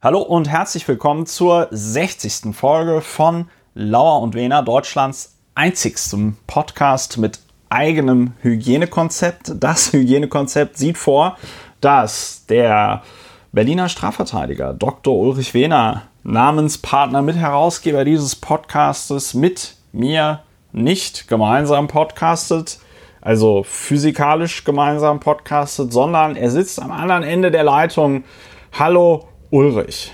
Hallo und herzlich willkommen zur 60. Folge von Lauer und Wena, Deutschlands einzigstem Podcast mit eigenem Hygienekonzept. Das Hygienekonzept sieht vor, dass der Berliner Strafverteidiger Dr. Ulrich Wehner, Namenspartner, Mitherausgeber dieses Podcastes, mit mir nicht gemeinsam podcastet, also physikalisch gemeinsam podcastet, sondern er sitzt am anderen Ende der Leitung. Hallo Ulrich.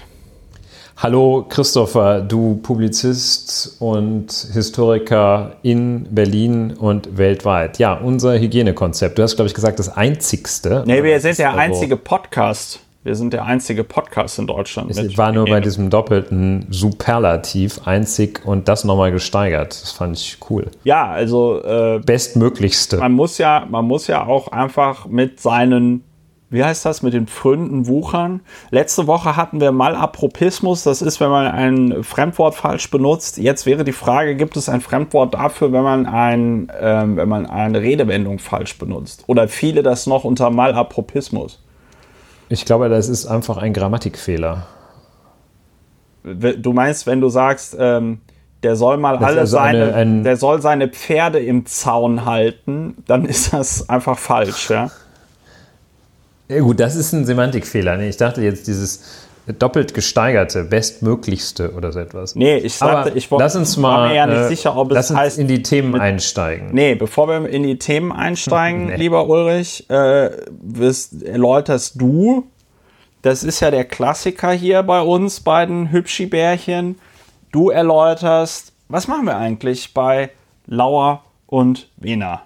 Hallo Christopher, du Publizist und Historiker in Berlin und weltweit. Ja, unser Hygienekonzept. Du hast, glaube ich, gesagt, das einzigste. Nee, wir sind der also einzige Podcast. Wir sind der einzige Podcast in Deutschland. Ich war nur bei diesem doppelten Superlativ einzig und das nochmal gesteigert. Das fand ich cool. Ja, also äh, bestmöglichste. Man muss ja, man muss ja auch einfach mit seinen wie heißt das, mit den Pfründen wuchern. Letzte Woche hatten wir Malapropismus, das ist, wenn man ein Fremdwort falsch benutzt. Jetzt wäre die Frage, gibt es ein Fremdwort dafür, wenn man, ein, äh, wenn man eine Redewendung falsch benutzt? Oder viele das noch unter Malapropismus? Ich glaube, das ist einfach ein Grammatikfehler. Du meinst, wenn du sagst, ähm, der soll mal das alle also seine, eine, der soll seine Pferde im Zaun halten, dann ist das einfach falsch, ja? Ja, gut, das ist ein Semantikfehler. Ich dachte jetzt dieses doppelt gesteigerte, bestmöglichste oder so etwas. Nee, ich sagte, Aber ich war, lass uns mal, war mir ja nicht äh, sicher, ob es heißt, in die Themen mit, einsteigen. Nee, bevor wir in die Themen einsteigen, nee. lieber Ulrich, äh, wirst, erläuterst du, das ist ja der Klassiker hier bei uns beiden Hübschi-Bärchen, du erläuterst, was machen wir eigentlich bei Lauer und Wiener?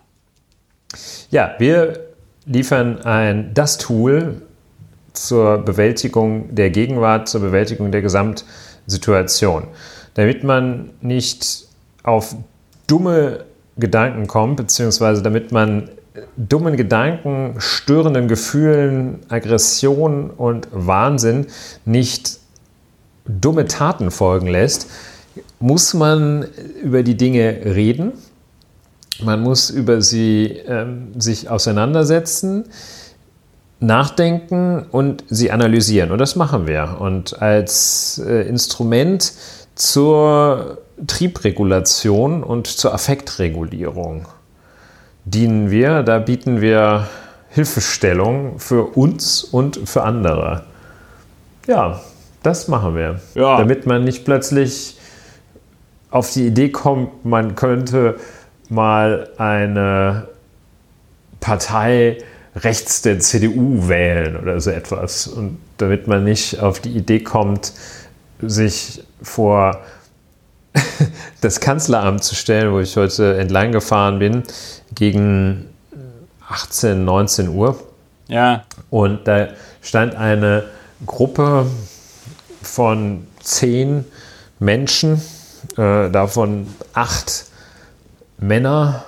Ja, wir liefern ein, das Tool zur Bewältigung der Gegenwart, zur Bewältigung der Gesamtsituation. Damit man nicht auf dumme Gedanken kommt, beziehungsweise damit man dummen Gedanken, störenden Gefühlen, Aggression und Wahnsinn nicht dumme Taten folgen lässt, muss man über die Dinge reden, man muss über sie ähm, sich auseinandersetzen, nachdenken und sie analysieren. Und das machen wir. Und als äh, Instrument zur Triebregulation und zur Affektregulierung dienen wir. Da bieten wir Hilfestellung für uns und für andere. Ja, das machen wir. Ja. Damit man nicht plötzlich auf die Idee kommt, man könnte mal eine Partei rechts der CDU wählen oder so etwas. Und damit man nicht auf die Idee kommt, sich vor das Kanzleramt zu stellen, wo ich heute entlang gefahren bin, gegen 18, 19 Uhr. Ja. Und da stand eine Gruppe von zehn Menschen, äh, davon acht Männer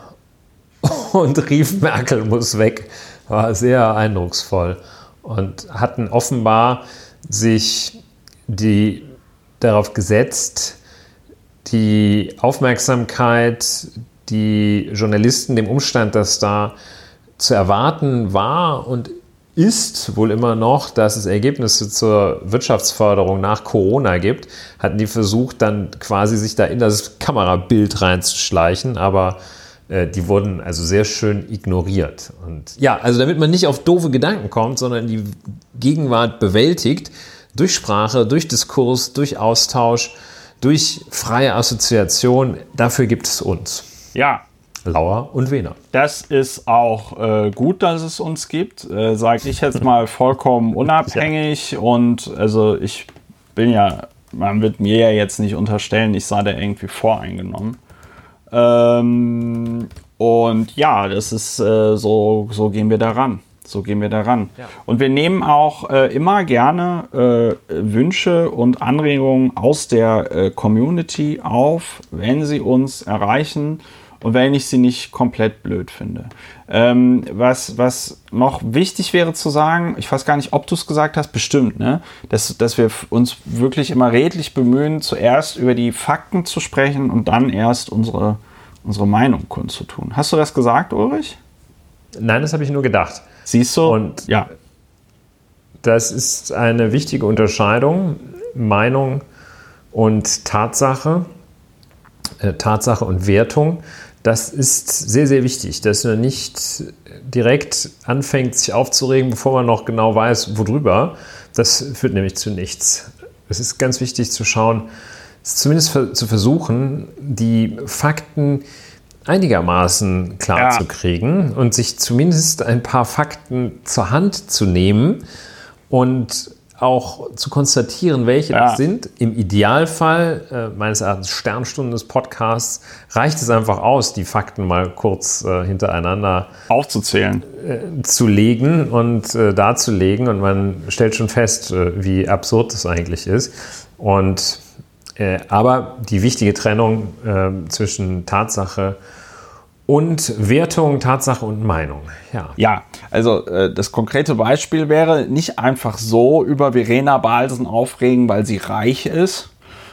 und rief, Merkel muss weg. War sehr eindrucksvoll und hatten offenbar sich die darauf gesetzt, die Aufmerksamkeit, die Journalisten dem Umstand, dass da zu erwarten war und ist wohl immer noch, dass es Ergebnisse zur Wirtschaftsförderung nach Corona gibt, hatten die versucht, dann quasi sich da in das Kamerabild reinzuschleichen, aber äh, die wurden also sehr schön ignoriert. Und ja, also damit man nicht auf doofe Gedanken kommt, sondern die Gegenwart bewältigt, durch Sprache, durch Diskurs, durch Austausch, durch freie Assoziation, dafür gibt es uns. Ja, Lauer und Wiener. Das ist auch äh, gut, dass es uns gibt, äh, sage ich jetzt mal vollkommen unabhängig. Und also ich bin ja, man wird mir ja jetzt nicht unterstellen, ich sei da irgendwie voreingenommen. Ähm, und ja, das ist äh, so, so gehen wir daran. So gehen wir daran. Ja. Und wir nehmen auch äh, immer gerne äh, Wünsche und Anregungen aus der äh, Community auf, wenn sie uns erreichen und wenn ich sie nicht komplett blöd finde. Ähm, was, was noch wichtig wäre zu sagen, ich weiß gar nicht, ob du es gesagt hast, bestimmt, ne? dass, dass wir uns wirklich immer redlich bemühen, zuerst über die Fakten zu sprechen und dann erst unsere, unsere Meinung kundzutun. Hast du das gesagt, Ulrich? Nein, das habe ich nur gedacht. Siehst du? Und ja. das ist eine wichtige Unterscheidung. Meinung und Tatsache, äh, Tatsache und Wertung. Das ist sehr, sehr wichtig, dass man nicht direkt anfängt, sich aufzuregen, bevor man noch genau weiß, worüber. Das führt nämlich zu nichts. Es ist ganz wichtig zu schauen, zumindest zu versuchen, die Fakten einigermaßen klar ja. zu kriegen und sich zumindest ein paar Fakten zur Hand zu nehmen und auch zu konstatieren, welche ja. das sind. Im Idealfall, äh, meines Erachtens Sternstunden des Podcasts, reicht es einfach aus, die Fakten mal kurz äh, hintereinander aufzuzählen, äh, zu legen und äh, darzulegen. Und man stellt schon fest, äh, wie absurd das eigentlich ist. Und äh, aber die wichtige Trennung zwischen Tatsache und und Wertung, Tatsache und Meinung. Ja, ja also äh, das konkrete Beispiel wäre nicht einfach so über Verena Balsen aufregen, weil sie reich ist,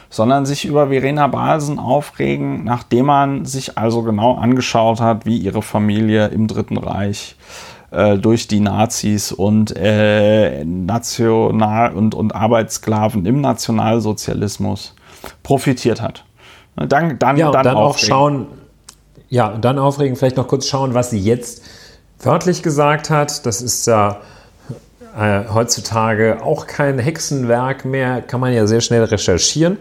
sondern sich über Verena Balsen aufregen, nachdem man sich also genau angeschaut hat, wie ihre Familie im Dritten Reich äh, durch die Nazis und äh, National- und, und Arbeitssklaven im Nationalsozialismus profitiert hat. Dann, dann, ja, dann, dann auch schauen, ja, und dann aufregen, vielleicht noch kurz schauen, was sie jetzt wörtlich gesagt hat. Das ist ja äh, heutzutage auch kein Hexenwerk mehr, kann man ja sehr schnell recherchieren.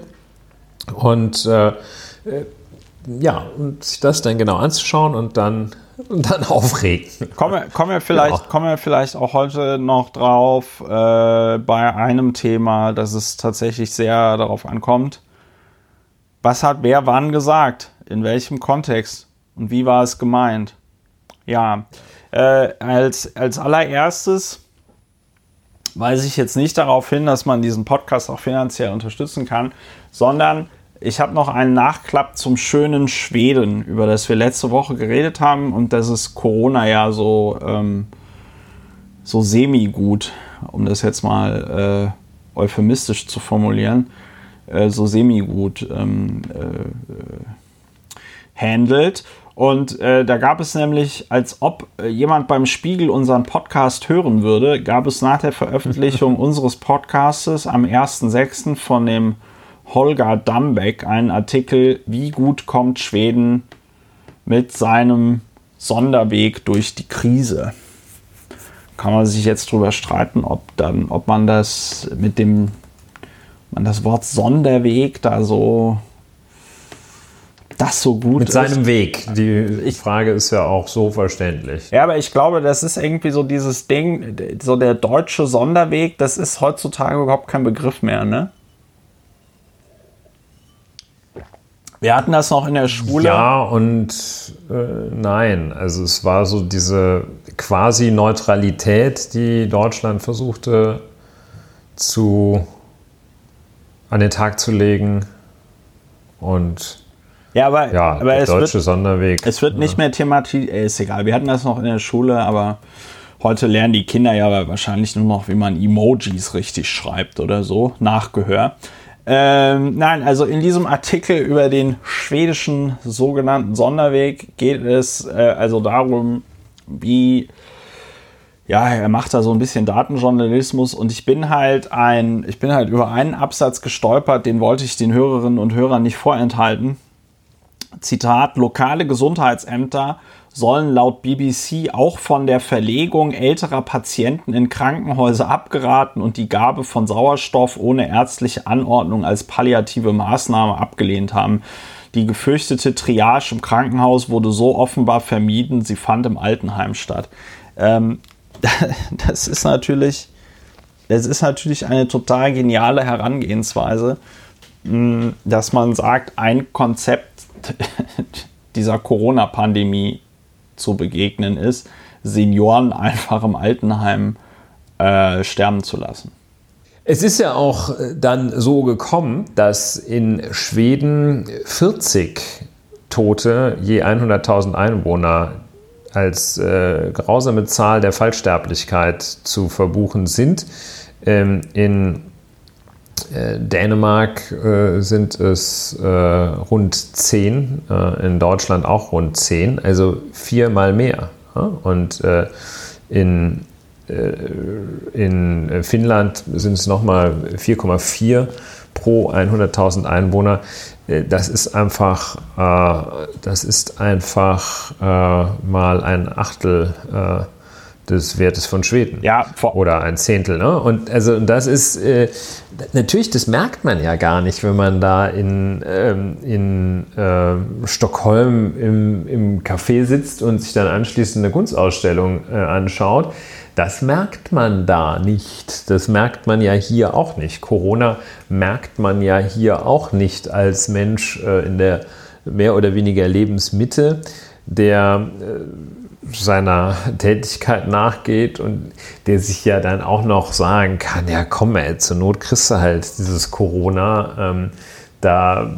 Und äh, äh, ja, und sich das dann genau anzuschauen und dann, und dann aufregen. Kommen wir, kommen, wir vielleicht, ja. kommen wir vielleicht auch heute noch drauf äh, bei einem Thema, dass es tatsächlich sehr darauf ankommt. Was hat wer wann gesagt? In welchem Kontext? Und wie war es gemeint? Ja, äh, als, als allererstes weise ich jetzt nicht darauf hin, dass man diesen Podcast auch finanziell unterstützen kann, sondern ich habe noch einen Nachklapp zum schönen Schweden, über das wir letzte Woche geredet haben und das ist Corona ja so, ähm, so semi-gut, um das jetzt mal äh, euphemistisch zu formulieren, äh, so semi-gut ähm, äh, handelt. Und äh, da gab es nämlich, als ob äh, jemand beim Spiegel unseren Podcast hören würde, gab es nach der Veröffentlichung unseres Podcastes am 1.6. von dem Holger Dambeck einen Artikel, wie gut kommt Schweden mit seinem Sonderweg durch die Krise. Kann man sich jetzt drüber streiten, ob dann, ob man das mit dem, man das Wort Sonderweg da so das so gut Mit ist. seinem Weg. Die Frage ist ja auch so verständlich. Ja, aber ich glaube, das ist irgendwie so dieses Ding, so der deutsche Sonderweg, das ist heutzutage überhaupt kein Begriff mehr, ne? Wir hatten das noch in der Schule. Ja und äh, nein. Also es war so diese quasi Neutralität, die Deutschland versuchte zu an den Tag zu legen. Und ja, aber, ja, aber es, deutsche wird, Sonderweg, es wird nicht mehr thematisiert. Äh, ist egal, wir hatten das noch in der Schule, aber heute lernen die Kinder ja wahrscheinlich nur noch, wie man Emojis richtig schreibt oder so, Nachgehör. Ähm, nein, also in diesem Artikel über den schwedischen sogenannten Sonderweg geht es äh, also darum, wie ja, er macht da so ein bisschen Datenjournalismus und ich bin halt ein, ich bin halt über einen Absatz gestolpert, den wollte ich den Hörerinnen und Hörern nicht vorenthalten. Zitat, lokale Gesundheitsämter sollen laut BBC auch von der Verlegung älterer Patienten in Krankenhäuser abgeraten und die Gabe von Sauerstoff ohne ärztliche Anordnung als palliative Maßnahme abgelehnt haben. Die gefürchtete Triage im Krankenhaus wurde so offenbar vermieden, sie fand im Altenheim statt. Ähm, das ist natürlich, das ist natürlich eine total geniale Herangehensweise, dass man sagt, ein Konzept dieser Corona-Pandemie zu begegnen ist, Senioren einfach im Altenheim äh, sterben zu lassen. Es ist ja auch äh, dann so gekommen, dass in Schweden 40 Tote je 100.000 Einwohner als äh, grausame Zahl der Fallsterblichkeit zu verbuchen sind. Ähm, in Dänemark äh, sind es äh, rund 10, äh, in Deutschland auch rund 10, also viermal mehr. Ja? Und äh, in in Finnland sind es nochmal 4,4 pro 100.000 Einwohner. Das ist einfach, das ist einfach mal ein Achtel des Wertes von Schweden. Ja, oder ein Zehntel. Ne? Und also das ist äh, natürlich, das merkt man ja gar nicht, wenn man da in, ähm, in äh, Stockholm im, im Café sitzt und sich dann anschließend eine Kunstausstellung äh, anschaut. Das merkt man da nicht. Das merkt man ja hier auch nicht. Corona merkt man ja hier auch nicht als Mensch äh, in der mehr oder weniger Lebensmitte, der äh, seiner Tätigkeit nachgeht und der sich ja dann auch noch sagen kann, ja komm ey, zur Not kriegst du halt dieses Corona. Ähm, da,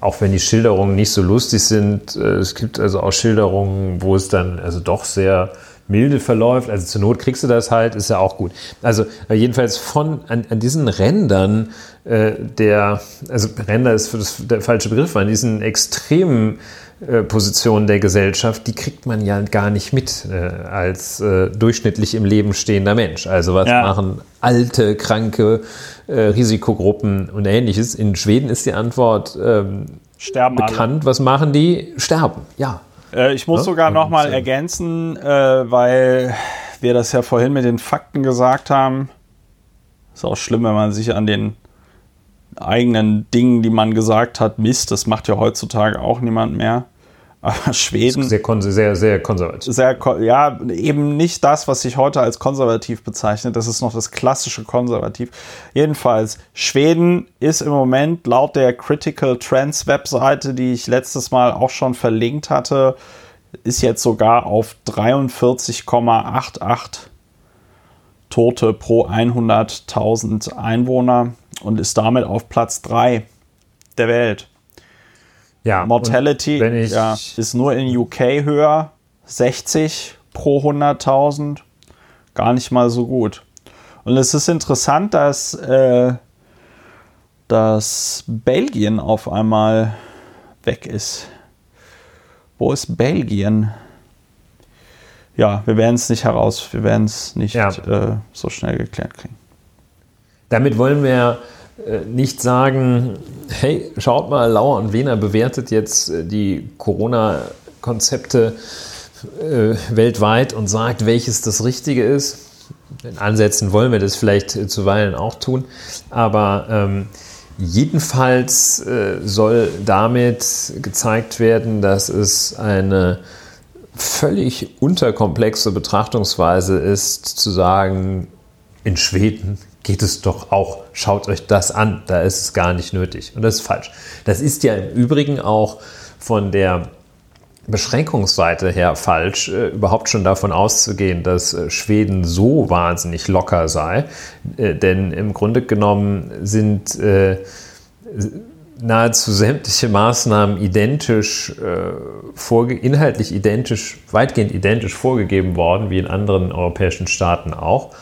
auch wenn die Schilderungen nicht so lustig sind, äh, es gibt also auch Schilderungen, wo es dann also doch sehr milde verläuft. Also zur Not kriegst du das halt, ist ja auch gut. Also äh, jedenfalls von an, an diesen Rändern äh, der, also Ränder ist für das, der falsche Begriff, an diesen extremen äh, Position der Gesellschaft, die kriegt man ja gar nicht mit äh, als äh, durchschnittlich im Leben stehender Mensch. Also was ja. machen alte, kranke äh, Risikogruppen und ähnliches? In Schweden ist die Antwort ähm, Sterben bekannt. Alle. Was machen die? Sterben, ja. Äh, ich muss ja? sogar noch mal ergänzen, weil wir das ja vorhin mit den Fakten gesagt haben. Ist auch schlimm, wenn man sich an den eigenen Dingen, die man gesagt hat, misst. Das macht ja heutzutage auch niemand mehr. Aber Schweden. Sehr, sehr, sehr konservativ. Sehr, ja, eben nicht das, was sich heute als konservativ bezeichnet. Das ist noch das klassische Konservativ. Jedenfalls, Schweden ist im Moment laut der Critical Trends Webseite, die ich letztes Mal auch schon verlinkt hatte, ist jetzt sogar auf 43,88 Tote pro 100.000 Einwohner und ist damit auf Platz 3 der Welt. Ja, Mortality ja, ist nur in UK höher, 60 pro 100.000, gar nicht mal so gut. Und es ist interessant, dass, äh, dass Belgien auf einmal weg ist. Wo ist Belgien? Ja, wir werden es nicht heraus, wir werden es nicht ja. äh, so schnell geklärt kriegen. Damit wollen wir nicht sagen, hey, schaut mal, Lauer und Wehner bewertet jetzt äh, die Corona-Konzepte äh, weltweit und sagt, welches das Richtige ist. In Ansätzen wollen wir das vielleicht äh, zuweilen auch tun, aber ähm, jedenfalls äh, soll damit gezeigt werden, dass es eine völlig unterkomplexe Betrachtungsweise ist, zu sagen, in Schweden geht es doch auch, schaut euch das an, da ist es gar nicht nötig. Und das ist falsch. Das ist ja im Übrigen auch von der Beschränkungsseite her falsch, äh, überhaupt schon davon auszugehen, dass äh, Schweden so wahnsinnig locker sei. Äh, denn im Grunde genommen sind nahezu sämtliche Maßnahmen identisch, inhaltlich identisch, weitgehend identisch vorgegeben worden, wie in anderen europäischen Staaten auch.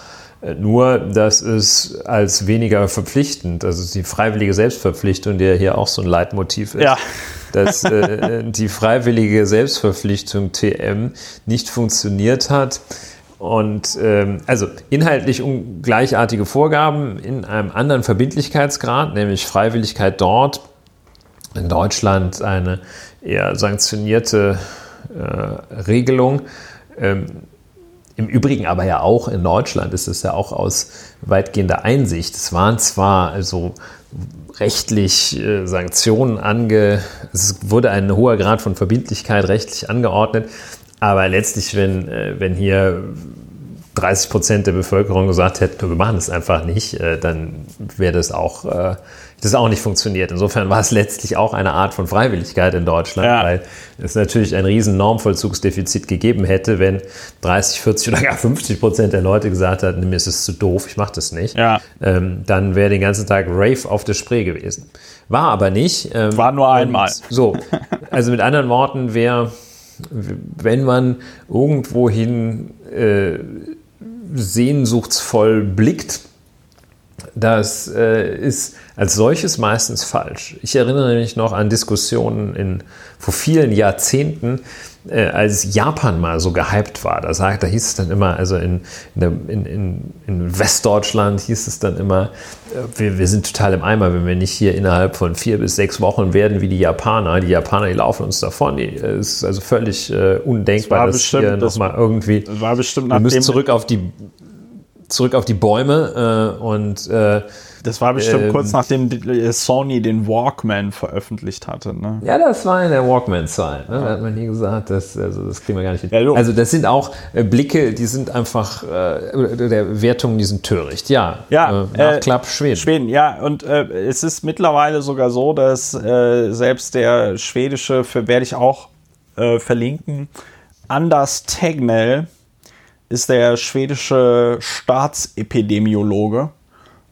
Nur, dass es als weniger verpflichtend, also die freiwillige Selbstverpflichtung, die ja hier auch so ein Leitmotiv ist, ja. dass äh, die freiwillige Selbstverpflichtung TM nicht funktioniert hat. Und ähm, also inhaltlich gleichartige Vorgaben in einem anderen Verbindlichkeitsgrad, nämlich Freiwilligkeit dort, in Deutschland eine eher sanktionierte äh, Regelung. Ähm, im Übrigen aber ja auch in Deutschland ist es ja auch aus weitgehender Einsicht. Es waren zwar also rechtlich äh, Sanktionen ange, es wurde ein hoher Grad von Verbindlichkeit rechtlich angeordnet, aber letztlich, wenn, äh, wenn hier 30 Prozent der Bevölkerung gesagt hätten, wir machen das einfach nicht, äh, dann wäre das auch äh, das auch nicht funktioniert. Insofern war es letztlich auch eine Art von Freiwilligkeit in Deutschland, ja. weil es natürlich ein riesen Normvollzugsdefizit gegeben hätte, wenn 30, 40 oder gar 50 Prozent der Leute gesagt hätten, mir ist es zu doof, ich mache das nicht. Ja. Ähm, dann wäre den ganzen Tag Rave auf der Spree gewesen. War aber nicht. Ähm, war nur einmal. So, also mit anderen Worten, wer, wenn man irgendwohin äh, sehnsuchtsvoll blickt, das äh, ist als solches meistens falsch. Ich erinnere mich noch an Diskussionen in, vor vielen Jahrzehnten, äh, als Japan mal so gehypt war, da, sagt, da hieß es dann immer, also in, in, in, in Westdeutschland hieß es dann immer, äh, wir, wir, sind total im Eimer, wenn wir nicht hier innerhalb von vier bis sechs Wochen werden wie die Japaner. Die Japaner, die laufen uns davon. Es ist also völlig äh, undenkbar, das dass bestimmt, hier nochmal irgendwie. War bestimmt wir müssen zurück auf die zurück auf die Bäume äh, und äh, das war bestimmt ähm, kurz nachdem Sony den Walkman veröffentlicht hatte. Ne? Ja, das war in der Walkman-Zeit. Ne? Da hat man nie gesagt, dass, also das kriegen wir gar nicht hin. Ja, also das sind auch äh, Blicke, die sind einfach, äh, der Wertung, die sind töricht. Ja, ja äh, Nachklapp Schweden. Schweden, ja. Und äh, es ist mittlerweile sogar so, dass äh, selbst der schwedische, für werde ich auch äh, verlinken, Anders Tegnell ist der schwedische Staatsepidemiologe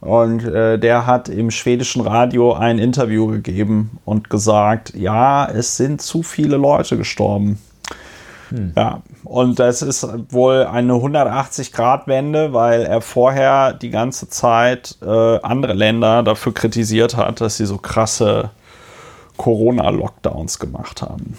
und äh, der hat im schwedischen Radio ein Interview gegeben und gesagt, ja, es sind zu viele Leute gestorben. Hm. Ja, und das ist wohl eine 180-Grad-Wende, weil er vorher die ganze Zeit äh, andere Länder dafür kritisiert hat, dass sie so krasse Corona-Lockdowns gemacht haben.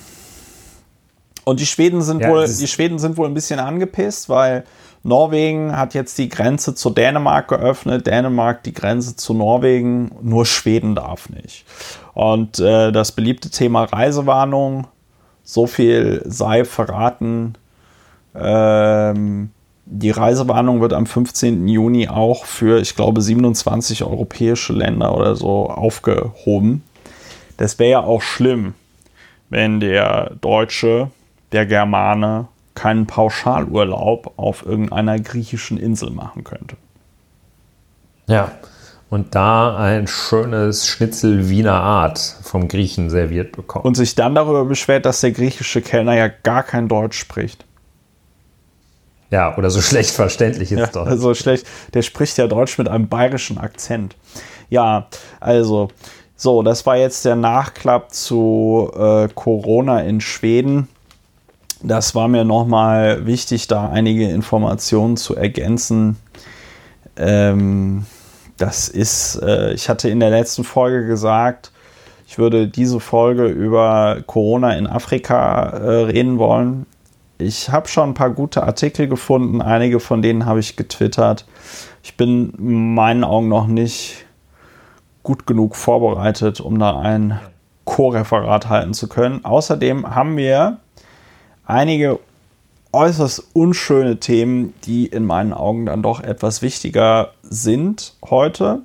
Und die Schweden sind ja, wohl, die Schweden sind wohl ein bisschen angepisst, weil Norwegen hat jetzt die Grenze zu Dänemark geöffnet, Dänemark die Grenze zu Norwegen, nur Schweden darf nicht. Und äh, das beliebte Thema Reisewarnung, so viel sei verraten. Ähm, die Reisewarnung wird am 15. Juni auch für, ich glaube, 27 europäische Länder oder so aufgehoben. Das wäre ja auch schlimm, wenn der Deutsche, der Germane keinen Pauschalurlaub auf irgendeiner griechischen Insel machen könnte. Ja, und da ein schönes Schnitzel Wiener Art vom Griechen serviert bekommt. Und sich dann darüber beschwert, dass der griechische Kellner ja gar kein Deutsch spricht. Ja, oder so schlecht verständlich ist ja, Deutsch. Also schlecht, der spricht ja Deutsch mit einem bayerischen Akzent. Ja, also, so, das war jetzt der Nachklapp zu äh, Corona in Schweden das war mir nochmal wichtig, da einige Informationen zu ergänzen. Ähm, das ist, äh, ich hatte in der letzten Folge gesagt, ich würde diese Folge über Corona in Afrika äh, reden wollen. Ich habe schon ein paar gute Artikel gefunden, einige von denen habe ich getwittert. Ich bin in meinen Augen noch nicht gut genug vorbereitet, um da ein Co-Referat halten zu können. Außerdem haben wir einige äußerst unschöne Themen, die in meinen Augen dann doch etwas wichtiger sind heute.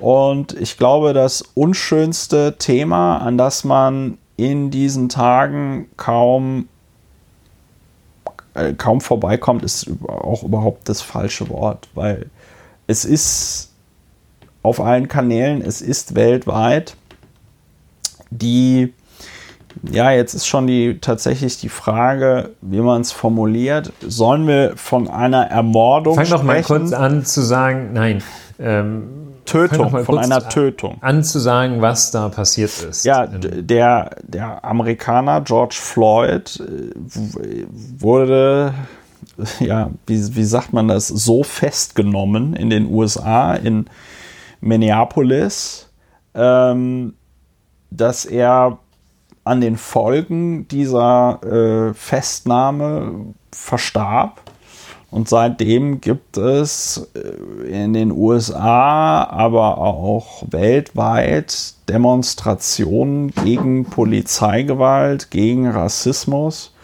Und ich glaube, das unschönste Thema, an das man in diesen Tagen kaum, äh, kaum vorbeikommt, ist auch überhaupt das falsche Wort, weil es ist auf allen Kanälen, es ist weltweit die ja, jetzt ist schon die, tatsächlich die Frage, wie man es formuliert. Sollen wir von einer Ermordung Fang sprechen? Fang doch mal kurz an zu sagen, nein. Ähm, Tötung, von einer Tötung. An zu sagen, was da passiert ist. Ja, der, der Amerikaner George Floyd äh, wurde, ja, wie, wie sagt man das, so festgenommen in den USA, in Minneapolis, ähm, dass er an den Folgen dieser äh, Festnahme verstarb. Und seitdem gibt es äh, in den USA, aber auch weltweit Demonstrationen gegen Polizeigewalt, gegen Rassismus.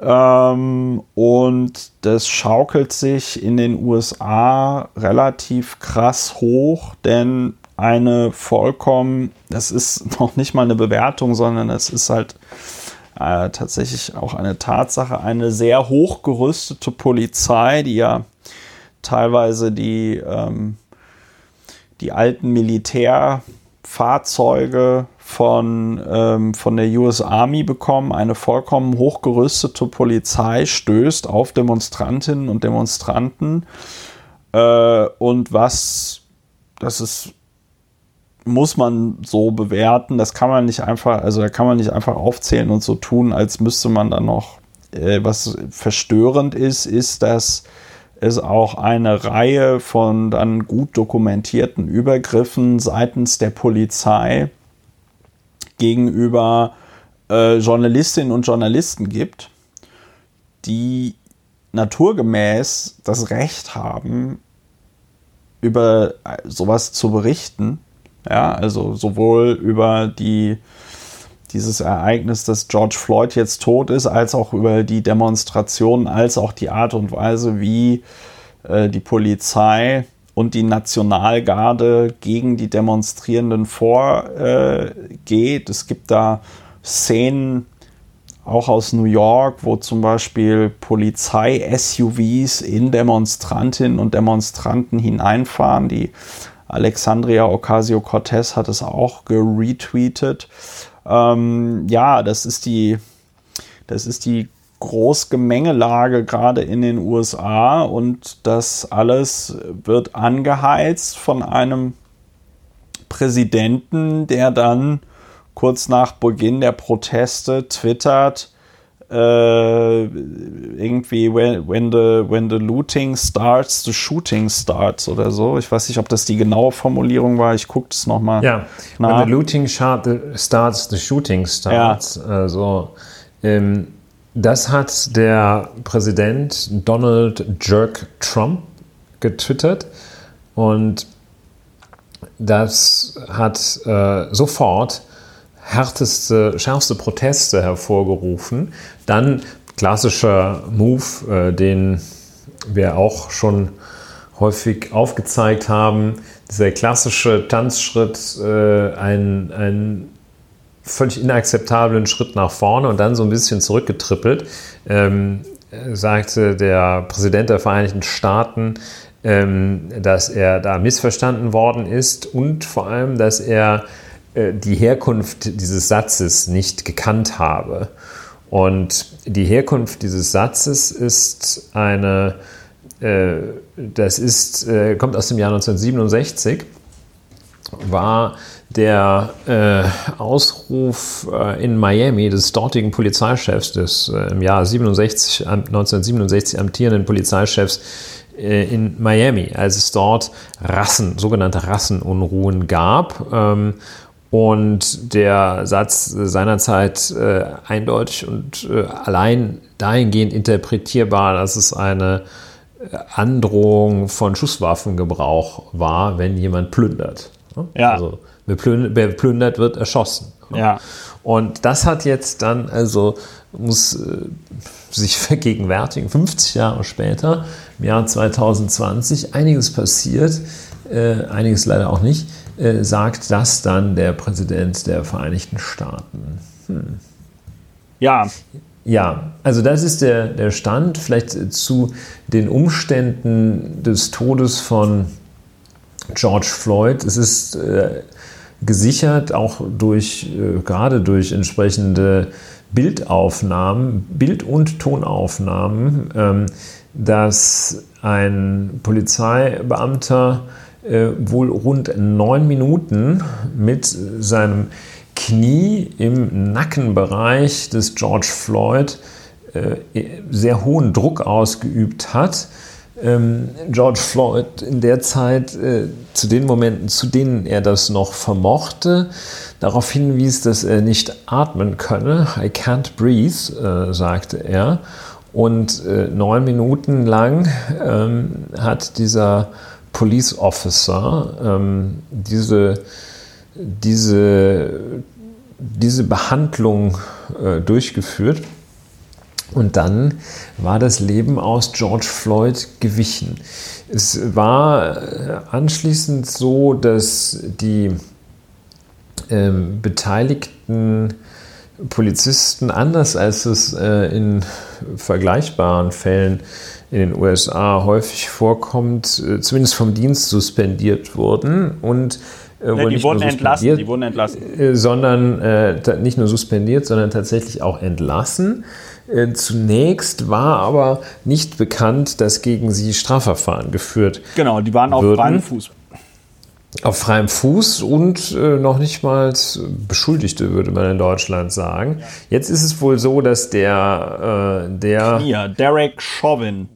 Ähm, und das schaukelt sich in den USA relativ krass hoch, denn eine vollkommen, das ist noch nicht mal eine Bewertung, sondern es ist halt äh, tatsächlich auch eine Tatsache, eine sehr hochgerüstete Polizei, die ja teilweise die, ähm, die alten Militärfahrzeuge von, ähm, von der US Army bekommen. Eine vollkommen hochgerüstete Polizei stößt auf Demonstrantinnen und Demonstranten. Äh, und was, das ist muss man so bewerten. Das kann man nicht einfach, also da kann man nicht einfach aufzählen und so tun, als müsste man dann noch. Äh, was verstörend ist, ist, dass es auch eine Reihe von dann gut dokumentierten Übergriffen seitens der Polizei gegenüber äh, Journalistinnen und Journalisten gibt, die naturgemäß das Recht haben, über sowas zu berichten. Ja, also sowohl über die, dieses Ereignis, dass George Floyd jetzt tot ist, als auch über die Demonstrationen, als auch die Art und Weise, wie äh, die Polizei und die Nationalgarde gegen die Demonstrierenden vorgeht. es gibt da Szenen auch aus New York, wo zum Beispiel Polizei-SUVs in Demonstrantinnen und Demonstranten hineinfahren. Die Alexandria Ocasio-Cortez hat es auch geretweetet. Ähm, ja, das ist die, das ist die Großgemengelage gerade in den USA und das alles wird angeheizt von einem Präsidenten, der dann kurz nach Beginn der Proteste twittert, äh, irgendwie when, when, the, when the looting starts, the shooting starts oder so. Ich weiß nicht, ob das die genaue Formulierung war. Ich gucke das nochmal. Ja, nach. when the looting starts, the shooting starts. Ja. Also, ähm, das hat der Präsident Donald Jerk Trump getwittert und das hat äh, sofort härteste, schärfste Proteste hervorgerufen. Dann klassischer Move, äh, den wir auch schon häufig aufgezeigt haben, dieser klassische Tanzschritt, äh, ein, ein völlig inakzeptablen Schritt nach vorne und dann so ein bisschen zurückgetrippelt, ähm, sagte der Präsident der Vereinigten Staaten, ähm, dass er da missverstanden worden ist und vor allem, dass er äh, die Herkunft dieses Satzes nicht gekannt habe. Und die Herkunft dieses Satzes ist eine, äh, das ist, äh, kommt aus dem Jahr 1967, war der äh, Ausruf äh, in Miami des dortigen Polizeichefs, des äh, im Jahr 67, 1967 amtierenden Polizeichefs äh, in Miami, als es dort Rassen, sogenannte Rassenunruhen gab. Ähm, und der Satz seinerzeit äh, eindeutig und äh, allein dahingehend interpretierbar, dass es eine Androhung von Schusswaffengebrauch war, wenn jemand plündert. Ja. Also Wer plündert, wird erschossen. Ja. Und das hat jetzt dann, also muss äh, sich vergegenwärtigen, 50 Jahre später, im Jahr 2020, einiges passiert, äh, einiges leider auch nicht, äh, sagt das dann der Präsident der Vereinigten Staaten. Hm. Ja. Ja, also das ist der, der Stand. Vielleicht zu den Umständen des Todes von George Floyd. Es ist äh, gesichert, auch durch, äh, gerade durch entsprechende Bildaufnahmen, Bild- und Tonaufnahmen, ähm, dass ein Polizeibeamter äh, wohl rund neun Minuten mit seinem Knie im Nackenbereich des George Floyd äh, sehr hohen Druck ausgeübt hat ähm, George Floyd in der Zeit äh, zu den Momenten, zu denen er das noch vermochte, darauf hinwies, dass er nicht atmen könne. I can't breathe, äh, sagte er. Und äh, neun Minuten lang ähm, hat dieser Police Officer ähm, diese, diese, diese Behandlung äh, durchgeführt. Und dann war das Leben aus George Floyd gewichen. Es war äh, anschließend so, dass die ähm, beteiligten Polizisten, anders als es äh, in vergleichbaren Fällen in den USA häufig vorkommt, äh, zumindest vom Dienst suspendiert wurden und äh, ja, die, wurden entlassen, die wurden entlassen. Sondern äh, nicht nur suspendiert, sondern tatsächlich auch entlassen. Äh, zunächst war aber nicht bekannt, dass gegen sie Strafverfahren geführt Genau, die waren auf würden. Fuß. Auf freiem Fuß und äh, noch nicht mal Beschuldigte, würde man in Deutschland sagen. Jetzt ist es wohl so, dass der, äh, der Hier, Derek Chauvin.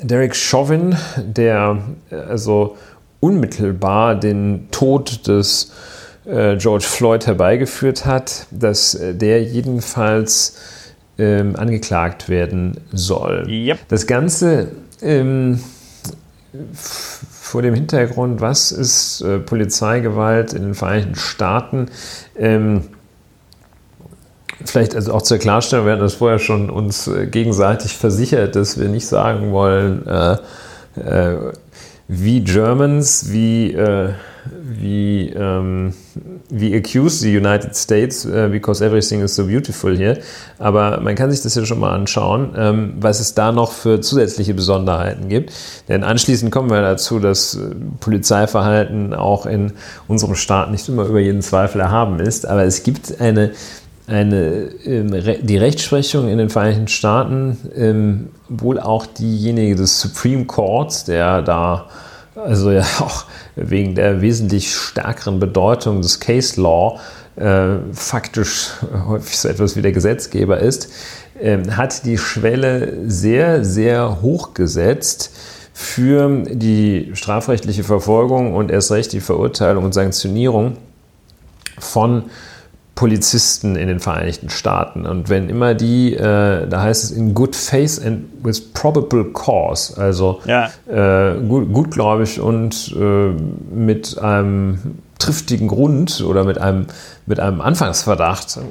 Derek Chauvin, der äh, also unmittelbar den Tod des äh, George Floyd herbeigeführt hat, dass der jedenfalls ähm, angeklagt werden soll. Yep. Das Ganze ähm, vor dem Hintergrund, was ist äh, Polizeigewalt in den Vereinigten Staaten? Ähm, vielleicht also auch zur Klarstellung, wir hatten das vorher schon uns äh, gegenseitig versichert, dass wir nicht sagen wollen, äh, äh, wie Germans, wie, äh, wie, ähm, wie accuse the United States uh, because everything is so beautiful here. Aber man kann sich das ja schon mal anschauen, ähm, was es da noch für zusätzliche Besonderheiten gibt. Denn anschließend kommen wir dazu, dass äh, Polizeiverhalten auch in unserem Staat nicht immer über jeden Zweifel erhaben ist. Aber es gibt eine eine, ähm, die Rechtsprechung in den Vereinigten Staaten, ähm, wohl auch diejenige des Supreme Courts, der da also ja auch wegen der wesentlich stärkeren Bedeutung des Case Law äh, faktisch häufig so etwas wie der Gesetzgeber ist, äh, hat die Schwelle sehr, sehr hoch gesetzt für die strafrechtliche Verfolgung und erst recht die Verurteilung und Sanktionierung von Polizisten in den Vereinigten Staaten. Und wenn immer die, äh, da heißt es in good faith and with probable cause, also ja. äh, gut, gutgläubig und äh, mit einem triftigen Grund oder mit einem, mit einem Anfangsverdacht im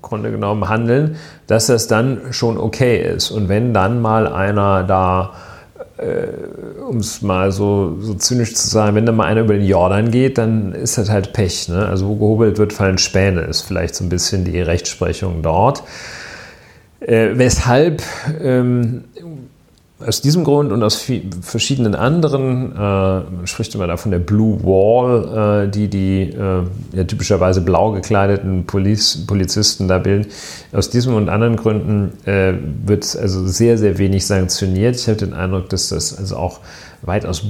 Grunde genommen handeln, dass das dann schon okay ist. Und wenn dann mal einer da äh, um es mal so, so zynisch zu sagen, wenn da mal einer über den Jordan geht, dann ist das halt Pech. Ne? Also wo gehobelt wird, fallen Späne, ist vielleicht so ein bisschen die Rechtsprechung dort. Äh, weshalb ähm, aus diesem Grund und aus verschiedenen anderen, äh, man spricht immer da von der Blue Wall, äh, die die äh, ja, typischerweise blau gekleideten Poliz Polizisten da bilden. Aus diesem und anderen Gründen äh, wird also sehr, sehr wenig sanktioniert. Ich habe den Eindruck, dass das also auch weitaus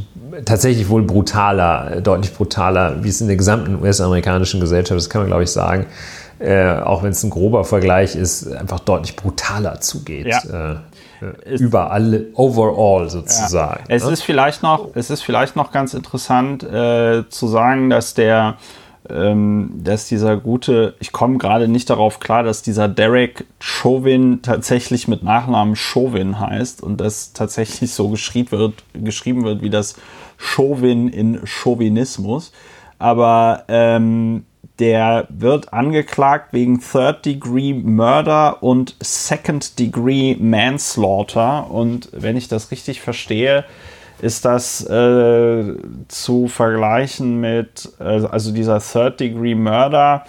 tatsächlich wohl brutaler, deutlich brutaler, wie es in der gesamten US-amerikanischen Gesellschaft, das kann man glaube ich sagen, äh, auch wenn es ein grober Vergleich ist, einfach deutlich brutaler zugeht. Ja. Äh, überall, overall sozusagen. Ja. Es, ne? ist vielleicht noch, es ist vielleicht noch ganz interessant äh, zu sagen, dass der ähm, dass dieser gute, ich komme gerade nicht darauf klar, dass dieser Derek Chauvin tatsächlich mit Nachnamen Chauvin heißt und das tatsächlich so geschrieben wird, geschrieben wird wie das Chauvin in Chauvinismus. Aber ähm, der wird angeklagt wegen Third Degree Murder und Second Degree Manslaughter. Und wenn ich das richtig verstehe, ist das äh, zu vergleichen mit, äh, also dieser Third Degree Murder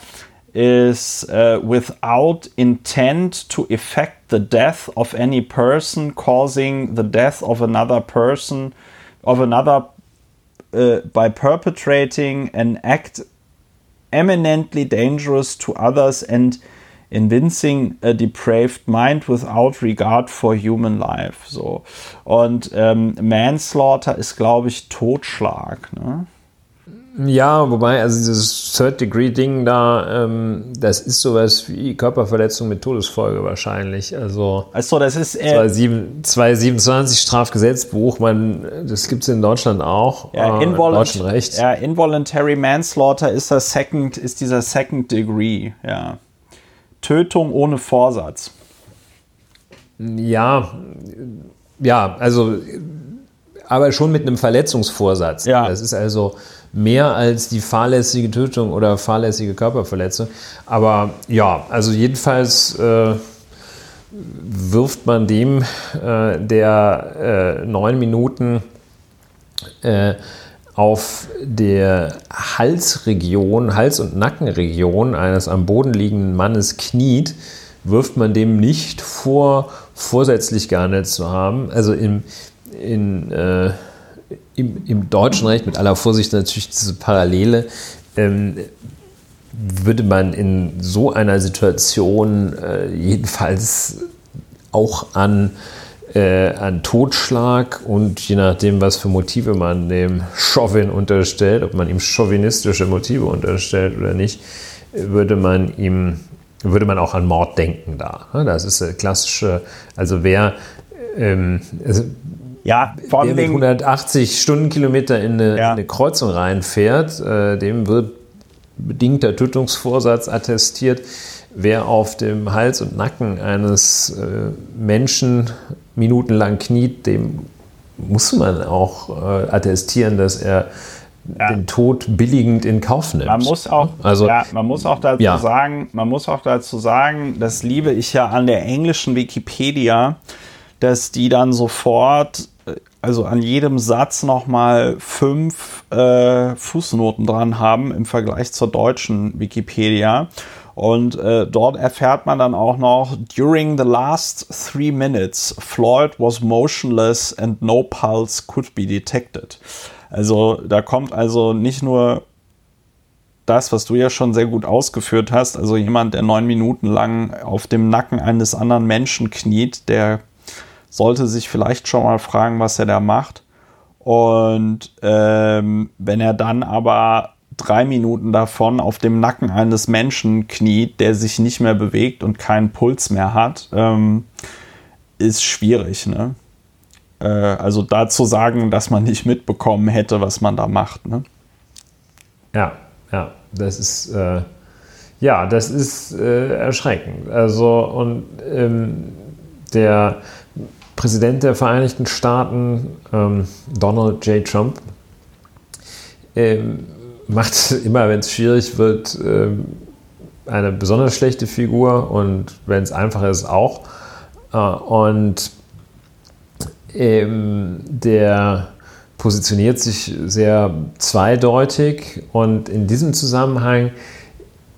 ist uh, without intent to effect the death of any person causing the death of another person of another uh, by perpetrating an act eminently dangerous to others and evincing a depraved mind without regard for human life. So. Und ähm, Manslaughter ist, glaube ich, Totschlag. Ne? Ja, wobei, also dieses Third-Degree-Ding da, ähm, das ist sowas wie Körperverletzung mit Todesfolge wahrscheinlich. Also, also das ist äh, 227 Strafgesetzbuch, man, das gibt es in Deutschland auch. Ja, äh, deutschen Recht. Ja, Involuntary Manslaughter ist das Second, ist dieser Second Degree, ja. Tötung ohne Vorsatz. Ja, ja, also aber schon mit einem Verletzungsvorsatz. Ja. Das ist also mehr als die fahrlässige Tötung oder fahrlässige Körperverletzung. Aber ja, also jedenfalls äh, wirft man dem, äh, der äh, neun Minuten äh, auf der Halsregion, Hals- und Nackenregion eines am Boden liegenden Mannes kniet, wirft man dem nicht vor, vorsätzlich gehandelt zu haben. Also im, in, äh, im, im, deutschen Recht, mit aller Vorsicht natürlich diese Parallele, ähm, würde man in so einer Situation äh, jedenfalls auch an, äh, an Totschlag und je nachdem, was für Motive man dem Chauvin unterstellt, ob man ihm chauvinistische Motive unterstellt oder nicht, würde man ihm würde man auch an Mord denken da. Das ist eine klassische, also wer ähm, also ja, vor allem. Wer mit 180 Stundenkilometer in eine, ja. in eine Kreuzung reinfährt, äh, dem wird bedingter Tötungsvorsatz attestiert. Wer auf dem Hals und Nacken eines äh, Menschen minutenlang kniet, dem muss man auch äh, attestieren, dass er ja. den Tod billigend in Kauf nimmt. Man muss auch, also, ja, man muss auch dazu ja. sagen, man muss auch dazu sagen, das liebe ich ja an der englischen Wikipedia, dass die dann sofort, also an jedem Satz nochmal fünf äh, Fußnoten dran haben im Vergleich zur deutschen Wikipedia. Und äh, dort erfährt man dann auch noch, during the last three minutes, Floyd was motionless and no pulse could be detected. Also da kommt also nicht nur das, was du ja schon sehr gut ausgeführt hast, also jemand, der neun Minuten lang auf dem Nacken eines anderen Menschen kniet, der sollte sich vielleicht schon mal fragen, was er da macht. Und ähm, wenn er dann aber drei Minuten davon auf dem Nacken eines Menschen kniet, der sich nicht mehr bewegt und keinen Puls mehr hat, ähm, ist schwierig. Ne? Äh, also da zu sagen, dass man nicht mitbekommen hätte, was man da macht. Ne? Ja, ja, das ist äh, ja, das ist äh, erschreckend. Also und ähm, der Präsident der Vereinigten Staaten, ähm, Donald J. Trump, ähm, macht immer, wenn es schwierig wird, ähm, eine besonders schlechte Figur und wenn es einfacher ist, auch. Äh, und ähm, der positioniert sich sehr zweideutig und in diesem Zusammenhang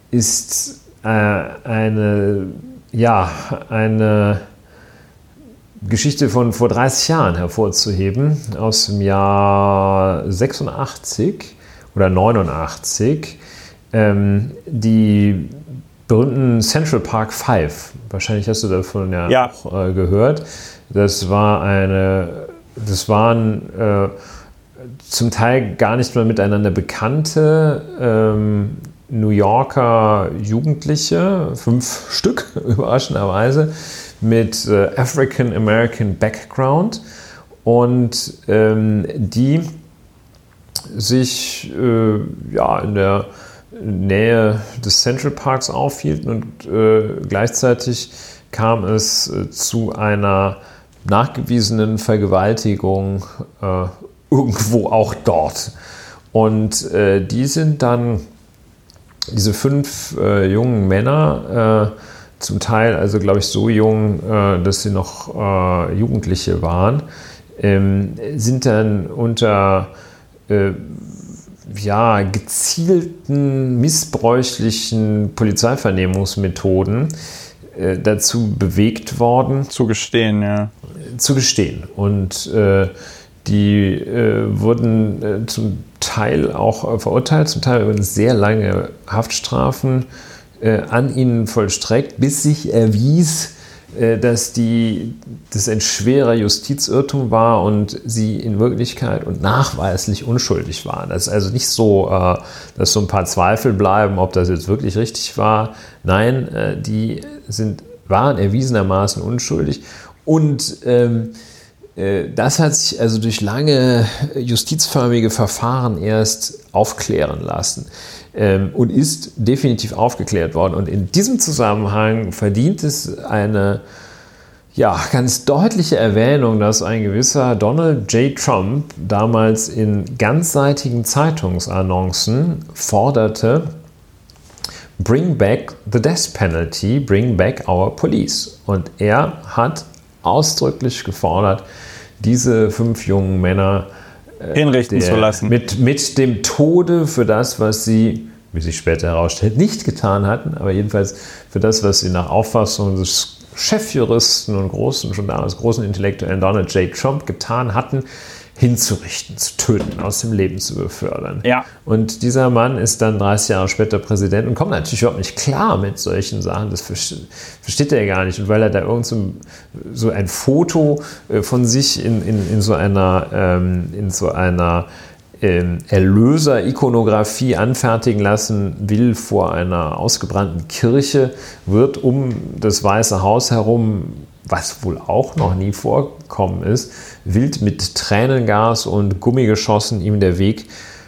ist äh, eine, ja, eine Geschichte von vor 30 Jahren hervorzuheben, aus dem Jahr 86 oder 89, ähm, die berühmten Central Park 5. Wahrscheinlich hast du davon ja, ja. auch äh, gehört. Das war eine, das waren äh, zum Teil gar nicht mehr miteinander bekannte ähm, New Yorker Jugendliche, fünf Stück überraschenderweise, mit äh, African American Background und ähm, die sich äh, ja, in der Nähe des Central Parks aufhielten und äh, gleichzeitig kam es äh, zu einer nachgewiesenen Vergewaltigung äh, irgendwo auch dort. Und äh, die sind dann, diese fünf jungen Männer, zum Teil also glaube ich so jung, dass sie noch Jugendliche waren, ähm, sind dann unter äh, ja, gezielten, missbräuchlichen Polizeivernehmungsmethoden äh, dazu bewegt worden. Zu gestehen, ja. Zu gestehen. Und äh, die äh, wurden äh, zum Teil auch verurteilt, zum Teil übrigens sehr lange Haftstrafen äh, an ihnen vollstreckt, bis sich erwies, äh, dass die, das ein schwerer Justizirrtum war und sie in Wirklichkeit und nachweislich unschuldig waren. Das ist also nicht so, äh, dass so ein paar Zweifel bleiben, ob das jetzt wirklich richtig war. Nein, äh, die sind, waren erwiesenermaßen unschuldig und ähm, das hat sich also durch lange justizförmige Verfahren erst aufklären lassen ähm, und ist definitiv aufgeklärt worden. Und in diesem Zusammenhang verdient es eine ja, ganz deutliche Erwähnung, dass ein gewisser Donald J. Trump damals in ganzseitigen Zeitungsannoncen forderte, Bring back the death penalty, bring back our police. Und er hat ausdrücklich gefordert, diese fünf jungen Männer hinrichten der, zu lassen. Mit, mit dem Tode für das, was sie, wie sich später herausstellt, nicht getan hatten, aber jedenfalls für das, was sie nach Auffassung des Chefjuristen und großen, schon damals großen Intellektuellen Donald J. Trump getan hatten, hinzurichten, zu töten, aus dem Leben zu befördern. Ja. Und dieser Mann ist dann 30 Jahre später Präsident und kommt natürlich überhaupt nicht klar mit solchen Sachen. Das versteht er gar nicht. Und weil er da irgend so, so ein Foto äh, von sich in, in, in so einer, ähm, in so einer ähm, Erlöser-Ikonografie anfertigen lassen will vor einer ausgebrannten Kirche, wird um das Weiße Haus herum was wohl auch noch nie vorkommen ist, wild mit Tränengas und Gummigeschossen ihm der Weg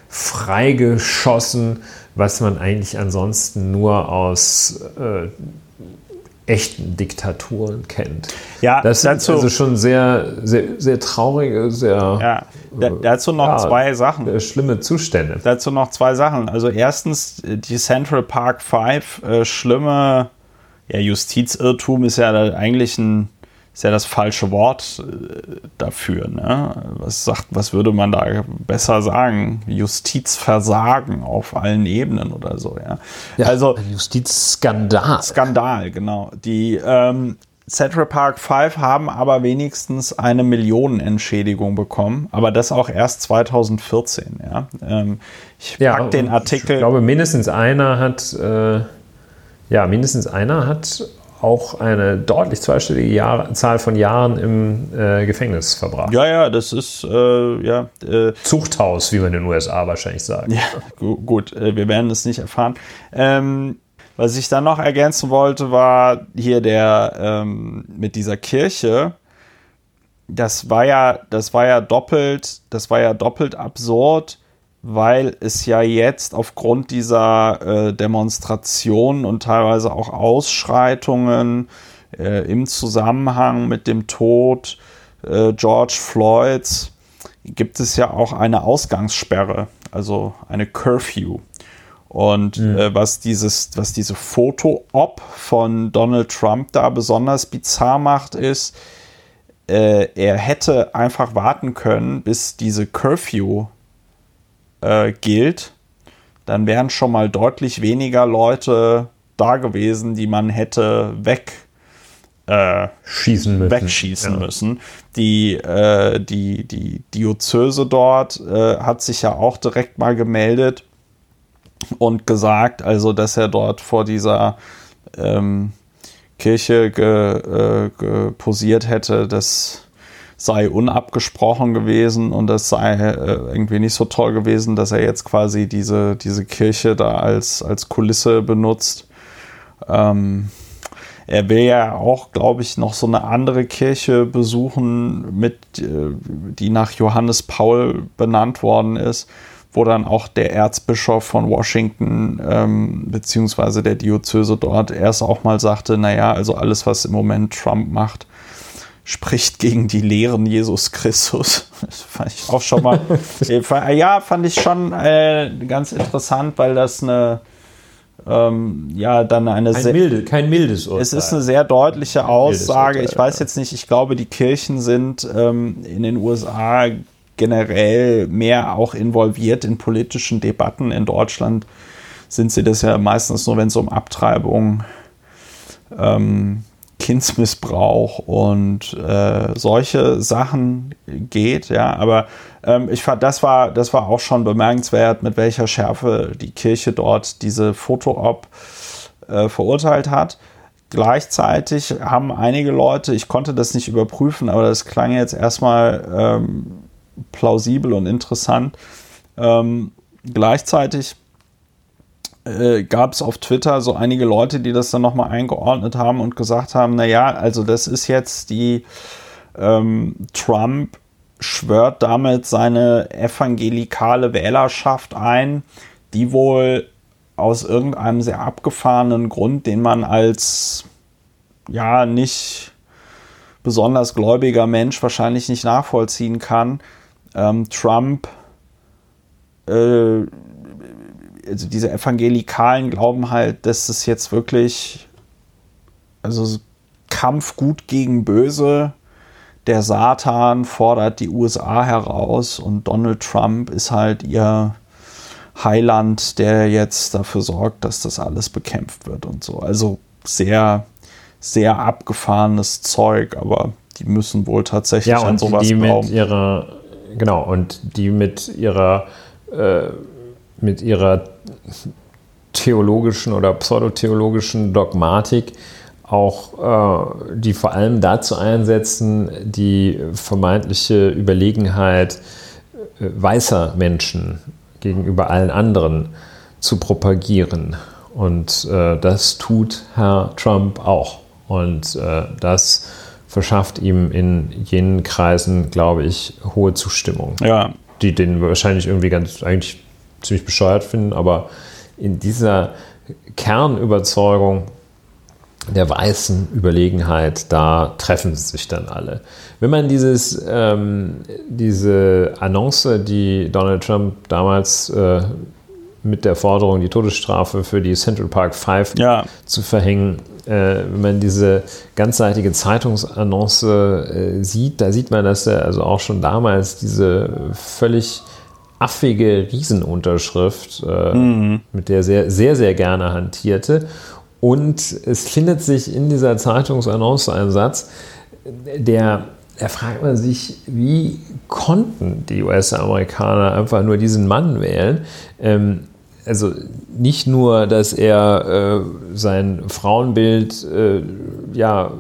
freigeschossen, was man eigentlich ansonsten nur aus äh, echten Diktaturen kennt. Ja, das sind dazu- also schon sehr, sehr, sehr traurige, sehr Ja, da, dazu noch ja, zwei Sachen. äh, schlimme Zustände. Dazu noch zwei Sachen. Also erstens, äh, die Central Park Five, äh, schlimme ja, Justizirrtum ist ja eigentlich ein, ist ja das falsche Wort äh, dafür. Ne? Was, sagt, was würde man da besser sagen? Justizversagen auf allen Ebenen oder so, ja. also ein Justizskandal. Skandal, genau. Die ähm, Central Park 5 haben aber wenigstens eine Millionenentschädigung bekommen, aber das auch erst 2014. Ja? Ähm, ich pack den Artikel. Ich glaube, mindestens einer hat, äh, ja, mindestens einer hat auch eine deutlich zweistellige Jahr, Zahl von Jahren im äh, Gefängnis verbracht. ja, ja, das ist äh, ja. Äh, Zuchthaus, wie man in den USA wahrscheinlich sagt. Ja, gu gut, äh, wir werden es nicht erfahren. Ähm, was ich dann noch ergänzen wollte, war hier der ähm, mit dieser Kirche. Das war ja, das war ja doppelt, das war ja doppelt absurd, weil es ja jetzt aufgrund dieser äh, Demonstrationen und teilweise auch Ausschreitungen äh, im Zusammenhang mit dem Tod äh, George Floyds gibt es ja auch eine Ausgangssperre, also eine Curfew. Und äh, was dieses, was diese Foto-Op von Donald Trump da besonders bizarr macht, ist, äh, er hätte einfach warten können, bis diese Curfew äh, gilt. Dann wären schon mal deutlich weniger Leute da gewesen, die man hätte weg äh, Schießen müssen. wegschießen Ja. müssen. Die, äh, die, die Diözese dort äh, hat sich ja auch direkt mal gemeldet und gesagt, also dass er dort vor dieser ähm, Kirche ge, äh, ge posiert hätte, das sei unabgesprochen gewesen und das sei äh, irgendwie nicht so toll gewesen, dass er jetzt quasi diese, diese Kirche da als, als Kulisse benutzt. Ähm, er will ja auch, glaube ich, noch so eine andere Kirche besuchen, mit, äh, die nach Johannes Paul benannt worden ist, wo dann auch der Erzbischof von Washington ähm, beziehungsweise der Diözese dort erst auch mal sagte, naja, also alles, was im Moment Trump macht, spricht gegen die Lehren Jesus Christus. Das fand ich auch schon mal, ja, fand ich schon äh, ganz interessant, weil das eine, ähm, ja, dann eine Kein, sehr, milde, kein mildes Urteil. es ist eine sehr deutliche Aussage. Urteil, Ich weiß jetzt nicht, ich glaube, die Kirchen sind ähm, in den USA generell mehr auch involviert in politischen Debatten. In Deutschland sind sie das ja meistens nur, wenn es um Abtreibung, ähm, Kindsmissbrauch und äh, solche Sachen geht, ja, aber ähm, ich fand, das war, das war auch schon bemerkenswert, mit welcher Schärfe die Kirche dort diese Foto-Op äh, verurteilt hat. Gleichzeitig haben einige Leute, ich konnte das nicht überprüfen, aber das klang jetzt erstmal ähm, plausibel und interessant. Ähm, gleichzeitig äh, gab es auf Twitter so einige Leute, die das dann nochmal eingeordnet haben und gesagt haben, naja, also das ist jetzt die ähm, Trump schwört damit seine evangelikale Wählerschaft ein, die wohl aus irgendeinem sehr abgefahrenen Grund, den man als ja nicht besonders gläubiger Mensch wahrscheinlich nicht nachvollziehen kann, ähm, Trump äh, also diese Evangelikalen glauben halt, dass es jetzt wirklich, also Kampf gut gegen böse, der Satan fordert die USA heraus und Donald Trump ist halt ihr Heiland, der jetzt dafür sorgt, dass das alles bekämpft wird und so. Also sehr, sehr abgefahrenes Zeug, aber die müssen wohl tatsächlich ja, an und sowas die glauben. mit ihrer, genau, und die mit ihrer, äh, mit ihrer theologischen oder pseudotheologischen Dogmatik auch, äh, die vor allem dazu einsetzen, die vermeintliche Überlegenheit äh, weißer Menschen gegenüber allen anderen zu propagieren. Und äh, das tut Herr Trump auch. Und äh, das verschafft ihm in jenen Kreisen, glaube ich, hohe Zustimmung. Ja, Die den wahrscheinlich irgendwie ganz, eigentlich ziemlich bescheuert finden, aber in dieser Kernüberzeugung der weißen Überlegenheit, da treffen sich dann alle. Wenn man dieses, ähm, diese Annonce, die Donald Trump damals äh, mit der Forderung, die Todesstrafe für die Central Park Five ja. zu verhängen, äh, wenn man diese ganzseitige Zeitungsannonce äh, sieht, da sieht man, dass er also auch schon damals diese völlig affige Riesenunterschrift, äh, mhm. mit der sehr, sehr, sehr gerne hantierte. Und es findet sich in dieser Zeitungsannonce ein Satz, der da fragt man sich, wie konnten die US-Amerikaner einfach nur diesen Mann wählen? Ähm, also nicht nur, dass er äh, sein Frauenbild äh, ja,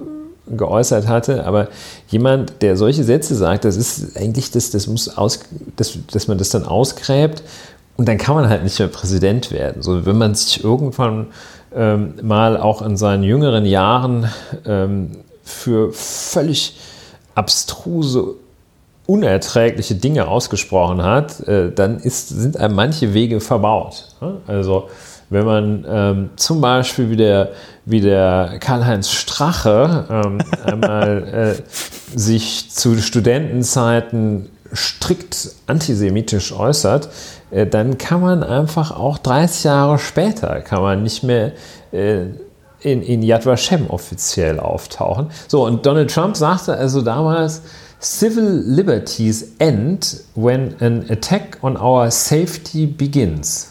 geäußert hatte, aber jemand, der solche Sätze sagt, das ist eigentlich, das, das muss aus, das, dass man das dann ausgräbt und dann kann man halt nicht mehr Präsident werden. So, wenn man sich irgendwann ähm, mal auch in seinen jüngeren Jahren ähm, für völlig abstruse, unerträgliche Dinge ausgesprochen hat, äh, dann ist, sind einem manche Wege verbaut. Also wenn man ähm, zum Beispiel wie der, wie der Karl-Heinz Strache ähm, einmal äh, sich zu Studentenzeiten strikt antisemitisch äußert, äh, dann kann man einfach auch 30 Jahre später, kann man nicht mehr äh, in, in Yad Vashem offiziell auftauchen. So, und Donald Trump sagte also damals, Civil liberties end when an attack on our safety begins.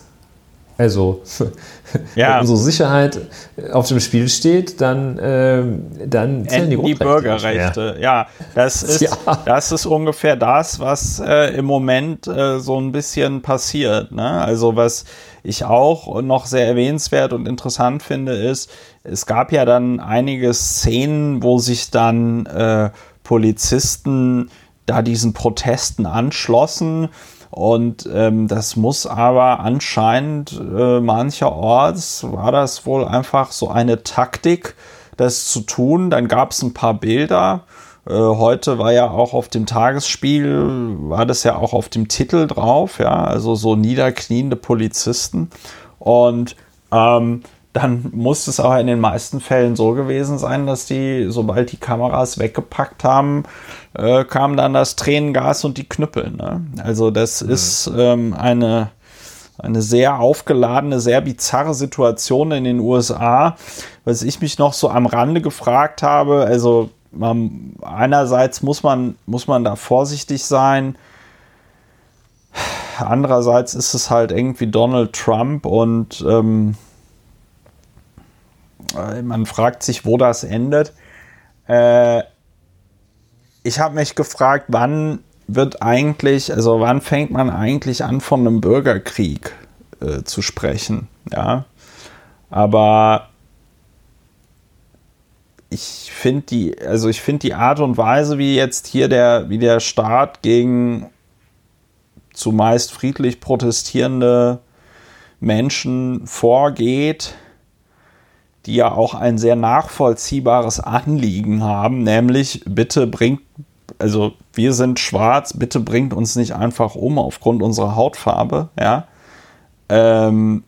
Also, ja. wenn unsere Sicherheit auf dem Spiel steht, dann, äh, dann zählen die, die Bürgerrechte. Ja, das ist, ja. das ist ungefähr das, was äh, im Moment äh, so ein bisschen passiert. Ne? Also, was ich auch noch sehr erwähnenswert und interessant finde, ist, es gab ja dann einige Szenen, wo sich dann äh, Polizisten da diesen Protesten anschlossen. Und ähm, das muss aber anscheinend äh, mancherorts war das wohl einfach so eine Taktik, das zu tun. Dann gab es ein paar Bilder. Äh, heute war ja auch auf dem Tagesspiel, war das ja auch auf dem Titel drauf, ja, also so niederkniende Polizisten. Und ähm, dann muss es auch in den meisten Fällen so gewesen sein, dass die, sobald die Kameras weggepackt haben, äh, kam dann das Tränengas und die Knüppel. Ne? Also das mhm. ist ähm, eine, eine sehr aufgeladene, sehr bizarre Situation in den USA. Was ich mich noch so am Rande gefragt habe, also man, einerseits muss man, muss man da vorsichtig sein. Andererseits ist es halt irgendwie Donald Trump und ähm, äh, man fragt sich, wo das endet. Äh, ich habe mich gefragt, wann wird eigentlich, also wann fängt man eigentlich an, von einem Bürgerkrieg äh, zu sprechen? Ja, aber ich finde die, also ich finde die Art und Weise, wie jetzt hier der, wie der Staat gegen zumeist friedlich protestierende Menschen vorgeht, die ja auch ein sehr nachvollziehbares Anliegen haben, nämlich bitte bringt, also wir sind schwarz, bitte bringt uns nicht einfach um aufgrund unserer Hautfarbe, ja. Ähm,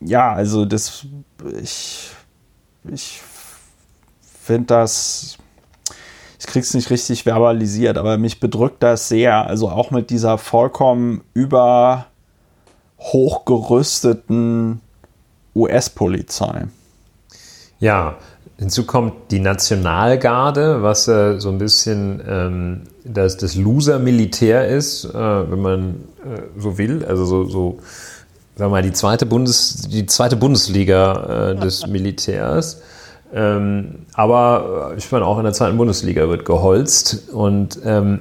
ja, also das, ich, ich finde das, ich krieg's nicht richtig verbalisiert, aber mich bedrückt das sehr, also auch mit dieser vollkommen über hochgerüsteten US-Polizei. Ja, hinzu kommt die Nationalgarde, was äh, so ein bisschen ähm, das, das Loser-Militär ist, äh, wenn man äh, so will. Also so, so sagen wir mal, die zweite, Bundes, die zweite Bundesliga äh, des Militärs. Ähm, aber äh, ich meine, auch in der zweiten Bundesliga wird geholzt und ähm,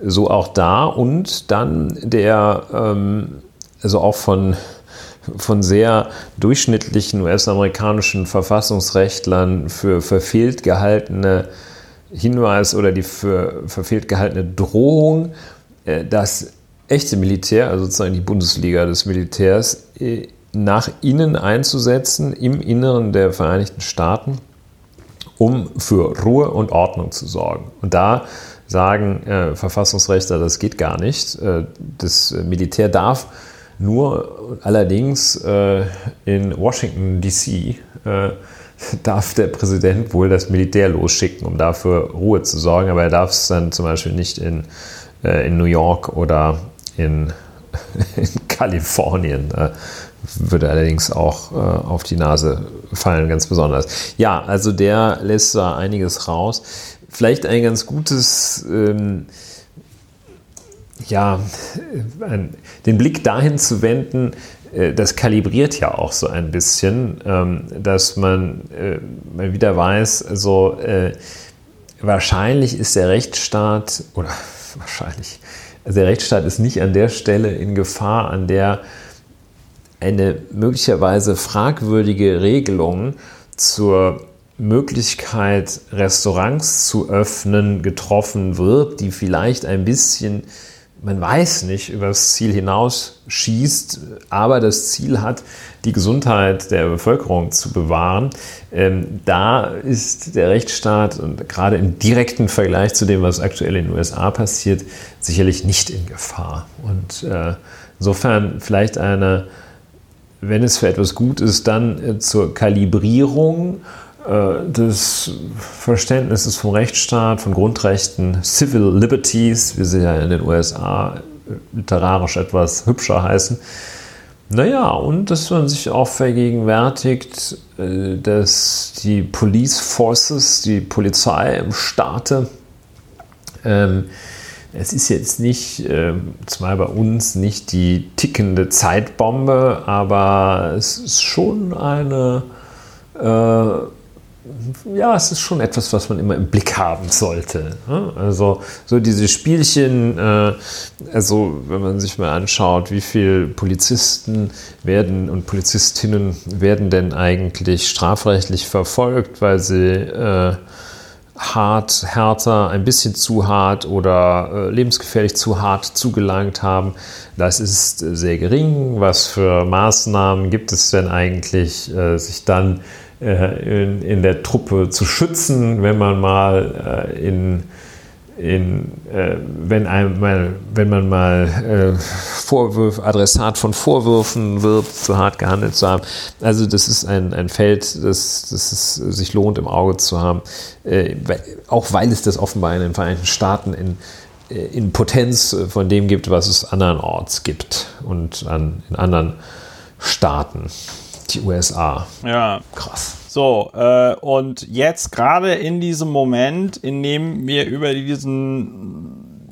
so auch da. Und dann der, ähm, also auch von von sehr durchschnittlichen US-amerikanischen Verfassungsrechtlern für verfehlt gehaltene Hinweis oder die für verfehlt gehaltene Drohung, äh, das echte Militär, also sozusagen die Bundesliga des Militärs, äh, nach innen einzusetzen, im Inneren der Vereinigten Staaten, um für Ruhe und Ordnung zu sorgen. Und da sagen äh, Verfassungsrechtler, das geht gar nicht. Äh, das Militär darf Nur allerdings äh, in Washington, DC, äh, darf der Präsident wohl das Militär losschicken, um dafür Ruhe zu sorgen, aber er darf es dann zum Beispiel nicht in, äh, in New York oder in, in Kalifornien. Da würde allerdings auch äh, auf die Nase fallen, ganz besonders. Ja, also der lässt da einiges raus. Vielleicht ein ganz gutes, ähm, ja, ein, den Blick dahin zu wenden, äh, das kalibriert ja auch so ein bisschen, ähm, dass man äh, mal wieder weiß, also äh, wahrscheinlich ist der Rechtsstaat, oder wahrscheinlich, also der Rechtsstaat ist nicht an der Stelle in Gefahr, an der eine möglicherweise fragwürdige Regelung zur Möglichkeit, Restaurants zu öffnen, getroffen wird, die vielleicht ein bisschen man weiß nicht, über das Ziel hinaus schießt, aber das Ziel hat, die Gesundheit der Bevölkerung zu bewahren. Ähm, da ist der Rechtsstaat und gerade im direkten Vergleich zu dem, was aktuell in den USA passiert, sicherlich nicht in Gefahr. Und äh, insofern vielleicht eine, wenn es für etwas gut ist, dann äh, zur Kalibrierung des Verständnisses vom Rechtsstaat, von Grundrechten, Civil Liberties, wie sie ja in den USA literarisch etwas hübscher heißen. Naja, und dass man sich auch vergegenwärtigt, äh, dass die Police Forces, die Polizei im Staate, ähm, es ist jetzt nicht, äh, zwar bei uns nicht die tickende Zeitbombe, aber es ist schon eine äh, ja, es ist schon etwas, was man immer im Blick haben sollte. Ne? Also so diese Spielchen, äh, also wenn man sich mal anschaut, wie viele Polizisten werden und Polizistinnen werden denn eigentlich strafrechtlich verfolgt, weil sie äh, hart, härter, ein bisschen zu hart oder äh, lebensgefährlich zu hart zugelangt haben. Das ist sehr gering. Was für Maßnahmen gibt es denn eigentlich, sich dann äh, in, in, der Truppe zu schützen, wenn man mal äh, in, in äh, wenn, einem wenn man mal äh, Vorwürfe, Adressat von Vorwürfen wird, zu hart gehandelt zu haben. Also das ist ein, ein Feld, das, das es sich lohnt im Auge zu haben, äh, auch weil es das offenbar in den Vereinigten Staaten in, äh, in Potenz von dem gibt, was es andernorts gibt und an, in anderen Staaten die USA. Ja. Krass. So, äh, und jetzt gerade in diesem Moment, in dem wir über diesen,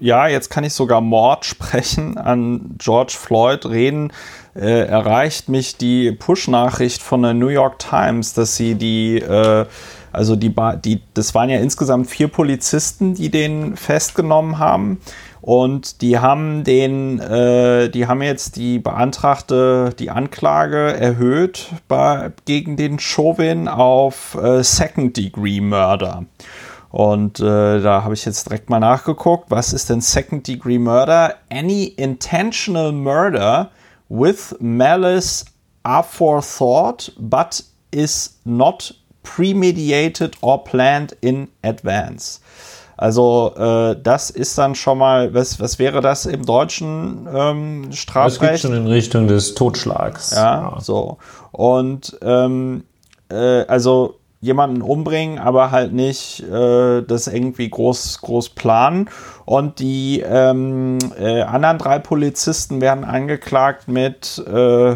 ja, jetzt kann ich sogar Mord sprechen, an George Floyd reden, äh, erreicht mich die Push-Nachricht von der New York Times, dass sie die, äh, also die, die, das waren ja insgesamt vier Polizisten, die den festgenommen haben. Und die haben den, äh, die haben jetzt die beantragte, die Anklage erhöht bei, gegen den Chauvin auf äh, Second Degree Murder. Und äh, da habe ich jetzt direkt mal nachgeguckt, was ist denn Second Degree Murder? Any intentional murder with malice aforethought, but is not premediated or planned in advance. Also äh, das ist dann schon mal, was, was wäre das im deutschen ähm, Strafrecht? Das geht schon in Richtung des Totschlags. Ja, ja. so. Und ähm, äh, also jemanden umbringen, aber halt nicht äh, das irgendwie groß, groß planen. Und die ähm, äh, anderen drei Polizisten werden angeklagt mit äh,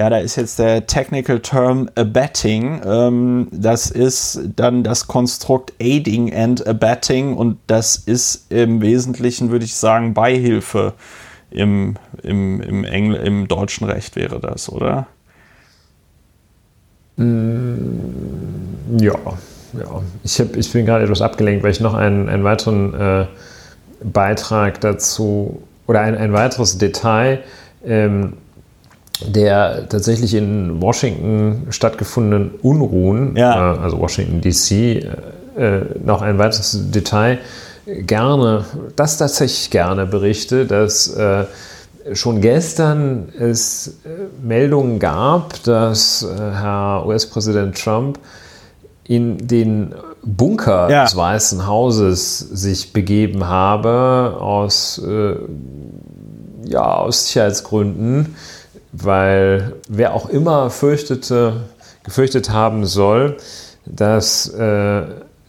ja, da ist jetzt der Technical Term abetting. Ähm, das ist dann das Konstrukt aiding and abetting und das ist im Wesentlichen, würde ich sagen, Beihilfe im, im, im, Engl im deutschen Recht wäre das, oder? Mm, ja, ja. Ich, hab, ich bin gerade etwas abgelenkt, weil ich noch einen, einen weiteren äh, Beitrag dazu oder ein, ein weiteres Detail ähm, der tatsächlich in Washington stattgefundenen Unruhen, ja. äh, also Washington DC, äh, äh, noch ein weiteres Detail gerne, das tatsächlich gerne berichte, dass äh, schon gestern es äh, Meldungen gab, dass äh, Herr US-Präsident Trump in den Bunker ja. des Weißen Hauses sich begeben habe aus ja, aus Sicherheitsgründen, weil wer auch immer fürchtete, gefürchtet haben soll, dass, äh,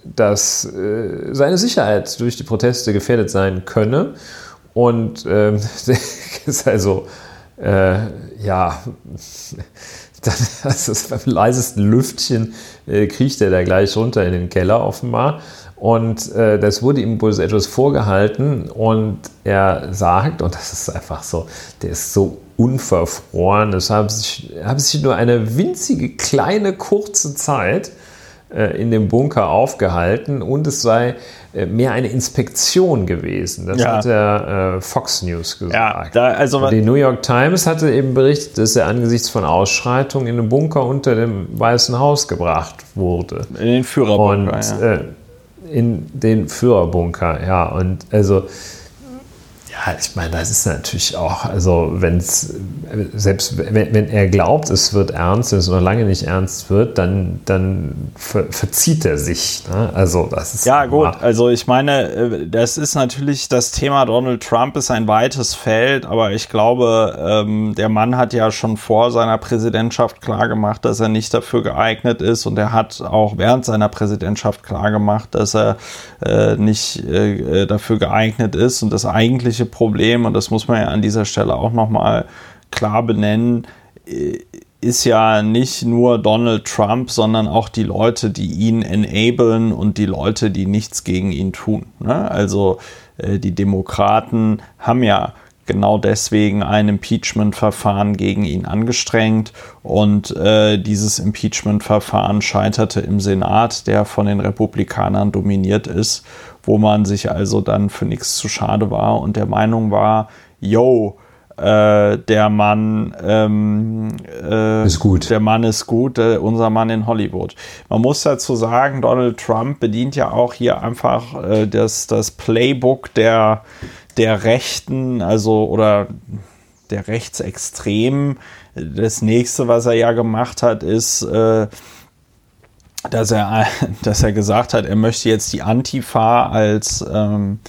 dass äh, seine Sicherheit durch die Proteste gefährdet sein könne. Und ähm, ist also, äh, ja, das beim leisesten Lüftchen äh, kriecht er da gleich runter in den Keller offenbar. Und äh, das wurde ihm wohl etwas vorgehalten und er sagt, und das ist einfach so, der ist so unverfroren, es haben sich, haben sich nur eine winzige, kleine, kurze Zeit äh, in dem Bunker aufgehalten und es sei äh, mehr eine Inspektion gewesen. Das ja. hat der äh, Fox News gesagt. Ja, also die New York Times hatte eben berichtet, dass er angesichts von Ausschreitungen in den Bunker unter dem Weißen Haus gebracht wurde. In den Führerbunker. Und, ja. äh, in den Führerbunker, ja. Und also ja, ich meine, das ist natürlich auch, also wenn es, selbst wenn, wenn, er glaubt, es wird ernst, wenn es noch lange nicht ernst wird, dann, dann ver, verzieht er sich. Ne? Also das ist. Ja, gut, also ich meine, äh, das ist natürlich, das Thema Donald Trump ist ein weites Feld, aber ich glaube, ähm, der Mann hat ja schon vor seiner Präsidentschaft klargemacht, dass er nicht dafür geeignet ist und er hat auch während seiner Präsidentschaft klargemacht, dass er äh, nicht äh, dafür geeignet ist und das eigentliche Problem, und das muss man ja an dieser Stelle auch nochmal klar benennen, äh, ist ja nicht nur Donald Trump, sondern auch die Leute, die ihn enablen und die Leute, die nichts gegen ihn tun. Ne? Also äh, die Demokraten haben ja genau deswegen ein Impeachment-Verfahren gegen ihn angestrengt und äh, dieses Impeachment-Verfahren scheiterte im Senat, der von den Republikanern dominiert ist wo man sich also dann für nichts zu schade war und der Meinung war, yo, äh, der Mann ähm, äh, ist gut. Der Mann ist gut, äh, unser Mann in Hollywood. Man muss dazu sagen, Donald Trump bedient ja auch hier einfach äh, das, das Playbook der, der Rechten, also oder der Rechtsextremen. Das nächste, was er ja gemacht hat, ist äh, dass er, dass er gesagt hat, er möchte jetzt die Antifa als, ähm,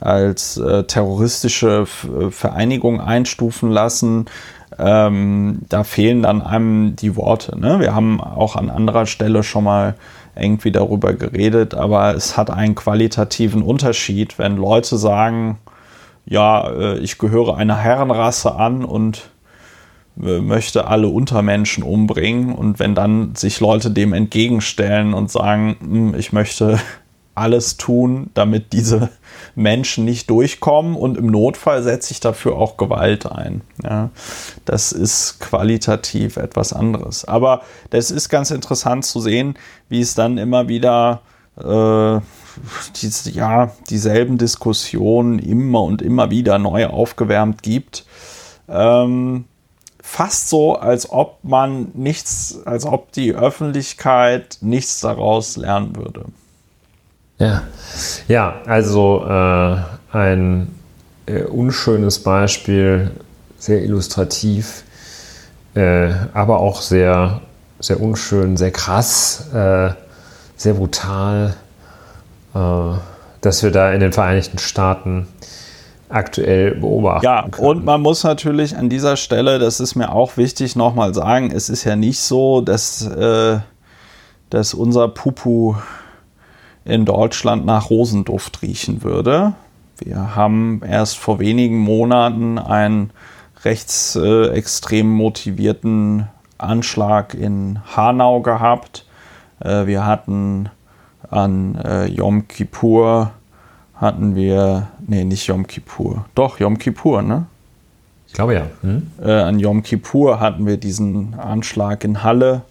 als äh, terroristische Vereinigung einstufen lassen. Ähm, da fehlen dann einem die Worte. Ne? Wir haben auch an anderer Stelle schon mal irgendwie darüber geredet, aber es hat einen qualitativen Unterschied, wenn Leute sagen, ja, äh, ich gehöre einer Herrenrasse an und möchte alle Untermenschen umbringen und wenn dann sich Leute dem entgegenstellen und sagen, hm, ich möchte alles tun, damit diese Menschen nicht durchkommen und im Notfall setze ich dafür auch Gewalt ein. Ja, das ist qualitativ etwas anderes. Aber das ist ganz interessant zu sehen, wie es dann immer wieder äh, diese, ja, dieselben Diskussionen immer und immer wieder neu aufgewärmt gibt. Ähm, fast so, als ob man nichts, als ob die Öffentlichkeit nichts daraus lernen würde. Ja, ja also äh, ein äh, unschönes Beispiel, sehr illustrativ, äh, aber auch sehr, sehr unschön, sehr krass, äh, sehr brutal, äh, dass wir da in den Vereinigten Staaten aktuell beobachten. Ja, können. und man muss natürlich an dieser Stelle, das ist mir auch wichtig, nochmal sagen, es ist ja nicht so, dass, äh, dass unser Pupu in Deutschland nach Rosenduft riechen würde. Wir haben erst vor wenigen Monaten einen rechtsextrem motivierten Anschlag in Hanau gehabt. Äh, wir hatten an äh, Yom Kippur hatten wir, nee, nicht Yom Kippur, doch Yom Kippur, ne? Ich glaube ja. Hm? Äh, an Yom Kippur hatten wir diesen Anschlag in Halle.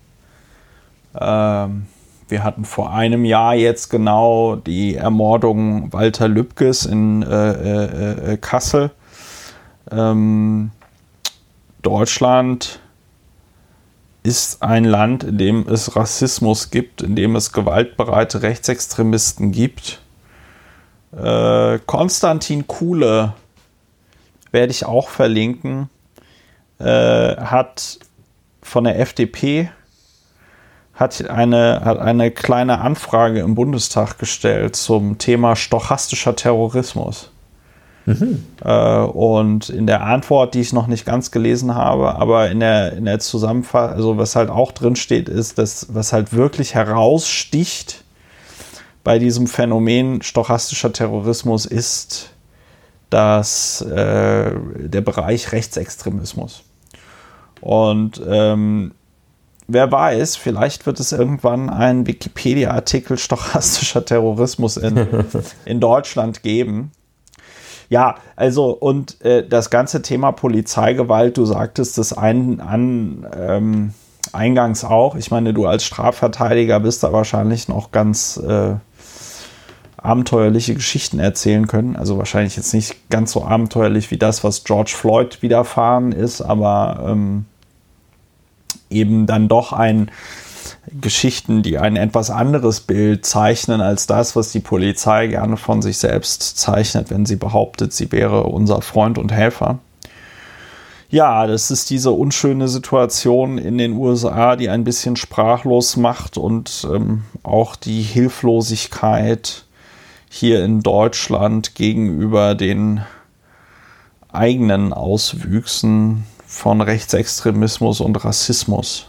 Ähm, wir hatten vor einem Jahr jetzt genau die Ermordung Walter Lübkes in äh, äh, äh Kassel. Ähm, Deutschland ist ein Land, in dem es Rassismus gibt, in dem es gewaltbereite Rechtsextremisten gibt äh, Konstantin Kuhle werde ich auch verlinken. Äh, hat von der FDP hat eine, hat eine kleine Anfrage im Bundestag gestellt zum Thema stochastischer Terrorismus. Mhm. Äh, und in der Antwort, die ich noch nicht ganz gelesen habe, aber in der, in der Zusammenfassung, also was halt auch drin steht, ist, dass was halt wirklich heraussticht bei diesem Phänomen stochastischer Terrorismus ist, dass äh, der Bereich Rechtsextremismus. Und ähm, wer weiß, vielleicht wird es irgendwann einen Wikipedia-Artikel stochastischer Terrorismus in, in Deutschland geben. Ja, also und äh, das ganze Thema Polizeigewalt, du sagtest es ein, an, ähm, eingangs auch. Ich meine, du als Strafverteidiger bist da wahrscheinlich noch ganz äh, abenteuerliche Geschichten erzählen können. Also wahrscheinlich jetzt nicht ganz so abenteuerlich wie das, was George Floyd widerfahren ist, aber ähm, eben dann doch ein Geschichten, die ein etwas anderes Bild zeichnen als das, was die Polizei gerne von sich selbst zeichnet, wenn sie behauptet, sie wäre unser Freund und Helfer. Ja, das ist diese unschöne Situation in den USA, die ein bisschen sprachlos macht und ähm, auch die Hilflosigkeit hier in Deutschland gegenüber den eigenen Auswüchsen von Rechtsextremismus und Rassismus.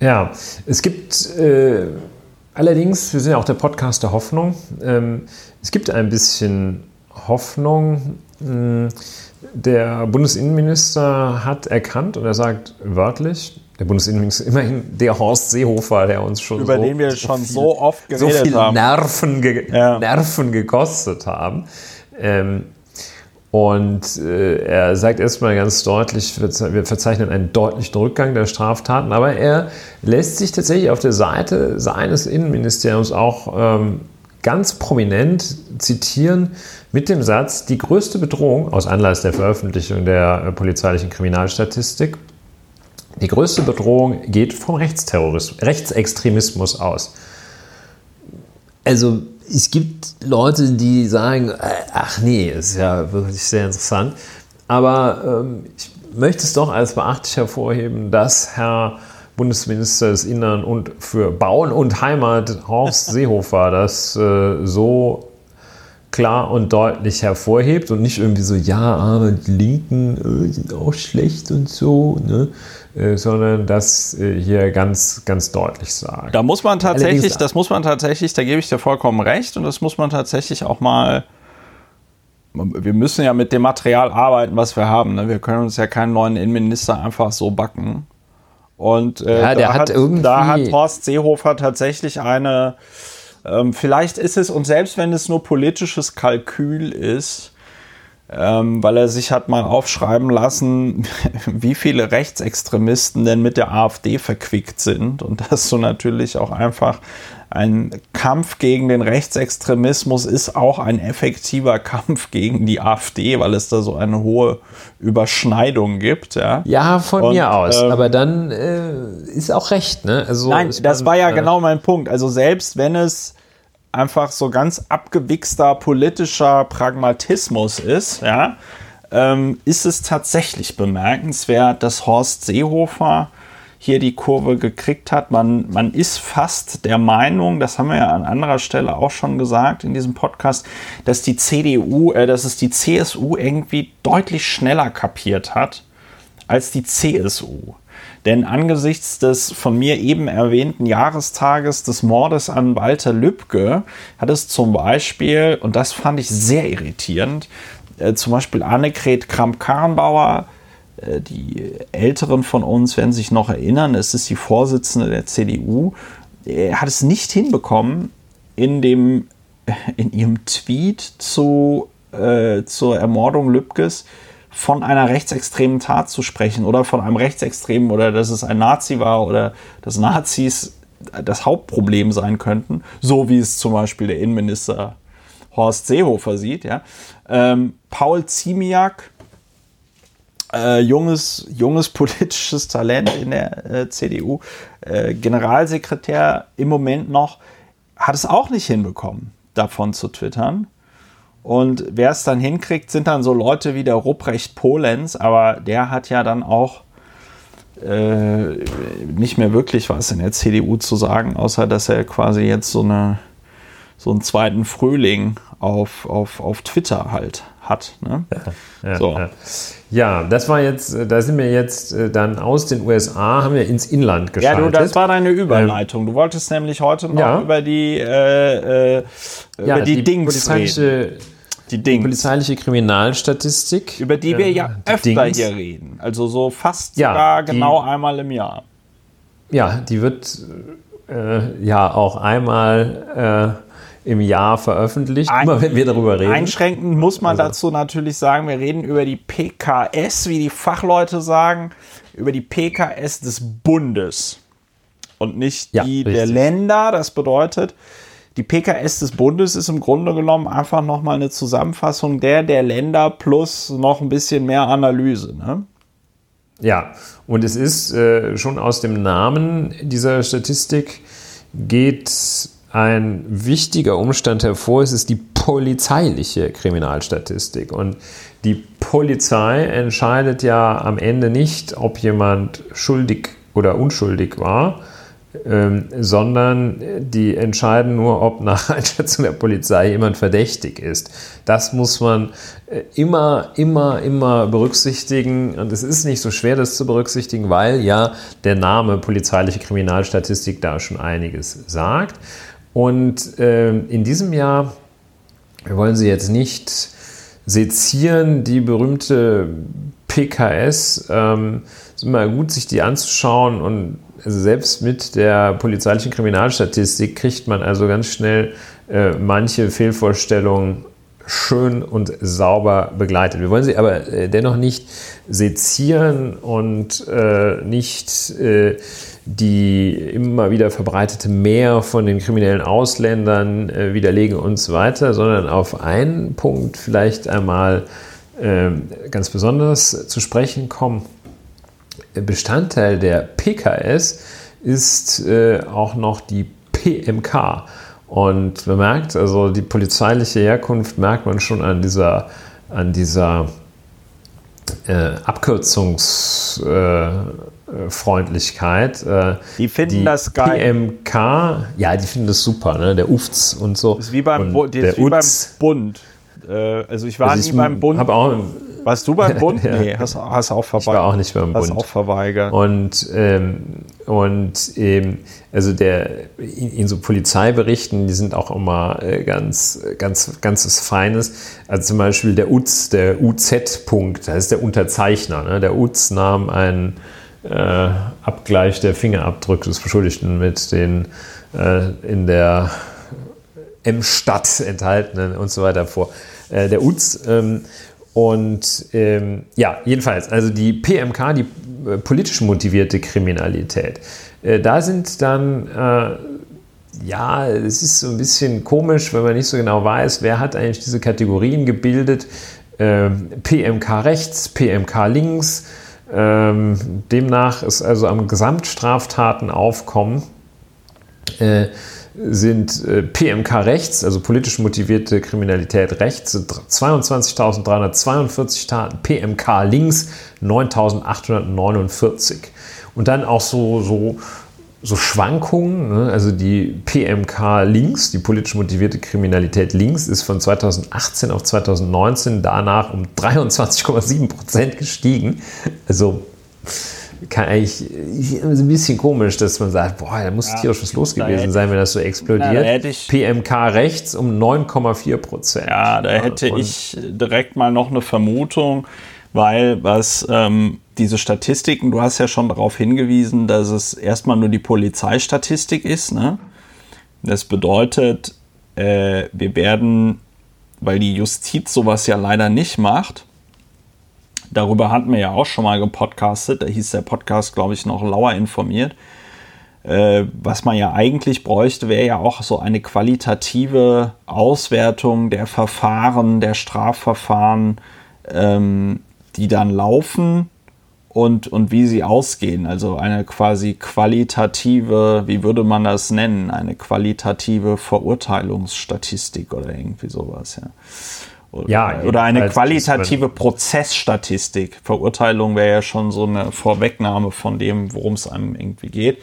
Ja, es gibt äh, allerdings, wir sind ja auch der Podcast der Hoffnung, ähm, es gibt ein bisschen Hoffnung. Hm, der Bundesinnenminister hat erkannt und er sagt wörtlich, der Bundesinnenminister ist immerhin der Horst Seehofer, der uns schon über so, den wir so schon viel, so oft geredet so viel haben. Nerven, ge ja. Nerven gekostet haben. Ähm, und äh, er sagt erstmal ganz deutlich, wir verzeichnen einen deutlichen Rückgang der Straftaten, aber er lässt sich tatsächlich auf der Seite seines Innenministeriums auch ähm, ganz prominent zitieren mit dem Satz, die größte Bedrohung aus Anlass der Veröffentlichung der äh, polizeilichen Kriminalstatistik, die größte Bedrohung geht vom Rechtsterrorismus, Rechtsextremismus aus. Also es gibt Leute, die sagen, äh, ach nee, ist ja wirklich sehr interessant. Aber ähm, ich möchte es doch als beachtlich hervorheben, dass Herr Bundesminister des Innern und für Bauen und Heimat Horst Seehofer das äh, so klar und deutlich hervorhebt und nicht irgendwie so, ja, aber die Linken äh, sind auch schlecht und so, ne? Äh, sondern das äh, hier ganz, ganz deutlich sagen. Da muss man tatsächlich, das muss man tatsächlich, da gebe ich dir vollkommen recht und das muss man tatsächlich auch mal wir müssen ja mit dem Material arbeiten, was wir haben. Ne? Wir können uns ja keinen neuen Innenminister einfach so backen. Und äh, ja, der da, hat, irgendwie da hat Horst Seehofer tatsächlich eine, ähm, vielleicht ist es, und selbst wenn es nur politisches Kalkül ist, ähm, weil er sich hat mal aufschreiben lassen, wie viele Rechtsextremisten denn mit der AfD verquickt sind und dass so natürlich auch einfach ein Kampf gegen den Rechtsextremismus ist auch ein effektiver Kampf gegen die AfD, weil es da so eine hohe Überschneidung gibt. Ja, ja von und, mir aus. Ähm, Aber dann äh, ist auch recht. Ne? Also nein, das war ja äh, genau mein Punkt. Also selbst wenn es einfach so ganz abgewichster politischer Pragmatismus ist, ja, ähm, ist es tatsächlich bemerkenswert, dass Horst Seehofer hier die Kurve gekriegt hat. Man, man ist fast der Meinung, das haben wir ja an anderer Stelle auch schon gesagt in diesem Podcast, dass die CDU, äh, dass es die CSU irgendwie deutlich schneller kapiert hat als die CSU. Denn angesichts des von mir eben erwähnten Jahrestages des Mordes an Walter Lübcke hat es zum Beispiel, und das fand ich sehr irritierend, äh, zum Beispiel Annegret Kramp-Karrenbauer, äh, die Älteren von uns werden sich noch erinnern, es ist die Vorsitzende der CDU, äh, hat es nicht hinbekommen, in, dem, in ihrem Tweet zu, äh, zur Ermordung Lübkes von einer rechtsextremen Tat zu sprechen oder von einem Rechtsextremen oder dass es ein Nazi war oder dass Nazis das Hauptproblem sein könnten, so wie es zum Beispiel der Innenminister Horst Seehofer sieht. Ja. Ähm, Paul Ziemiak, äh, junges, junges politisches Talent in der äh, CDU, äh, Generalsekretär im Moment noch, hat es auch nicht hinbekommen, davon zu twittern. Und wer es dann hinkriegt, sind dann so Leute wie der Ruprecht Polenz, aber der hat ja dann auch äh, nicht mehr wirklich was in der CDU zu sagen, außer dass er quasi jetzt so, eine, so einen zweiten Frühling auf, auf, auf Twitter halt hat. Ne? Ja, so. ja. ja, das war jetzt, äh, da sind wir jetzt äh, dann aus den USA, haben wir ins Inland geschaltet. Ja, du, das war deine Überleitung. du wolltest nämlich heute noch ja. über die, äh, äh, über die, die Dings reden. Die, Dings. die polizeiliche Kriminalstatistik. Über die wir ja öfter Dings. hier reden. Also so fast ja, sogar genau einmal im Jahr. Ja, die wird äh, ja auch einmal äh, im Jahr veröffentlicht, Ein, immer wenn wir darüber reden. Einschränkend muss man also. dazu natürlich sagen, wir reden über die PKS, wie die Fachleute sagen, über die PKS des Bundes und nicht ja, die richtig. der Länder. Das bedeutet, die PKS des Bundes ist im Grunde genommen einfach nochmal eine Zusammenfassung der der Länder plus noch ein bisschen mehr Analyse. Ne? Ja, und es ist äh, schon aus dem Namen dieser Statistik geht ein wichtiger Umstand hervor. Es ist die polizeiliche Kriminalstatistik. Und die Polizei entscheidet ja am Ende nicht, ob jemand schuldig oder unschuldig war, ähm, sondern die entscheiden nur, ob nach Einschätzung der Polizei jemand verdächtig ist. Das muss man äh, immer, immer, immer berücksichtigen. Und es ist nicht so schwer, das zu berücksichtigen, weil ja der Name polizeiliche Kriminalstatistik da schon einiges sagt. Und äh, in diesem Jahr, wollen Sie jetzt nicht sezieren, die berühmte PKS. Ähm, ist immer gut, sich die anzuschauen und also selbst mit der polizeilichen Kriminalstatistik kriegt man also ganz schnell äh, manche Fehlvorstellungen schön und sauber begleitet. Wir wollen sie aber äh, dennoch nicht sezieren und äh, nicht äh, die immer wieder verbreitete Mehr von den kriminellen Ausländern äh, widerlegen und so weiter, sondern auf einen Punkt vielleicht einmal ähm, ganz besonders zu sprechen kommen. Bestandteil der PKS ist äh, auch noch die PMK. Und man merkt, also die polizeiliche Herkunft merkt man schon an dieser, an dieser äh, Abkürzungsfreundlichkeit. Äh, die finden die das geil. PMK, ja, die finden das super, ne? der UFZ und so. Das ist wie beim, Bo ist wie beim Bund. Äh, also ich war also nie beim Bund. Auch, warst du beim Bund? ja. Nee, hast, hast auch verweigert. Ich war auch nicht beim Bund. Hast auch verweigert. Und, ähm, und ähm, also der, in, in, so Polizeiberichten, die sind auch immer äh, ganz, ganz, ganzes Feines. Also zum Beispiel der UZ, der UZ-Punkt, das ist der Unterzeichner. Ne? Der UZ nahm einen äh, Abgleich der Fingerabdrücke des Beschuldigten mit den äh, in der M-Stadt enthaltenen und so weiter vor. Äh, der UZ. Ähm, und ähm, ja, jedenfalls, also die PMK, die äh, politisch motivierte Kriminalität, äh, da sind dann, äh, ja, es ist so ein bisschen komisch, wenn man nicht so genau weiß, wer hat eigentlich diese Kategorien gebildet. Ähm, PMK rechts, PMK links. Ähm, demnach ist also am Gesamtstraftatenaufkommen äh, sind äh, PMK rechts, also politisch motivierte Kriminalität rechts, 22.342 Taten, PMK links 9.849. Und dann auch so, so, so Schwankungen, ne? also die PMK links, die politisch motivierte Kriminalität links, ist von 2018 auf 2019 danach um 23,7 Prozent gestiegen. Also kann eigentlich ein bisschen komisch, dass man sagt, boah, da muss ja, tierisch was los gewesen sein, wenn das so explodiert. Na, PMK rechts um 9,4 Prozent. Ja, da hätte Und ich direkt mal noch eine Vermutung, weil was ähm, diese Statistiken, du hast ja schon darauf hingewiesen, dass es erstmal nur die Polizeistatistik ist. Ne? Das bedeutet, äh, wir werden, weil die Justiz sowas ja leider nicht macht, Darüber hatten wir ja auch schon mal gepodcastet. Da hieß der Podcast, glaube ich, noch lauer informiert. Äh, was man ja eigentlich bräuchte, wäre ja auch so eine qualitative Auswertung der Verfahren, der Strafverfahren, ähm, die dann laufen und, und wie sie ausgehen. Also eine quasi qualitative, wie würde man das nennen? Eine qualitative Verurteilungsstatistik oder irgendwie sowas, ja. Oder, ja, oder eine qualitative Prozessstatistik. Verurteilung wäre ja schon so eine Vorwegnahme von dem, worum es einem irgendwie geht.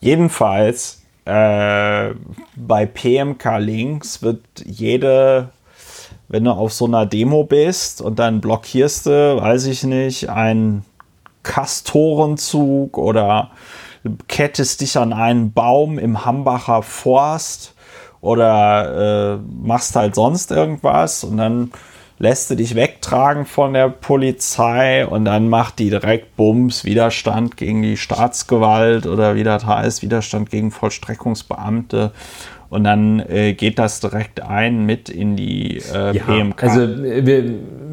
Jedenfalls äh, bei PMK Links wird jede wenn du auf so einer Demo bist und dann blockierst du, weiß ich nicht, einen Kastorenzug oder kettest dich an einen Baum im Hambacher Forst oder äh, machst halt sonst irgendwas und dann lässt du dich wegtragen von der Polizei und dann macht die direkt Bums, Widerstand gegen die Staatsgewalt oder wie das heißt, Widerstand gegen Vollstreckungsbeamte. Und dann äh, geht das direkt ein mit in die äh, ja, PMK. Also wir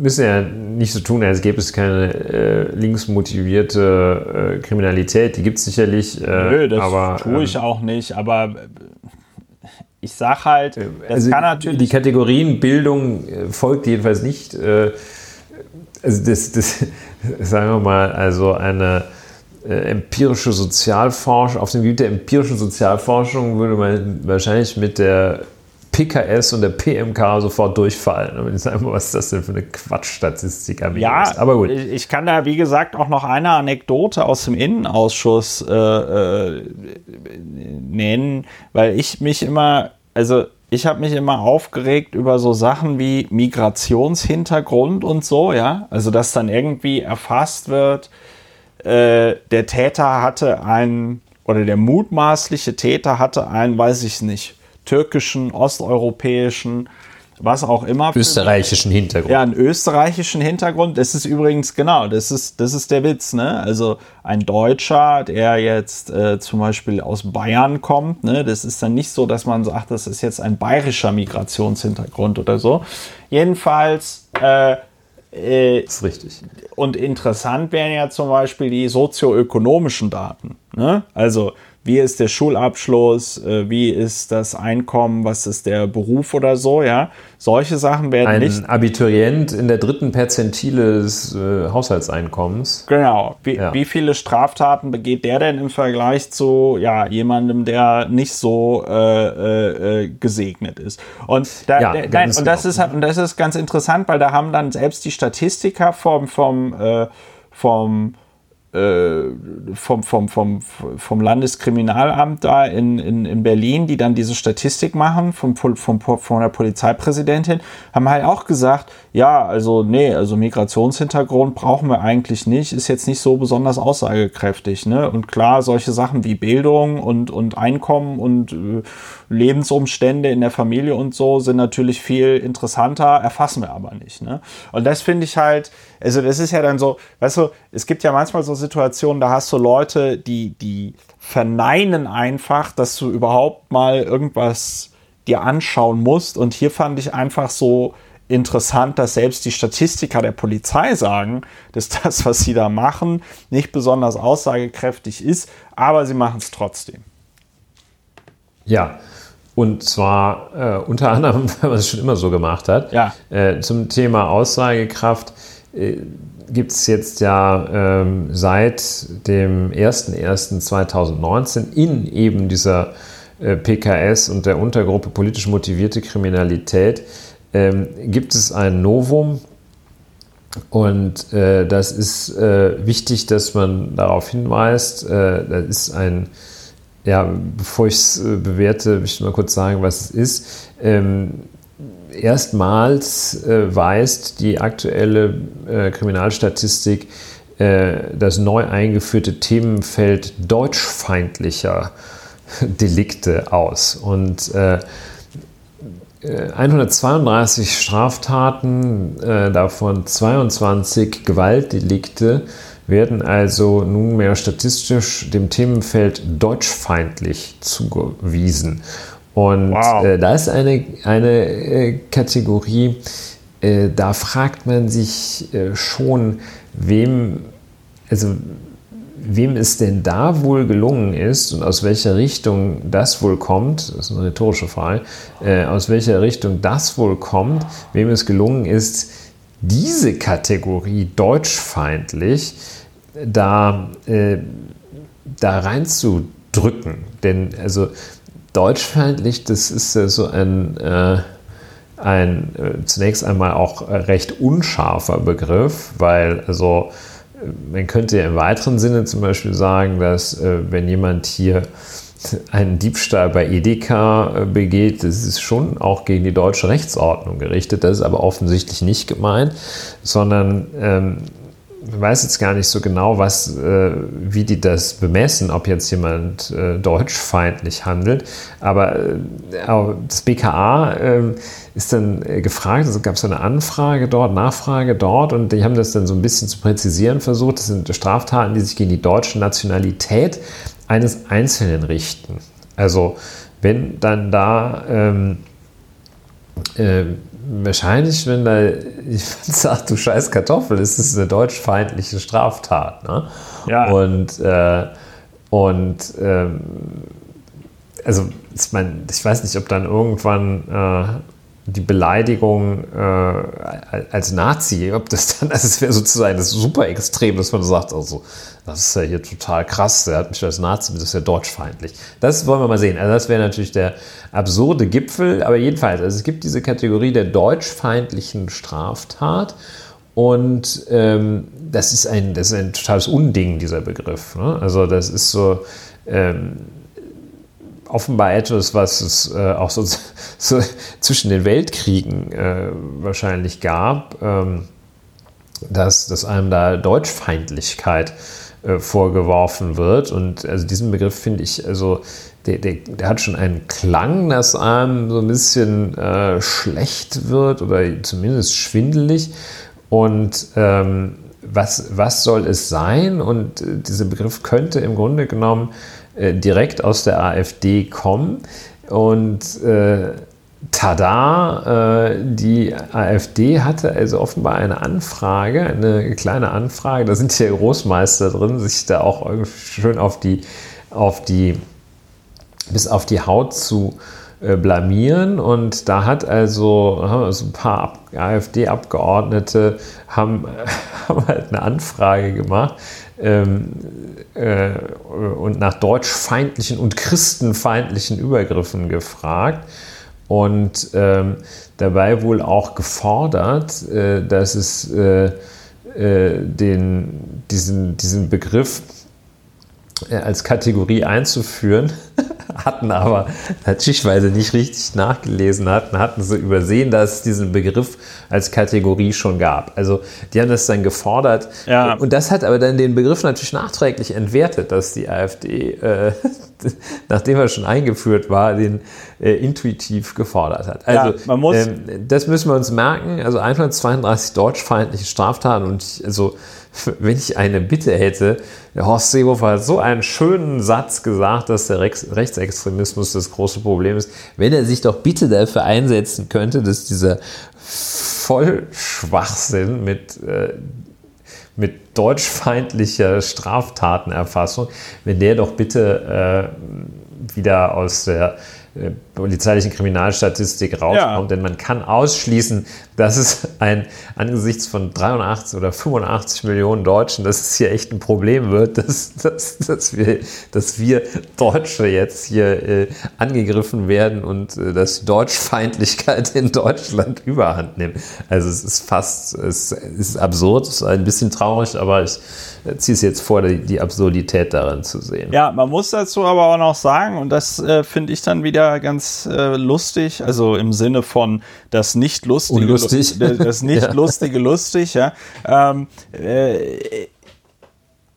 müssen ja nicht so tun, als gäbe es keine äh, linksmotivierte äh, Kriminalität. Die gibt es sicherlich. Äh, Nö, das aber, tue ich ähm, auch nicht. Aber ich sage halt, das also kann natürlich. Die Kategorien Bildung äh, folgt jedenfalls nicht. also das, das, sagen wir mal, also eine äh, empirische Sozialforschung, auf dem Gebiet der empirischen Sozialforschung würde man wahrscheinlich mit der PKS und der PMK sofort durchfallen. Und ich sage mal, was ist das denn für eine Quatschstatistik am Ja, ist. aber gut. Ich kann da, wie gesagt, auch noch eine Anekdote aus dem Innenausschuss äh, äh, nennen, weil ich mich immer, also ich habe mich immer aufgeregt über so Sachen wie Migrationshintergrund und so, ja. Also, dass dann irgendwie erfasst wird, äh, der Täter hatte einen, oder der mutmaßliche Täter hatte einen, weiß ich nicht, türkischen, osteuropäischen, was auch immer. Österreichischen Hintergrund. Ja, einen österreichischen Hintergrund. Das ist übrigens, genau, das ist, das ist der Witz, ne? Also ein Deutscher, der jetzt äh, zum Beispiel aus Bayern kommt, ne? Das ist dann nicht so, dass man sagt, das ist jetzt ein bayerischer Migrationshintergrund oder so. Jedenfalls, äh, äh, das ist richtig. Und interessant wären ja zum Beispiel die sozioökonomischen Daten. Ne? Also wie ist der Schulabschluss, äh, wie ist das Einkommen, was ist der Beruf oder so, ja. Solche Sachen werden Ein nicht. Ein Abiturient in der dritten Perzentile des äh, Haushaltseinkommens. Genau. Wie, ja. wie, viele Straftaten begeht der denn im Vergleich zu ja, jemandem, der nicht so äh, äh, äh gesegnet ist? Und, da, ja, der, nein, und, das genau. ist, und das ist ganz interessant, weil da haben dann selbst die Statistiker vom, vom, äh, vom vom, vom, vom, vom Landeskriminalamt da in, in, in Berlin, die dann diese Statistik machen, vom, vom, von der Polizeipräsidentin, haben halt auch gesagt, ja, also nee, also Migrationshintergrund brauchen wir eigentlich nicht, ist jetzt nicht so besonders aussagekräftig. Ne? Und klar, solche Sachen wie Bildung und, und Einkommen und äh, Lebensumstände in der Familie und so sind natürlich viel interessanter, erfassen wir aber nicht. Ne? Und das finde ich halt, also das ist ja dann so, weißt du, es gibt ja manchmal so Situationen, da hast du Leute, die, die verneinen einfach, dass du überhaupt mal irgendwas dir anschauen musst. Und hier fand ich einfach so interessant, dass selbst die Statistiker der Polizei sagen, dass das, was sie da machen, nicht besonders aussagekräftig ist, aber sie machen es trotzdem. Ja, und zwar äh, unter anderem, weil man es schon immer so gemacht hat. Ja. Äh, zum Thema Aussagekraft äh, gibt es jetzt ja ähm, seit dem 01.01.2019 in eben dieser äh, PKS und der Untergruppe politisch motivierte Kriminalität ähm, gibt es ein Novum. Und äh, das ist äh, wichtig, dass man darauf hinweist. Äh, das ist ein, ja, bevor ich es äh, bewerte, möchte ich mal kurz sagen, was es ist. Ähm, erstmals äh, weist die aktuelle äh, Kriminalstatistik das neu eingeführte Themenfeld deutschfeindlicher Delikte aus. Und 132 äh, Straftaten, äh, davon 22 Gewaltdelikte, werden also nunmehr statistisch dem Themenfeld deutschfeindlich zugewiesen. Und wow. äh, da ist eine, eine äh, Kategorie, äh, da fragt man sich schon, wem, also wem es denn da wohl gelungen ist und aus welcher Richtung das wohl kommt, das ist eine rhetorische Frage, äh, aus welcher Richtung das wohl kommt, wem es gelungen ist, diese Kategorie deutschfeindlich da, äh, da reinzudrücken. Denn also deutschfeindlich, das ist ja so ein, äh, ein äh, zunächst einmal auch recht unscharfer Begriff, weil also man könnte ja im weiteren Sinne zum Beispiel sagen, dass äh, wenn jemand hier einen Diebstahl bei Edeka äh, begeht, das ist schon auch gegen die deutsche Rechtsordnung gerichtet. Das ist aber offensichtlich nicht gemeint, sondern ähm, weiß jetzt gar nicht so genau, was, äh, wie die das bemessen, ob jetzt jemand äh, deutschfeindlich handelt. Aber, äh, das BKA ähm, ist dann äh, gefragt, also gab es eine Anfrage dort, Nachfrage dort und die haben das dann so ein bisschen zu präzisieren versucht. Das sind Straftaten, die sich gegen die deutsche Nationalität eines Einzelnen richten. Also wenn dann da ähm, äh, wahrscheinlich, wenn da jemand sagt, du scheiß Kartoffel, ist es eine deutschfeindliche Straftat. Ne? Ja. Und, äh, und ähm, also ich, mein, ich weiß nicht, ob dann irgendwann äh, die Beleidigung äh, als Nazi, ob das dann, also es wäre sozusagen das super extrem, dass man sagt, also das ist ja hier total krass, der hat mich als Nazi, das ist ja deutschfeindlich. Das wollen wir mal sehen. Also das wäre natürlich der absurde Gipfel, aber jedenfalls, also es gibt diese Kategorie der deutschfeindlichen Straftat und ähm, das, ist ein, das ist ein totales Unding, dieser Begriff. Ne? Also das ist so... Ähm, offenbar etwas, was es äh, auch so, so, zwischen den Weltkriegen äh, wahrscheinlich gab, ähm, dass, dass einem da Deutschfeindlichkeit äh, vorgeworfen wird. Und also diesen Begriff finde ich, also der, der, der, hat schon einen Klang, dass einem so ein bisschen äh, schlecht wird oder zumindest schwindelig. Und ähm, was, was soll es sein? Und äh, dieser Begriff könnte im Grunde genommen äh, direkt aus der AfD kommen. Und äh, tada, äh, die AfD hatte also offenbar eine Anfrage, eine kleine Anfrage, da sind ja Großmeister drin, sich da auch schön auf die, auf die, bis auf die Haut zu äh, blamieren. Und da hat also, also ein paar AfD-Abgeordnete haben, haben halt eine Anfrage gemacht ähm, äh, und nach deutschfeindlichen und christenfeindlichen Übergriffen gefragt und ähm, dabei wohl auch gefordert, äh, dass es äh, äh den, diesen, diesen Begriff als Kategorie einzuführen, hatten aber sie nicht richtig nachgelesen hatten, hatten sie übersehen, dass es diesen Begriff als Kategorie schon gab. Also die haben das dann gefordert ja. und das hat aber dann den Begriff natürlich nachträglich entwertet, dass die AfD, äh, nachdem er schon eingeführt war, den äh, intuitiv gefordert hat. Also ja, man muss ähm, das müssen wir uns merken. Also 132 deutschfeindliche Straftaten und also wenn ich eine Bitte hätte, der Horst Seehofer hat so einen schönen Satz gesagt, dass der Rechtsextremismus das große Problem ist. Wenn er sich doch bitte dafür einsetzen könnte, dass dieser Vollschwachsinn mit, äh, mit deutschfeindlicher Straftatenerfassung, wenn der doch bitte äh, wieder aus der polizeilichen Kriminalstatistik rauskommt, ja. denn man kann ausschließen, dass es ein angesichts von 83 oder 85 Millionen Deutschen, dass es hier echt ein Problem wird, dass, dass, dass, wir, dass wir Deutsche jetzt hier äh, angegriffen werden und äh, dass Deutschfeindlichkeit in Deutschland überhand nimmt. Also es ist fast, es ist absurd, es ist ein bisschen traurig, aber ich äh, ziehe es jetzt vor, die, die, Absurdität daran zu sehen. Ja, man muss dazu aber auch noch sagen, und das äh, finde ich dann wieder ganz äh, lustig, also im Sinne von das nicht lustige, Unlustig. das nicht ja. lustige lustig, ja. Ähm, äh,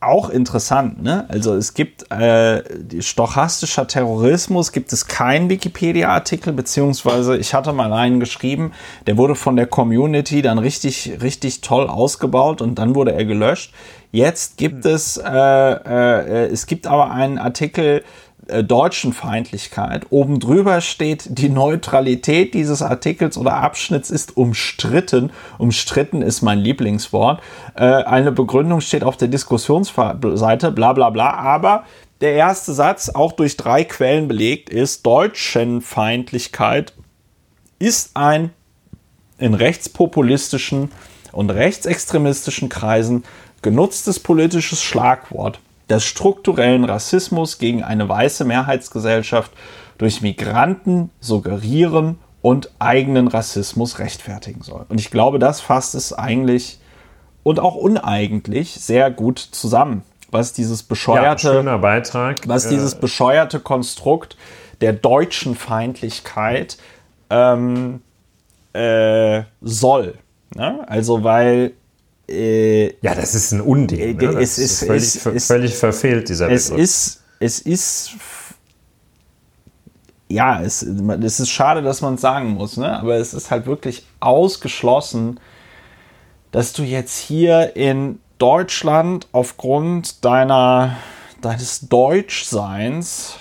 auch interessant, ne? Also es gibt äh, stochastischer Terrorismus, gibt es keinen Wikipedia-Artikel, beziehungsweise ich hatte mal einen geschrieben, der wurde von der Community dann richtig, richtig toll ausgebaut und dann wurde er gelöscht. Jetzt gibt hm. es, äh, äh, es gibt aber einen Artikel äh, deutschen Feindlichkeit. Oben drüber steht, die Neutralität dieses Artikels oder Abschnitts ist umstritten. Umstritten ist mein Lieblingswort. Äh, eine Begründung steht auf der Diskussionsseite, bla bla bla. Aber der erste Satz, auch durch drei Quellen belegt, ist, Deutschenfeindlichkeit ist ein in rechtspopulistischen und rechtsextremistischen Kreisen genutztes politisches Schlagwort des strukturellen Rassismus gegen eine weiße Mehrheitsgesellschaft durch Migranten suggerieren und eigenen Rassismus rechtfertigen soll. Und ich glaube, das fasst es eigentlich und auch uneigentlich sehr gut zusammen. was dieses Ja, bescheuerte, schöner Beitrag. was Äh, dieses bescheuerte Konstrukt der deutschen Feindlichkeit ähm, äh, soll. Ne? Also weil äh, ja, das ist ein Unding. Äh, Ne? es Das ist- völlig, ver- ist- völlig verfehlt, dieser es Begriff. ist, es ist, ja, es, es ist schade, dass man es sagen muss, ne? aber es ist halt wirklich ausgeschlossen, dass du jetzt hier in Deutschland aufgrund deiner, deines Deutschseins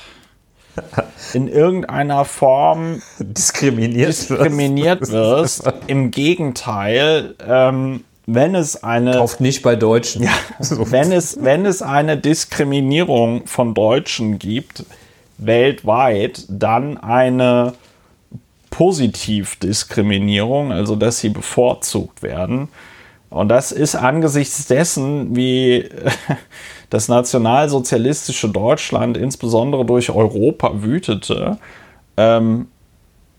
in irgendeiner Form diskriminiert. diskriminiert wirst. Im Gegenteil, ähm, wenn es eine Kauft nicht bei Deutschen. Ja, wenn es, wenn es eine Diskriminierung von Deutschen gibt, weltweit, dann eine Positivdiskriminierung, also dass sie bevorzugt werden. Und das ist angesichts dessen, wie das nationalsozialistische Deutschland insbesondere durch Europa wütete, ähm,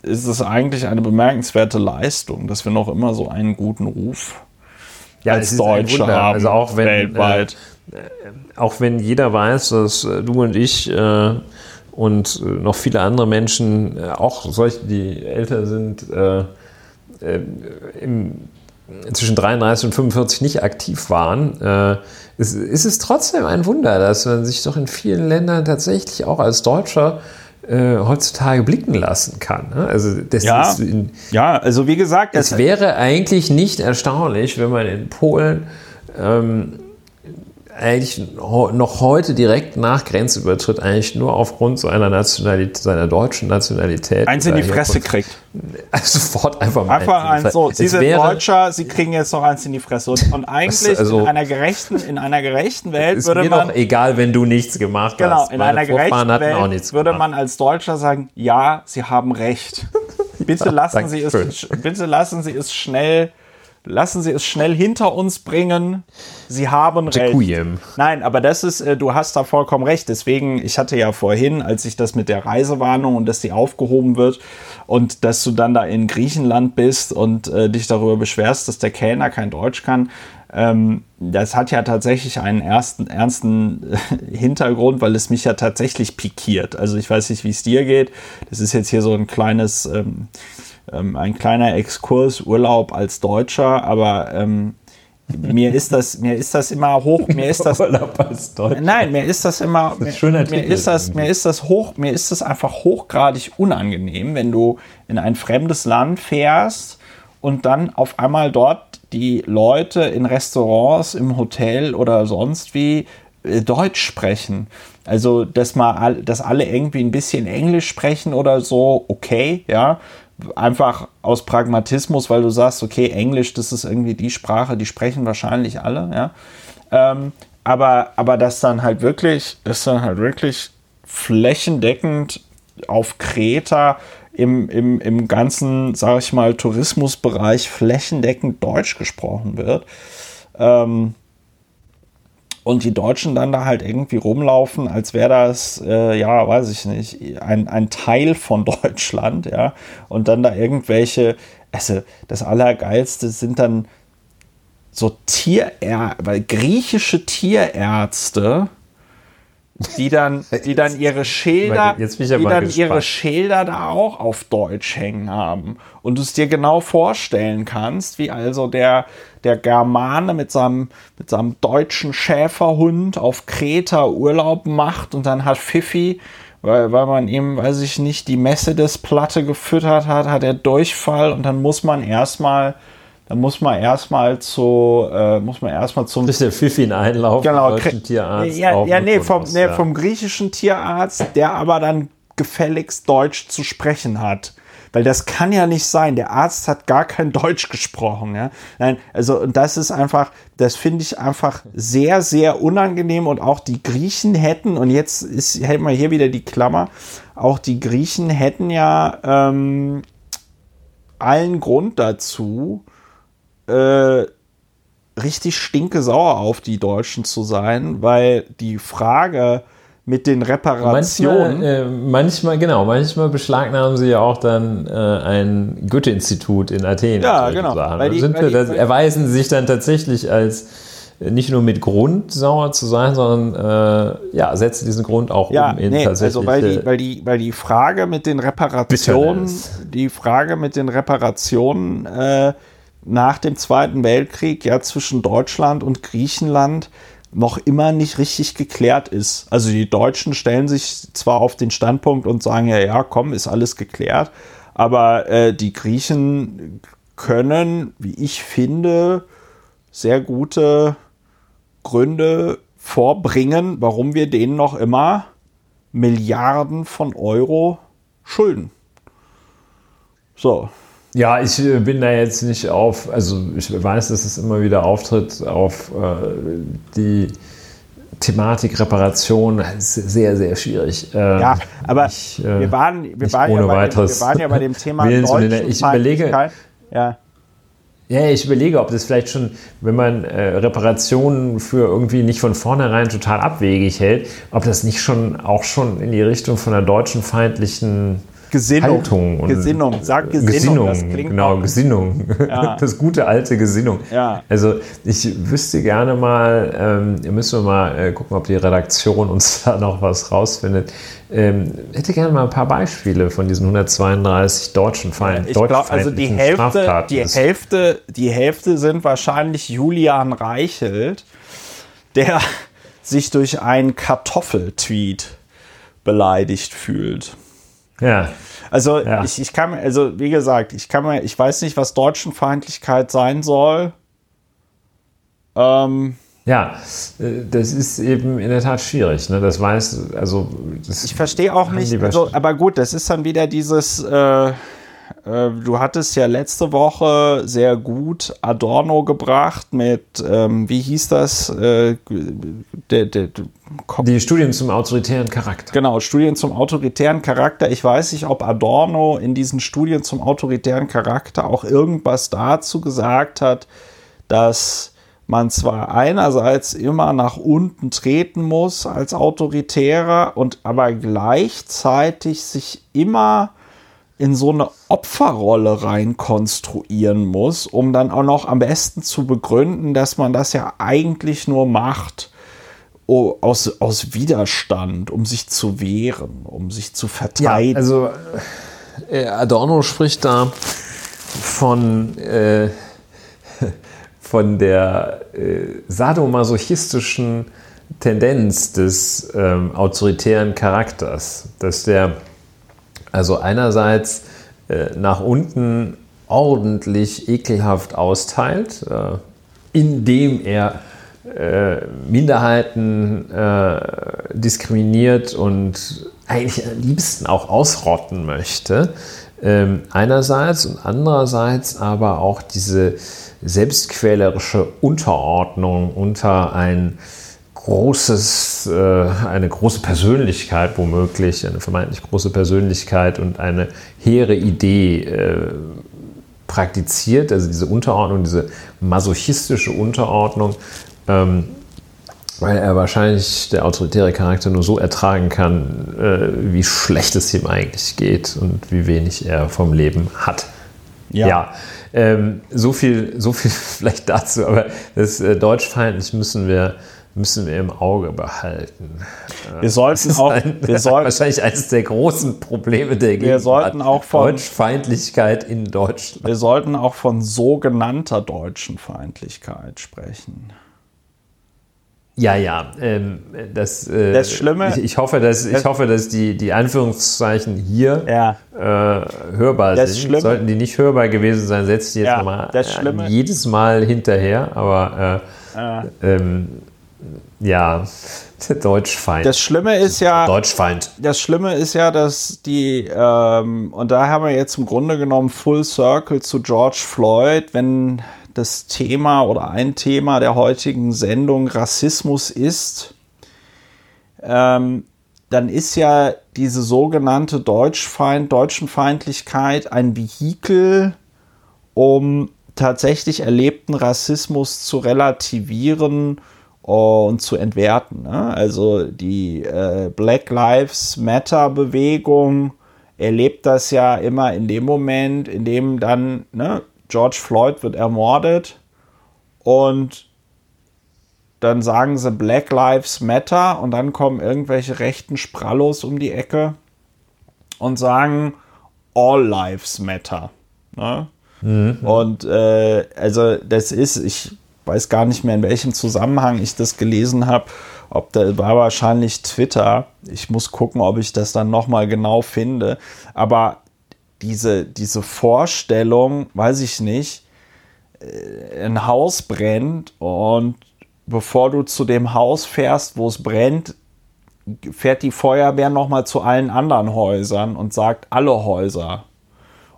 ist es eigentlich eine bemerkenswerte Leistung, dass wir noch immer so einen guten Ruf Ja, als es ist ein Deutsche haben, Also auch wenn, weltweit. auch wenn jeder weiß, dass äh, du und ich äh, und äh, noch viele andere Menschen, äh, auch solche, die älter sind, äh, äh, im, zwischen 33 und 45 nicht aktiv waren, äh, ist, ist es trotzdem ein Wunder, dass man sich doch in vielen Ländern tatsächlich auch als Deutscher äh, heutzutage blicken lassen kann. Ne? Also das Ja. ist in, Ja, also wie gesagt, es wäre eigentlich nicht erstaunlich, wenn man in Polen ähm, eigentlich noch heute direkt nach Grenzübertritt eigentlich nur aufgrund seiner Nationalität, seiner deutschen Nationalität eins in die Fresse kriegt. sofort einfach mal Einfach eins in so. Sie sind Deutscher, Sie kriegen jetzt noch eins in die Fresse. Und, und eigentlich also- in einer gerechten, in einer gerechten Welt würde mir man doch egal, wenn du nichts gemacht genau, hast. in Meine einer Vorfahren gerechten Welt würde gemacht. man als Deutscher sagen, ja, Sie haben recht. Bitte lassen Sie es, bitte lassen Sie es schnell, lassen Sie es schnell hinter uns bringen. Sie haben recht. Requiem. Nein, aber das ist, äh, du hast da vollkommen recht. Deswegen, ich hatte ja vorhin, als ich das mit der Reisewarnung und dass die aufgehoben wird und dass du dann da in Griechenland bist und äh, dich darüber beschwerst, dass der Kellner kein Deutsch kann, ähm, das hat ja tatsächlich einen ersten, ernsten äh, Hintergrund, weil es mich ja tatsächlich pikiert. Also ich weiß nicht, wie es dir geht. Das ist jetzt hier so ein kleines, ähm, ähm, ein kleiner Exkurs, Urlaub als Deutscher, aber ähm, mir ist das, mir ist das immer hoch, mir ist das, Urlaub als Deutsch. nein, mir ist das immer, mir, ein schöner mir ist das, mir ist das hoch, mir ist das einfach hochgradig unangenehm, wenn du in ein fremdes Land fährst und dann auf einmal dort die Leute in Restaurants, im Hotel oder sonst wie äh, Deutsch sprechen. Also, dass mal, dass alle irgendwie ein bisschen Englisch sprechen oder so, okay, ja. Einfach aus Pragmatismus, weil du sagst, okay, Englisch, das ist irgendwie die Sprache, die sprechen wahrscheinlich alle, ja. Ähm, aber, aber das dann halt wirklich, das dann halt wirklich flächendeckend auf Kreta im, im, im ganzen, sag ich mal, Tourismusbereich flächendeckend Deutsch gesprochen wird. Ähm, und die Deutschen dann da halt irgendwie rumlaufen, als wäre das, äh, ja, weiß ich nicht, ein, ein Teil von Deutschland, ja. Und dann da irgendwelche, also das Allergeilste sind dann so Tierärzte, weil griechische Tierärzte, die dann, die dann ihre Schilder, die dann gespannt. ihre Schilder da auch auf Deutsch hängen haben. Und du es dir genau vorstellen kannst, wie also der, der Germane mit seinem, mit seinem deutschen Schäferhund auf Kreta Urlaub macht und dann hat Pfiffi, weil, weil man ihm, weiß ich nicht, die Mercedes-Platte gefüttert hat, hat er Durchfall und dann muss man erstmal, dann muss man erstmal zu, äh, muss man erstmal zum Kriegt der Pfiffi einen Einlauf genau, vom deutschen krie- Tierarzt? Ja, ja, nee, vom, nee, ja. vom griechischen Tierarzt, der aber dann gefälligst Deutsch zu sprechen hat. Weil das kann ja nicht sein. Der Arzt hat gar kein Deutsch gesprochen. Ja? Nein, also und das ist einfach, das finde ich einfach sehr, sehr unangenehm. Und auch die Griechen hätten, und jetzt ist, hält mal hier wieder die Klammer, auch die Griechen hätten ja ähm, allen Grund dazu, äh, richtig stinke sauer auf die Deutschen zu sein, weil die Frage mit den Reparationen. Manchmal, äh, manchmal, genau, manchmal beschlagnahmen sie ja auch dann äh, ein Goethe-Institut in Athen. Ja, genau. Weil die- weil die- das erweisen sich dann tatsächlich als nicht nur mit Grund sauer zu sein, sondern äh, ja, setze diesen Grund auch Ja, um in nee, tatsächlich. also weil die, weil, die, weil die Frage mit den Reparationen, Bitterness. die Frage mit den Reparationen äh, nach dem Zweiten Weltkrieg ja zwischen Deutschland und Griechenland noch immer nicht richtig geklärt ist. Also die Deutschen stellen sich zwar auf den Standpunkt und sagen, ja, ja, komm, ist alles geklärt, aber äh, die Griechen können, wie ich finde, sehr gute Gründe vorbringen, warum wir denen noch immer Milliarden von Euro schulden. So. Ja, ich äh, bin da jetzt nicht auf, also ich weiß, dass es immer wieder auftritt, auf äh, die Thematik Reparation. Ist sehr, sehr schwierig. Äh, Ja, aber ich, äh, wir, waren, wir, waren ja bei dem, wir waren ja bei dem Thema der- ich überlege-. Ja. Ja, ich überlege, ob das vielleicht schon, wenn man äh, Reparationen für irgendwie nicht von vornherein total abwegig hält, ob das nicht schon auch schon in die Richtung von einer deutschen feindlichen Gesinnung. Haltung und Gesinnung. Sag Gesinnung. Gesinnung, das klingt genau, auch- Gesinnung. Ja. Das gute alte Gesinnung. Ja. Also ich wüsste gerne mal, ähm, ihr müsst mal äh, gucken, ob die Redaktion uns da noch was rausfindet. Ähm, hätte gerne mal ein paar Beispiele von diesen 132 deutschen Feind, Ich glaube, also die Hälfte, die Hälfte, die Hälfte sind wahrscheinlich Julian Reichelt, der sich durch einen Kartoffeltweet beleidigt fühlt. Ja. Also Ja. ich, ich kann also wie gesagt, ich kann mir, ich weiß nicht, was Deutschenfeindlichkeit sein soll. Ähm, Ja, äh, das ist eben in der Tat schwierig. Ne? Das weiß, also das ich verstehe auch nicht, also, aber gut, das ist dann wieder dieses, äh, äh, du hattest ja letzte Woche sehr gut Adorno gebracht mit, ähm, wie hieß das? Äh, der, der, die Studien zum autoritären Charakter. Genau, Studien zum autoritären Charakter. Ich weiß nicht, ob Adorno in diesen Studien zum autoritären Charakter auch irgendwas dazu gesagt hat, dass man zwar einerseits immer nach unten treten muss als Autoritärer und aber gleichzeitig sich immer in so eine Opferrolle rein konstruieren muss, um dann auch noch am besten zu begründen, dass man das ja eigentlich nur macht, aus, aus Widerstand, um sich zu wehren, um sich zu verteidigen. also äh, Adorno spricht da von, äh, von der äh, sadomasochistischen Tendenz des ähm, autoritären Charakters, dass der also einerseits äh, nach unten ordentlich ekelhaft austeilt, äh, indem er äh, Minderheiten äh, diskriminiert und eigentlich am liebsten auch ausrotten möchte. Ähm, einerseits und andererseits aber auch diese selbstquälerische Unterordnung unter ein großes, äh, eine große Persönlichkeit womöglich, eine vermeintlich große Persönlichkeit und eine hehre Idee äh, praktiziert, also diese Unterordnung, diese masochistische Unterordnung, ähm, weil er wahrscheinlich der autoritäre Charakter nur so ertragen kann, äh, wie schlecht es ihm eigentlich geht und wie wenig er vom Leben hat. Ja. Ja, ähm, so, viel, so viel vielleicht dazu, aber das äh, Deutschfeindlich müssen wir, müssen wir im Auge behalten. wir sollten auch, ein, wir sollten, wahrscheinlich eines der großen Probleme der Gegenwart. sollten auch von- Deutschfeindlichkeit in Deutschland. wir sollten auch von sogenannter deutschen Feindlichkeit sprechen. Ja, ja. Ähm, das, äh, Das Schlimme- Ich, ich hoffe, dass, ich hoffe, dass die, die Anführungszeichen hier Ja. äh, hörbar Das sind. Schlimme- Sollten die nicht hörbar gewesen sein, setze ich die jetzt Ja, nochmal das Schlimme- jedes Mal hinterher. Aber äh, ähm, ja, Deutschfeind. Das Schlimme ist ja, Deutschfeind. das Schlimme ist ja, dass die, ähm, und da haben wir jetzt im Grunde genommen Full Circle zu George Floyd, wenn das Thema oder ein Thema der heutigen Sendung Rassismus ist, ähm, dann ist ja diese sogenannte Deutschfeind, Deutschenfeindlichkeit ein Vehikel, um tatsächlich erlebten Rassismus zu relativieren und zu entwerten. Ne? Also die äh, Black Lives Matter Bewegung erlebt das ja immer in dem Moment, in dem dann ne, George Floyd wird ermordet und dann sagen sie Black Lives Matter und dann kommen irgendwelche rechten Sprallos um die Ecke und sagen All Lives Matter. Ne? Mhm. Und äh, also das ist, ich weiß gar nicht mehr, in welchem Zusammenhang ich das gelesen habe. Ob da war wahrscheinlich Twitter. Ich muss gucken, ob ich das dann nochmal genau finde. Aber diese, diese Vorstellung, weiß ich nicht, äh, ein Haus brennt und bevor du zu dem Haus fährst, wo es brennt, fährt die Feuerwehr nochmal zu allen anderen Häusern und sagt, alle Häuser,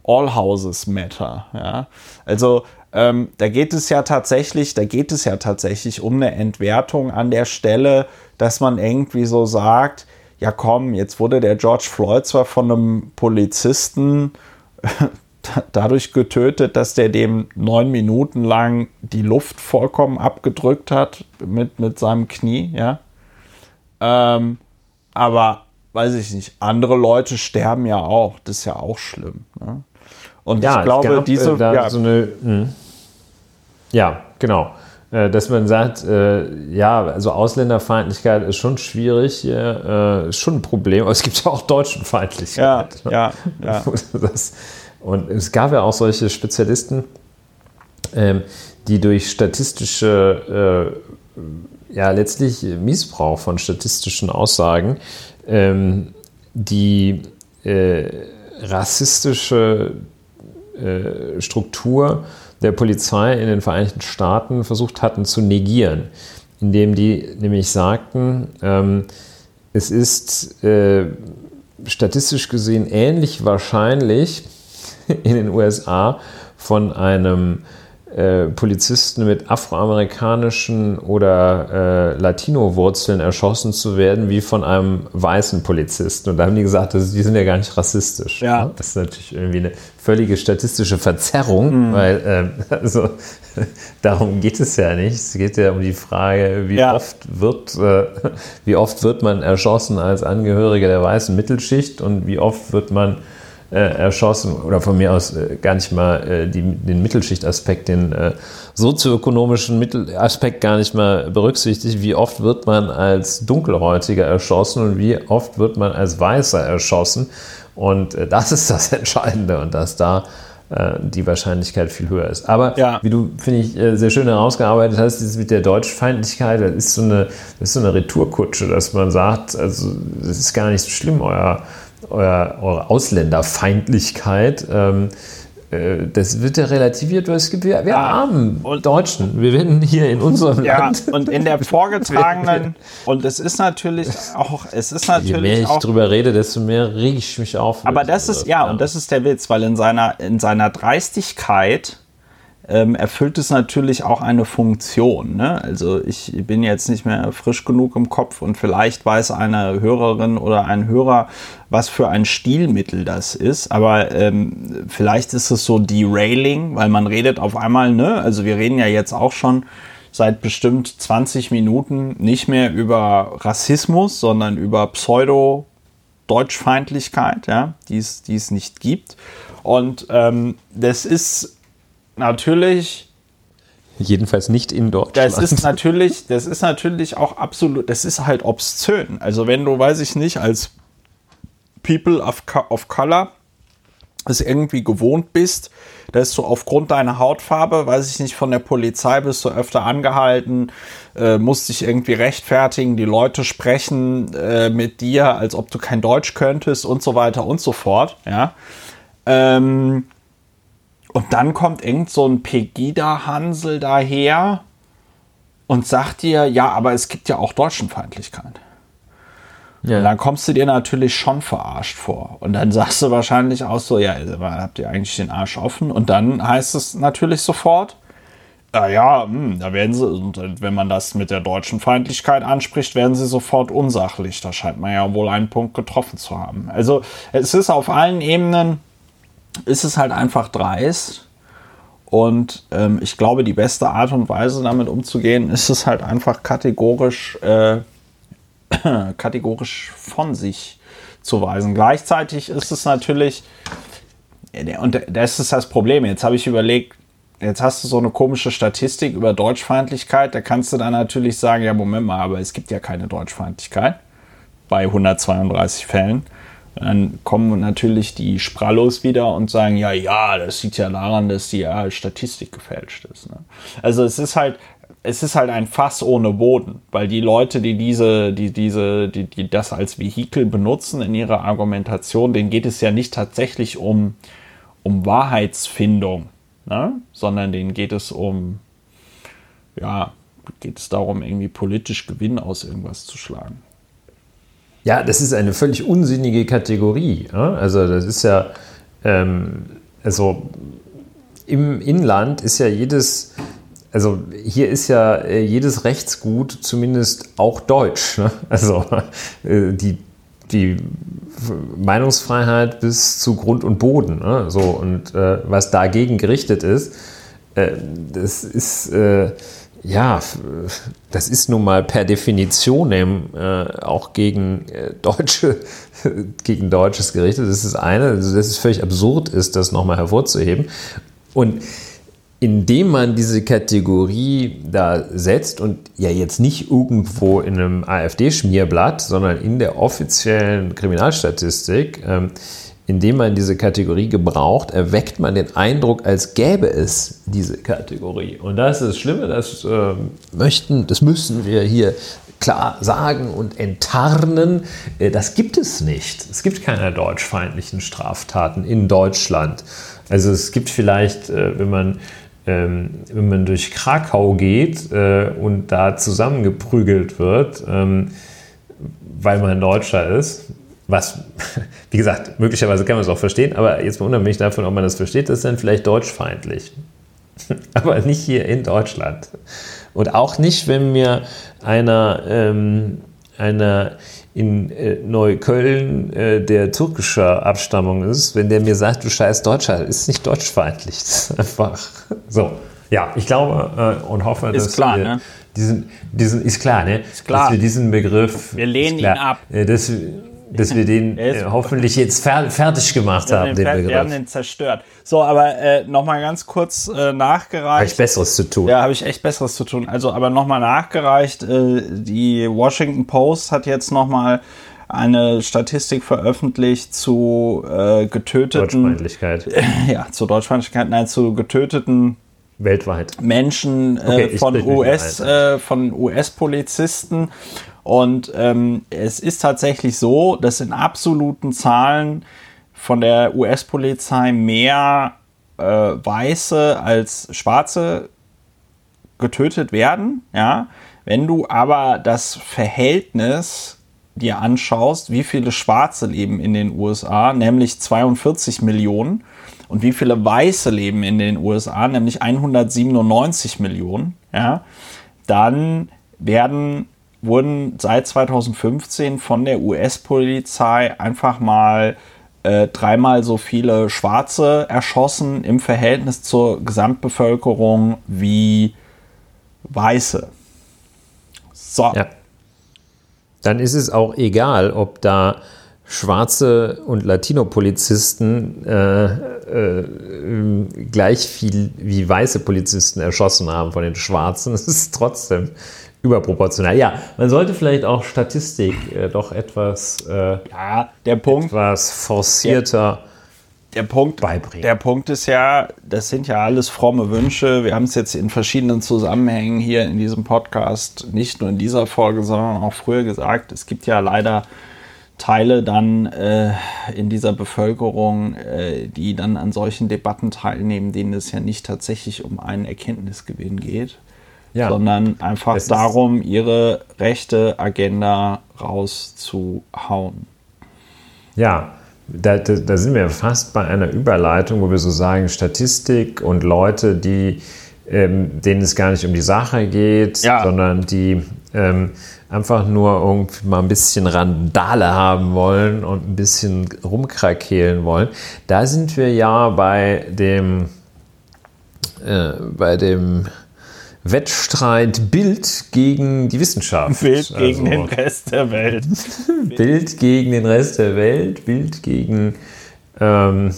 all houses matter. Ja? Also ähm, da geht es ja tatsächlich, da geht es ja tatsächlich um eine Entwertung an der Stelle, dass man irgendwie so sagt, ja komm, jetzt wurde der George Floyd zwar von einem Polizisten dadurch getötet, dass der dem neun Minuten lang die Luft vollkommen abgedrückt hat mit, mit seinem Knie, ja. Ähm, aber weiß ich nicht, andere Leute sterben ja auch, das ist ja auch schlimm. Ne? Und ja, ich glaube, gab, diese. Äh, ja, so eine, hm. ja, genau. Äh, dass man sagt, äh, ja, also Ausländerfeindlichkeit ist schon schwierig, ist schon ein Problem, aber es gibt ja auch Deutschenfeindlichkeit. Ja, ja, ja. Das, und es gab ja auch solche Spezialisten, ähm, die durch statistische, ja, letztlich Missbrauch von statistischen Aussagen, ähm, die rassistische äh, Struktur der Polizei in den Vereinigten Staaten versucht hatten zu negieren, indem die nämlich sagten, ähm, es ist äh, statistisch gesehen ähnlich wahrscheinlich, in den USA von einem äh, Polizisten mit afroamerikanischen oder äh, Latino-Wurzeln erschossen zu werden, wie von einem weißen Polizisten. Und da haben die gesagt, das, die sind ja gar nicht rassistisch. Ja. Das ist natürlich irgendwie eine völlige statistische Verzerrung, mhm. weil äh, also, darum geht es ja nicht. Es geht ja um die Frage, wie, ja. oft wird, äh, wie oft wird man erschossen als Angehöriger der weißen Mittelschicht und wie oft wird man äh, erschossen oder von mir aus äh, gar nicht mal äh, die, den Mittelschichtaspekt, den äh, sozioökonomischen Mittelaspekt gar nicht mal berücksichtigt. Wie oft wird man als Dunkelhäutiger erschossen und wie oft wird man als Weißer erschossen? Und äh, das ist das Entscheidende und dass da äh, die Wahrscheinlichkeit viel höher ist. Aber ja. wie du, finde ich, sehr schön herausgearbeitet hast, dieses mit der Deutschfeindlichkeit, das ist so eine, das ist so eine Retourkutsche, dass man sagt, also es ist gar nicht so schlimm, euer euer, eure Ausländerfeindlichkeit. Ähm, äh, das wird ja relativiert, weil es gibt, wir, wir ja, armen Deutschen, wir werden hier in unserem ja, Land. Und in der vorgetragenen, und es ist natürlich auch, es ist natürlich. Je mehr ich auch, drüber rede, desto mehr rege ich mich auf. Aber das ist, ja, ja, und das ist der Witz, weil in seiner, in seiner Dreistigkeit ähm, erfüllt es natürlich auch eine Funktion. Ne? Also ich bin jetzt nicht mehr frisch genug im Kopf und vielleicht weiß eine Hörerin oder ein Hörer, was für ein Stilmittel das ist. Aber ähm, vielleicht ist es so Derailing, weil man redet auf einmal, ne? Also wir reden ja jetzt auch schon seit bestimmt 20 Minuten nicht mehr über Rassismus, sondern über Pseudo- Deutschfeindlichkeit, ja, die es nicht gibt. Und ähm, das ist natürlich. Jedenfalls nicht in Deutschland. Das ist natürlich, das ist natürlich auch absolut, das ist halt obszön. Also wenn du, weiß ich nicht, als People of, of Color es irgendwie gewohnt bist, dass du aufgrund deiner Hautfarbe, weiß ich nicht, von der Polizei bist du öfter angehalten, äh, musst dich irgendwie rechtfertigen, die Leute sprechen äh, mit dir, als ob du kein Deutsch könntest und so weiter und so fort, ja. Ähm, und dann kommt irgend so ein Pegida-Hansel daher und sagt dir, ja, aber es gibt ja auch Deutschenfeindlichkeit. Ja. Und dann kommst du dir natürlich schon verarscht vor. Und dann sagst du wahrscheinlich auch so, ja, habt ihr eigentlich den Arsch offen? Und dann heißt es natürlich sofort, ja, ja, hm, da werden sie, und wenn man das mit der deutschen Feindlichkeit anspricht, werden sie sofort unsachlich. Da scheint man ja wohl einen Punkt getroffen zu haben. Also es ist auf allen Ebenen ist es halt einfach dreist. Und ähm, ich glaube, die beste Art und Weise, damit umzugehen, ist es halt einfach kategorisch, äh, kategorisch von sich zu weisen. Gleichzeitig ist es natürlich, und das ist das Problem. Jetzt habe ich überlegt, jetzt hast du so eine komische Statistik über Deutschfeindlichkeit, da kannst du dann natürlich sagen, ja, Moment mal, aber es gibt ja keine Deutschfeindlichkeit bei 132 Fällen. Dann kommen natürlich die Sprallos wieder und sagen, ja, ja, das liegt ja daran, dass die ja, Statistik gefälscht ist. Ne? Also es ist halt, es ist halt ein Fass ohne Boden, weil die Leute, die diese, die diese, die, die das als Vehikel benutzen in ihrer Argumentation, denen geht es ja nicht tatsächlich um, um Wahrheitsfindung, ne? sondern denen geht es um, ja, geht es darum, irgendwie politisch Gewinn aus irgendwas zu schlagen. Ja, das ist eine völlig unsinnige Kategorie. Ja? Also das ist ja, ähm, also im Inland ist ja jedes, also hier ist ja äh, jedes Rechtsgut zumindest auch deutsch. Ne? Also äh, die, die Meinungsfreiheit bis zu Grund und Boden. Ne? So, und äh, was dagegen gerichtet ist, äh, das ist äh, ja, das ist nun mal per Definition äh, auch gegen äh, Deutsche, gegen Deutsches gerichtet. Das ist eine, also dass es völlig absurd ist, das nochmal hervorzuheben. Und indem man diese Kategorie da setzt und ja jetzt nicht irgendwo in einem AfD-Schmierblatt, sondern in der offiziellen Kriminalstatistik, ähm, indem man diese Kategorie gebraucht, erweckt man den Eindruck, als gäbe es diese Kategorie. Und das ist das Schlimme, das äh, möchten, das müssen wir hier klar sagen und enttarnen. Äh, das gibt es nicht. Es gibt keine deutschfeindlichen Straftaten in Deutschland. Also es gibt vielleicht, äh, wenn man ähm, wenn man durch Krakau geht äh, und da zusammengeprügelt wird, ähm, weil man Deutscher ist, was, wie gesagt, möglicherweise kann man es auch verstehen, aber jetzt mal unabhängig davon, ob man das versteht, das ist dann vielleicht deutschfeindlich. aber nicht hier in Deutschland. Und auch nicht, wenn mir einer, ähm, einer in äh, Neukölln, äh, der türkischer Abstammung ist, wenn der mir sagt, du scheiß Deutscher, ist nicht deutschfeindlich. Das ist einfach so. Ja, ich glaube äh, und hoffe, ist dass klar, wir ne? diesen, diesen, ist klar, ne? Ist klar. Dass wir diesen Begriff, Wir lehnen klar, ihn ab. äh, Dass, dass wir den äh, hoffentlich jetzt fer fertig gemacht Wir haben, haben den den, wir haben Begriff. den zerstört. So, aber äh, nochmal ganz kurz äh, Habe nachgereicht. ich Besseres zu tun. Ja, habe ich echt Besseres zu tun. Also, aber nochmal nachgereicht. Äh, die Washington Post hat jetzt nochmal eine Statistik veröffentlicht zu äh, getöteten. Deutschfeindlichkeit. Ja, zu Deutschfeindlichkeit, nein, zu getöteten Weltweit. Menschen äh, Okay, von US äh, von US-Polizisten und ähm, es ist tatsächlich so, dass in absoluten Zahlen von der US-Polizei mehr äh, Weiße als Schwarze getötet werden. Ja, wenn du aber das Verhältnis dir anschaust, wie viele Schwarze leben in den USA, nämlich 42 Millionen, und wie viele Weiße leben in den USA, nämlich 197 Millionen, ja, dann werden, wurden seit 2015 von der US-Polizei einfach mal äh, dreimal so viele Schwarze erschossen im Verhältnis zur Gesamtbevölkerung wie Weiße. So. Ja. Dann ist es auch egal, ob da schwarze und Latino-Polizisten äh, äh, gleich viel wie weiße Polizisten erschossen haben von den Schwarzen. Es ist trotzdem überproportional. Ja, man sollte vielleicht auch Statistik äh, doch etwas, äh, Ja, der Punkt, etwas forcierter der Punkt, beibringen. der Punkt ist ja, das sind ja alles fromme Wünsche. Wir haben es jetzt in verschiedenen Zusammenhängen hier in diesem Podcast, nicht nur in dieser Folge, sondern auch früher gesagt. Es gibt ja leider Teile dann äh, in dieser Bevölkerung, äh, die dann an solchen Debatten teilnehmen, denen es ja nicht tatsächlich um einen Erkenntnisgewinn geht, Ja. sondern einfach Es darum, ihre rechte Agenda rauszuhauen. Ja, da, da, da sind wir fast bei einer Überleitung, wo wir so sagen, Statistik und Leute, die, ähm, denen es gar nicht um die Sache geht, Ja. sondern die ähm, einfach nur irgendwie mal ein bisschen Randale haben wollen und ein bisschen rumkrakehlen wollen. Da sind wir ja bei dem, äh, bei dem Wettstreit Bild gegen die Wissenschaft. Bild gegen Also- den Rest der Welt. Bild gegen den Rest der Welt, Bild gegen Ähm,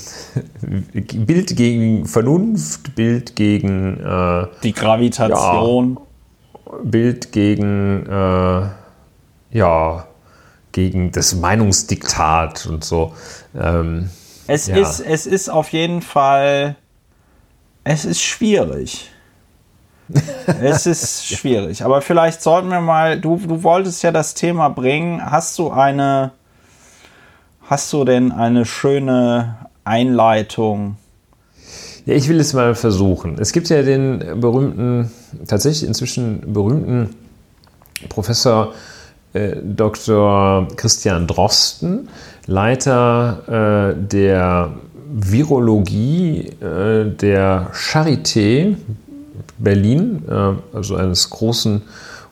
Bild gegen Vernunft, Bild gegen äh, Die Gravitation. Bild gegen äh, ja gegen das Meinungsdiktat und so. Ähm, Es, Ja. ist, es ist auf jeden Fall. Es ist schwierig. es ist schwierig. Aber vielleicht sollten wir mal. Du, du wolltest ja das Thema bringen. Hast du eine. Hast du denn eine schöne Einleitung? Ja, ich will es mal versuchen. Es gibt ja den berühmten, tatsächlich inzwischen berühmten Professor äh, Dr. Christian Drosten, Leiter äh, der Virologie äh, der Charité Berlin, äh, also eines großen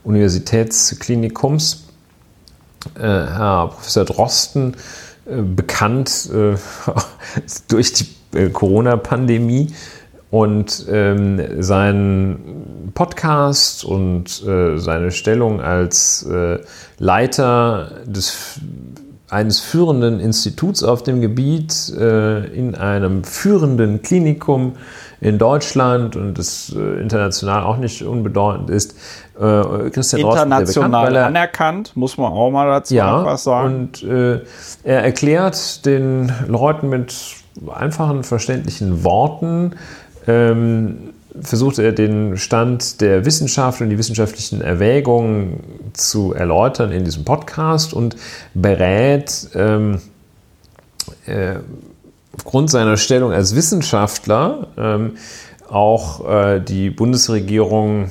Universitätsklinikums. Äh, Herr Professor Drosten, äh, bekannt durch die Corona-Pandemie und ähm, seinen Podcast und seine Stellung als Leiter des, eines führenden Instituts auf dem Gebiet in einem führenden Klinikum in Deutschland und das äh, international auch nicht unbedeutend ist. Äh, Christian Drosten, bekannt, International weil er- anerkannt, muss man auch mal dazu ja, was sagen. und äh, er erklärt den Leuten mit einfachen, verständlichen Worten, ähm, versucht er den Stand der Wissenschaft und die wissenschaftlichen Erwägungen zu erläutern in diesem Podcast und berät ähm, äh, aufgrund seiner Stellung als Wissenschaftler ähm, auch äh, die Bundesregierung äh,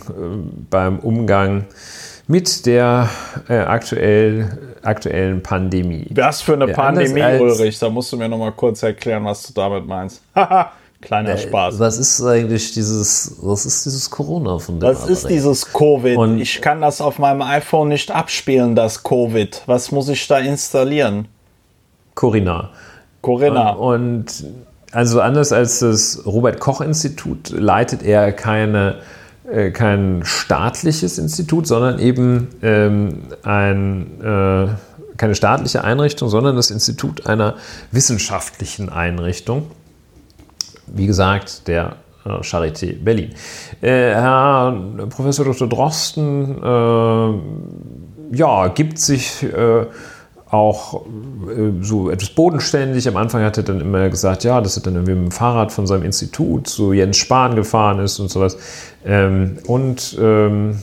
beim Umgang mit der äh, aktuell, aktuellen Pandemie. Was für eine Ja, Pandemie, Ulrich? Da musst du mir noch mal kurz erklären, was du damit meinst. Haha, kleiner Spaß. Was ist eigentlich dieses, was ist dieses Corona von dem Was ist dieses Covid? Und- ich kann das auf meinem iPhone nicht abspielen, das Covid. Was muss ich da installieren? Corinna. Corinna. Und also anders als das Robert-Koch-Institut leitet er keine, äh, kein staatliches Institut, sondern eben ähm, ein, äh, keine staatliche Einrichtung, sondern das Institut einer wissenschaftlichen Einrichtung. Wie gesagt, der äh, Charité Berlin. Äh, Herr Professor Dr. Drosten äh, ja, gibt sich äh, auch äh, so etwas bodenständig. Am Anfang hat er dann immer gesagt, ja, dass er dann irgendwie mit dem Fahrrad von seinem Institut zu Jens Spahn gefahren ist und sowas. Ähm, und ähm,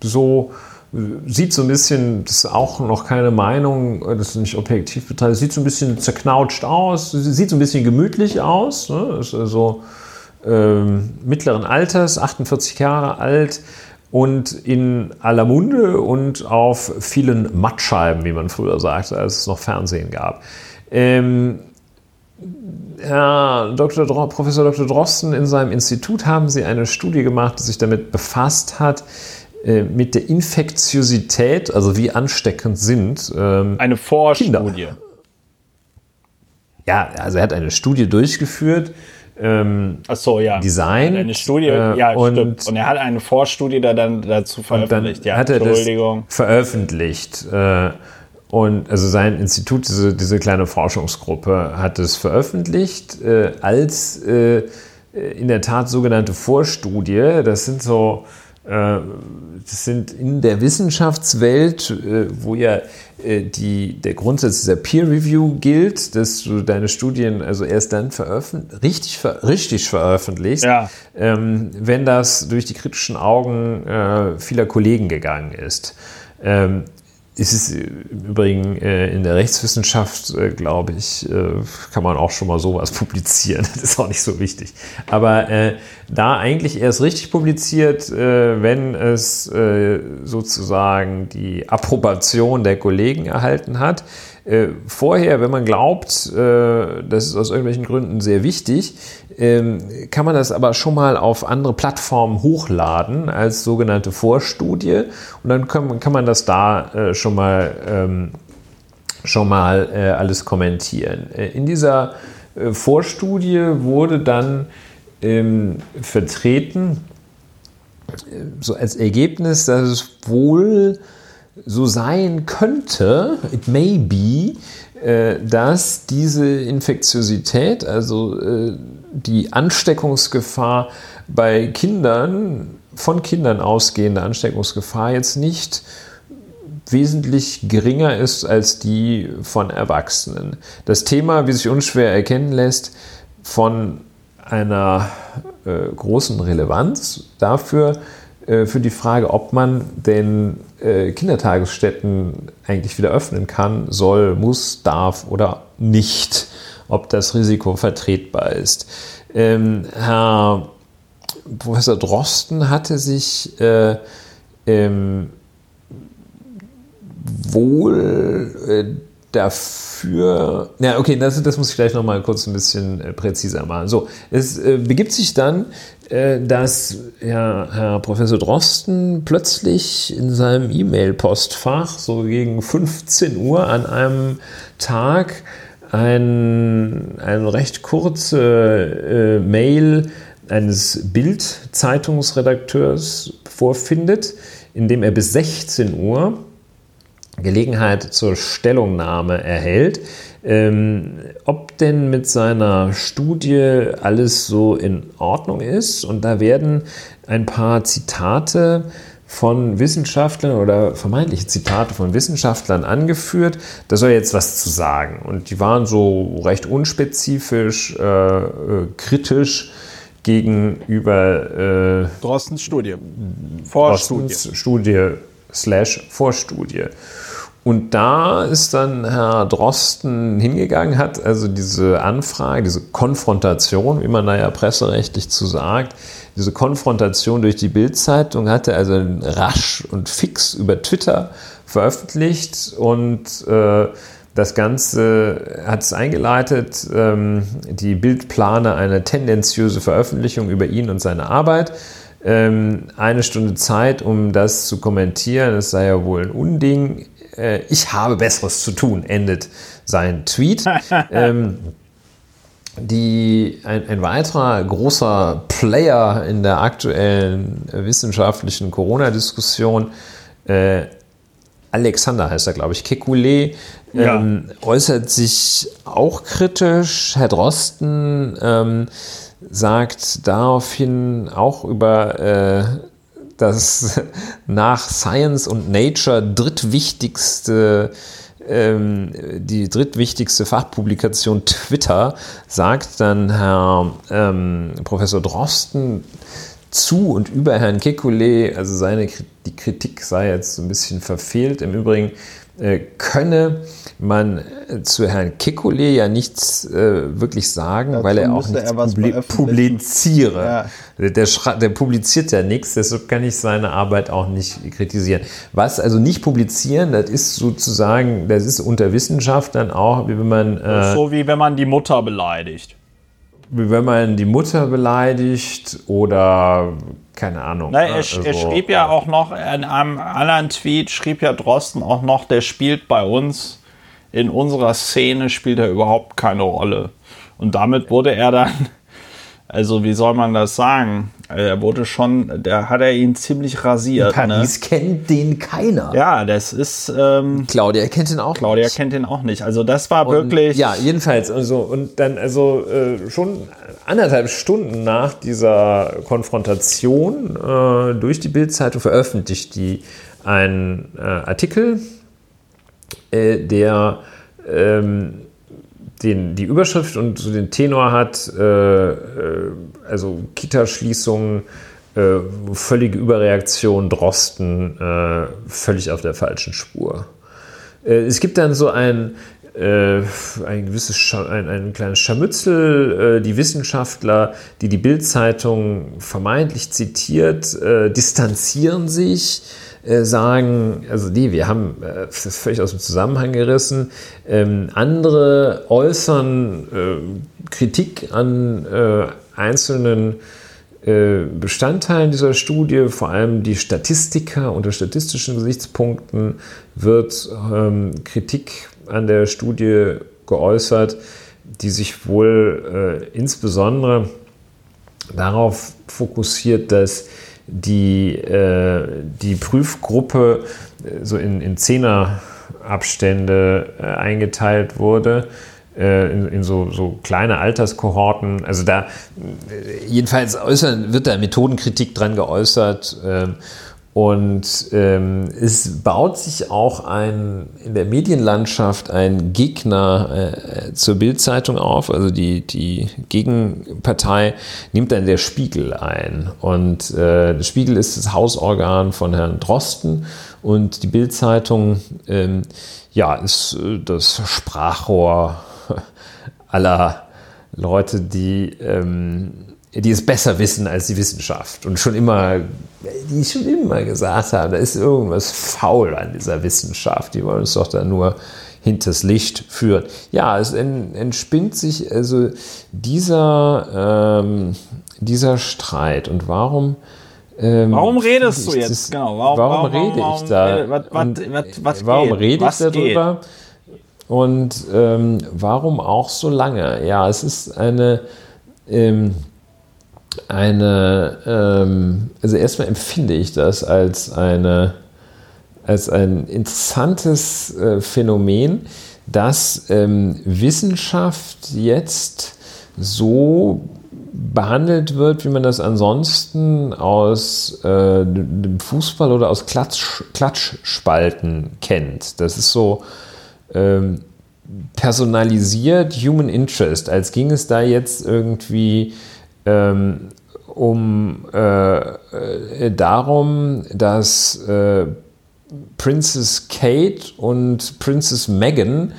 so äh, sieht so ein bisschen, das ist auch noch keine Meinung, äh, das ist nicht objektiv betrachtet, sieht so ein bisschen zerknautscht aus, sieht so ein bisschen gemütlich aus, ne? ist also ähm, mittleren Alters, 48 Jahre alt und in aller Munde und auf vielen Mattscheiben, wie man früher sagte, als es noch Fernsehen gab. Ähm, Herr Dr. Dro Professor Dr. Drosten, in seinem Institut haben Sie eine Studie gemacht, die sich damit befasst hat, äh, mit der Infektiosität, also wie ansteckend sind. Ähm, Eine Vorstudie. ja, also er hat eine Studie durchgeführt. Ähm, Achso, ja. Design, Eine Studie, äh, ja, und- stimmt. Und er hat eine Vorstudie da dann dazu veröffentlicht. ja, hat er das Entschuldigung. veröffentlicht. Äh, und also sein Institut, diese, diese kleine Forschungsgruppe, hat es veröffentlicht äh, als äh, in der Tat sogenannte Vorstudie. Das sind so, das sind in der Wissenschaftswelt, äh, wo ja äh, die, der Grundsatz dieser Peer Review gilt, dass du deine Studien also erst dann veröffent richtig, ver richtig veröffentlichst, Ja. ähm, wenn das durch die kritischen Augen äh, vieler Kollegen gegangen ist. Es ist äh, im Übrigen äh, in der Rechtswissenschaft, äh, glaube ich, kann man auch schon mal sowas publizieren. Das ist auch nicht so wichtig. Aber äh, da eigentlich erst richtig publiziert, äh, wenn es äh, sozusagen die Approbation der Kollegen erhalten hat. Äh, vorher, wenn man glaubt, äh, das ist aus irgendwelchen Gründen sehr wichtig, ähm, kann man das aber schon mal auf andere Plattformen hochladen als sogenannte Vorstudie und dann kann, kann man das da äh, schon mal ähm, schon mal äh, alles kommentieren. Äh, in dieser Vorstudie wurde dann ähm, vertreten, so als Ergebnis, dass es wohl so sein könnte, it may be, äh, dass diese Infektiosität, also äh, die Ansteckungsgefahr bei Kindern, von Kindern ausgehende Ansteckungsgefahr jetzt nicht wesentlich geringer ist als die von Erwachsenen. Das Thema, wie sich unschwer erkennen lässt, von einer äh, großen Relevanz dafür, für die Frage, ob man den äh, Kindertagesstätten eigentlich wieder öffnen kann, soll, muss, darf oder nicht, ob das Risiko vertretbar ist. Ähm, Herr Professor Drosten hatte sich äh, ähm, wohl äh, dafür. Ja, okay, das, das muss ich gleich nochmal kurz ein bisschen äh, präziser machen. So, es äh, begibt sich dann, äh, dass Herr, Herr, Professor Drosten plötzlich in seinem E-Mail-Postfach so gegen 15 Uhr an einem Tag ein, eine recht kurze äh, Mail eines Bild-Zeitungsredakteurs vorfindet, in dem er bis 16 Uhr Gelegenheit zur Stellungnahme erhält, ähm, ob denn mit seiner Studie alles so in Ordnung ist. Und da werden ein paar Zitate von Wissenschaftlern oder vermeintliche Zitate von Wissenschaftlern angeführt. Da soll jetzt was zu sagen. Und die waren so recht unspezifisch, äh, äh, kritisch gegenüber äh, Drostens Studie. Vorstudie. Drostens Studie slash Vorstudie. Und da ist dann Herr Drosten hingegangen, hat also diese Anfrage, diese Konfrontation, wie man da ja presserechtlich zu sagt, diese Konfrontation durch die Bildzeitung hat er also rasch und fix über Twitter veröffentlicht und äh, das Ganze hat es eingeleitet. Ähm, die Bild plane eine tendenziöse Veröffentlichung über ihn und seine Arbeit. Ähm, eine Stunde Zeit, um das zu kommentieren. Es sei ja wohl ein Unding äh, ich habe Besseres zu tun, endet sein Tweet. ähm, die, ein, ein, weiterer großer Player in der aktuellen wissenschaftlichen Corona-Diskussion, äh, Alexander heißt er, glaube ich, Kekulé, ähm, ja. äußert sich auch kritisch. Herr Drosten ähm, sagt daraufhin auch über äh, das nach Science und Nature drittwichtigste ähm, die drittwichtigste Fachpublikation Twitter, sagt dann Herr ähm, Professor Drosten zu und über Herrn Kekulé, also seine die Kritik sei jetzt so ein bisschen verfehlt. Im Übrigen könne man äh, zu Herrn Kekulé ja nichts äh, wirklich sagen, Dazu weil er auch nichts er publiziere. Ja. Der, der, publiziert ja nichts, deshalb kann ich seine Arbeit auch nicht kritisieren. Was also nicht publizieren, das ist sozusagen, das ist unter Wissenschaftlern auch, wie wenn man. Äh, so wie wenn man die Mutter beleidigt. Wie wenn man die Mutter beleidigt oder keine Ahnung. Na, er, also, er, schrieb ja auch noch in einem anderen Tweet, schrieb ja Drosten auch noch, der spielt bei uns, in unserer Szene spielt er überhaupt keine Rolle. Und damit wurde er dann also wie soll man das sagen? Er wurde schon, da hat er ihn ziemlich rasiert. In Paris ne? kennt den keiner. Ja, das ist. Ähm, Claudia kennt ihn auch Claudia nicht. kennt ihn auch nicht. Also das war und, wirklich. Ja, jedenfalls. Also, und dann, also äh, schon anderthalb Stunden nach dieser Konfrontation äh, durch die Bildzeitung veröffentlicht die einen äh, Artikel, äh, der ähm, den, die Überschrift und so den Tenor hat, äh, äh, also Kita-Schließung, äh, völlige Überreaktion, Drosten, äh, völlig auf der falschen Spur. Äh, es gibt dann so ein, äh, ein gewisses Scha ein, ein kleines Scharmützel. die Wissenschaftler, die die Bild-Zeitung vermeintlich zitiert, distanzieren sich äh, sagen, also nee, wir haben äh, das völlig aus dem Zusammenhang gerissen. Ähm, andere äußern äh, Kritik an äh, einzelnen äh, Bestandteilen dieser Studie, vor allem die Statistiker unter statistischen Gesichtspunkten wird ähm, Kritik an der Studie geäußert, die sich wohl insbesondere darauf fokussiert, dass die, äh, die Prüfgruppe äh, so in, in Zehnerabstände äh, eingeteilt wurde äh, in, in so, so, kleine Alterskohorten. Also da jedenfalls äußern, wird da Methodenkritik dran geäußert. Und ähm, es baut sich auch ein, in der Medienlandschaft ein Gegner äh, zur Bildzeitung auf. Also die, die Gegenpartei nimmt dann der Spiegel ein. Und äh, der Spiegel ist das Hausorgan von Herrn Drosten. Und die Bildzeitung ähm, ja, ist äh, das Sprachrohr aller Leute, die ähm, die es besser wissen als die Wissenschaft und schon immer, die schon immer gesagt haben, da ist irgendwas faul an dieser Wissenschaft, die wollen uns doch da nur hinters Licht führen. Ja, es entspinnt sich also dieser, ähm, dieser Streit und warum ähm, warum redest du jetzt? Das, genau, warum, warum, warum rede ich da? Was, was, was, warum geht? rede ich darüber? Geht? Und ähm, warum auch so lange? Ja, es ist eine ähm, eine, ähm, also erstmal empfinde ich das als, eine, als ein interessantes äh, Phänomen, dass ähm, Wissenschaft jetzt so behandelt wird, wie man das ansonsten aus äh, dem Fußball oder aus Klatsch, Klatschspalten kennt. Das ist so ähm, personalisiert Human Interest, als ging es da jetzt irgendwie ähm, um äh, äh, darum, dass äh, Princess Kate und Princess Meghan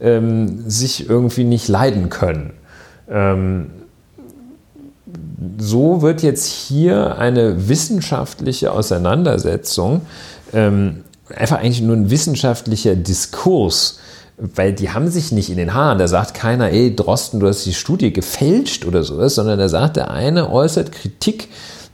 ähm, sich irgendwie nicht leiden können. Ähm, so wird jetzt hier eine wissenschaftliche Auseinandersetzung, ähm, einfach eigentlich nur ein wissenschaftlicher Diskurs weil die haben sich nicht in den Haaren. Da sagt keiner, ey, Drosten, du hast die Studie gefälscht oder sowas, sondern da sagt der eine, äußert Kritik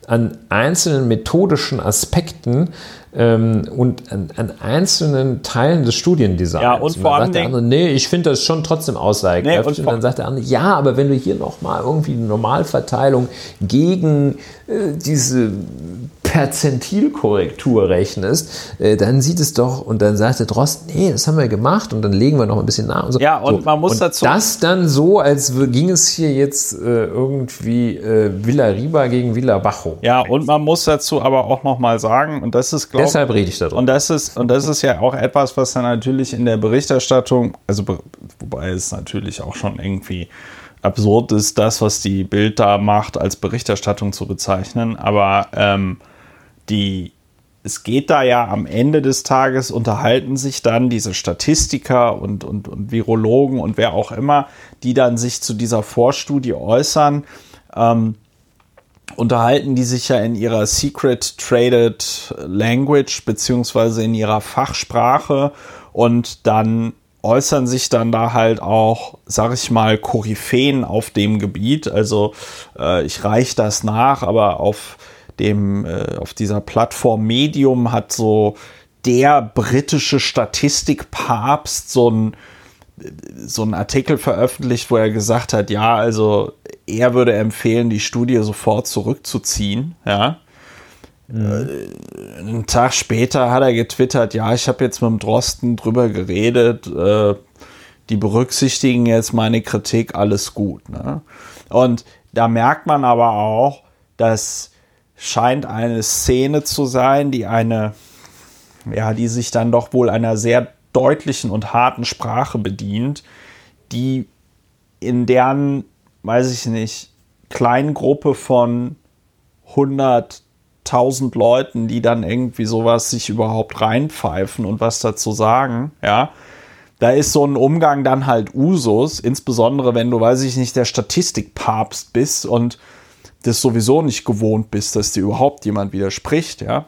an einzelnen methodischen Aspekten ähm, und an, an, einzelnen Teilen des Studiendesigns. Ja, und, und vor allem. Der andere, nee, ich finde das schon trotzdem aussagekräftig. Nee, und, und, dann sagt der andere, ja, aber wenn du hier nochmal irgendwie eine Normalverteilung gegen äh, diese Perzentilkorrektur rechnest, äh, dann sieht es doch, und dann sagt der Drost, nee, das haben wir gemacht und dann legen wir noch ein bisschen nach. Und so. Ja, und so. man muss und dazu. Das dann so, als ging es hier jetzt äh, irgendwie äh, Villa Riba gegen Villa Bajo. Ja, und man muss dazu aber auch nochmal sagen, und das ist, glaube Deshalb rede ich darüber. Und das ist, und das ist ja auch etwas, was dann natürlich in der Berichterstattung, also wobei es natürlich auch schon irgendwie absurd ist, das, was die Bild da macht, als Berichterstattung zu bezeichnen. Aber ähm, die, es geht da ja am Ende des Tages, unterhalten sich dann diese Statistiker und, und, und Virologen und wer auch immer, die dann sich zu dieser Vorstudie äußern. Ähm, unterhalten die sich ja in ihrer Secret Traded Language beziehungsweise in ihrer Fachsprache und dann äußern sich dann da halt auch, sag ich mal, Koryphäen auf dem Gebiet. Also äh, ich reiche das nach, aber auf dem, äh, auf dieser Plattform Medium hat so der britische Statistikpapst so ein so einen Artikel veröffentlicht, wo er gesagt hat, ja, also er würde empfehlen, die Studie sofort zurückzuziehen, ja. Mhm. Einen Tag später hat er getwittert, ja, ich habe jetzt mit dem Drosten drüber geredet, äh, die berücksichtigen jetzt meine Kritik, alles gut. Ne? Und da merkt man aber auch, dass scheint eine Szene zu sein, die eine, ja, die sich dann doch wohl einer sehr deutlichen und harten Sprache bedient, die in deren, weiß ich nicht, kleinen Gruppe von 100.000 Leuten, die dann irgendwie sowas sich überhaupt reinpfeifen und was dazu sagen, ja, da ist so ein Umgang dann halt Usus, insbesondere wenn du, weiß ich nicht, der Statistikpapst bist und das sowieso nicht gewohnt bist, dass dir überhaupt jemand widerspricht, ja.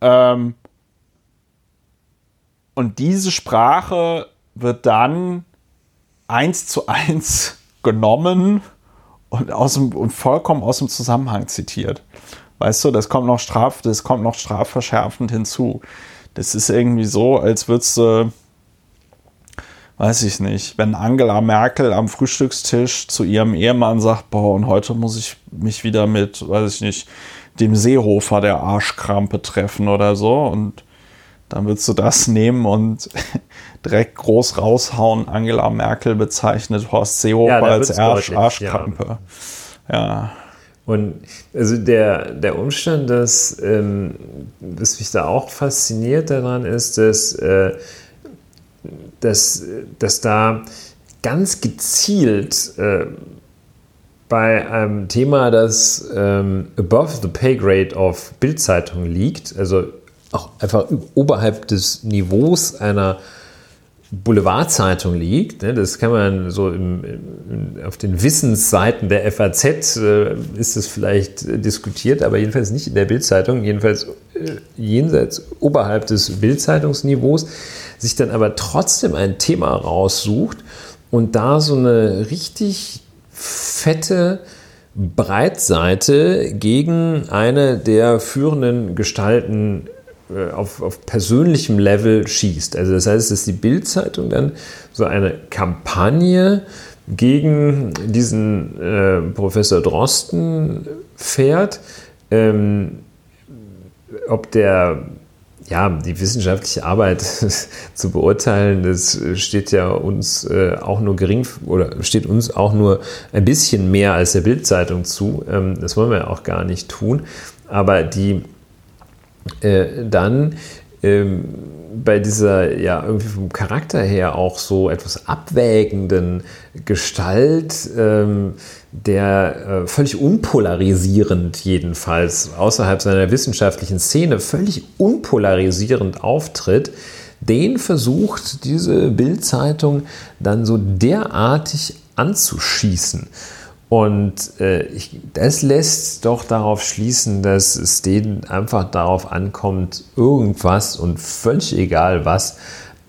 Ähm, und diese Sprache wird dann eins zu eins genommen und, aus dem, und vollkommen aus dem Zusammenhang zitiert. Weißt du, das kommt noch straf, das kommt noch strafverschärfend hinzu. Das ist irgendwie so, als würdest du weiß ich nicht, wenn Angela Merkel am Frühstückstisch zu ihrem Ehemann sagt, boah, und heute muss ich mich wieder mit, weiß ich nicht, dem Seehofer der Arschkrampe treffen oder so. Und dann würdest du das nehmen und direkt groß raushauen. Angela Merkel bezeichnet Horst Seehofer Ja, als Arsch, Arschkrampe. Ja. Und also der, der Umstand, dass, ähm, was mich da auch fasziniert daran ist, dass, äh, dass, dass da ganz gezielt äh, bei einem Thema, das ähm, above the pay grade of Bildzeitung liegt, also auch einfach oberhalb des Niveaus einer Boulevardzeitung liegt. Ne? Das kann man so im, auf den Wissensseiten der FAZ äh, ist es vielleicht äh, diskutiert, aber jedenfalls nicht in der Bildzeitung, jedenfalls äh, jenseits oberhalb des Bildzeitungsniveaus, sich dann aber trotzdem ein Thema raussucht und da so eine richtig fette Breitseite gegen eine der führenden Gestalten auf, auf persönlichem Level schießt. Also das heißt, dass die Bild-Zeitung dann so eine Kampagne gegen diesen äh, Professor Drosten fährt, ähm, ob der ja, die wissenschaftliche Arbeit zu beurteilen, das steht ja uns äh, auch nur gering oder steht uns auch nur ein bisschen mehr als der Bildzeitung zu. Ähm, das wollen wir auch gar nicht tun. Aber die äh, dann ähm, bei dieser ja irgendwie vom Charakter her auch so etwas abwägenden Gestalt, ähm, der äh, völlig unpolarisierend jedenfalls außerhalb seiner wissenschaftlichen Szene völlig unpolarisierend auftritt, den versucht diese Bildzeitung dann so derartig anzuschießen. Und äh, ich, das lässt doch darauf schließen, dass es denen einfach darauf ankommt, irgendwas und völlig egal was,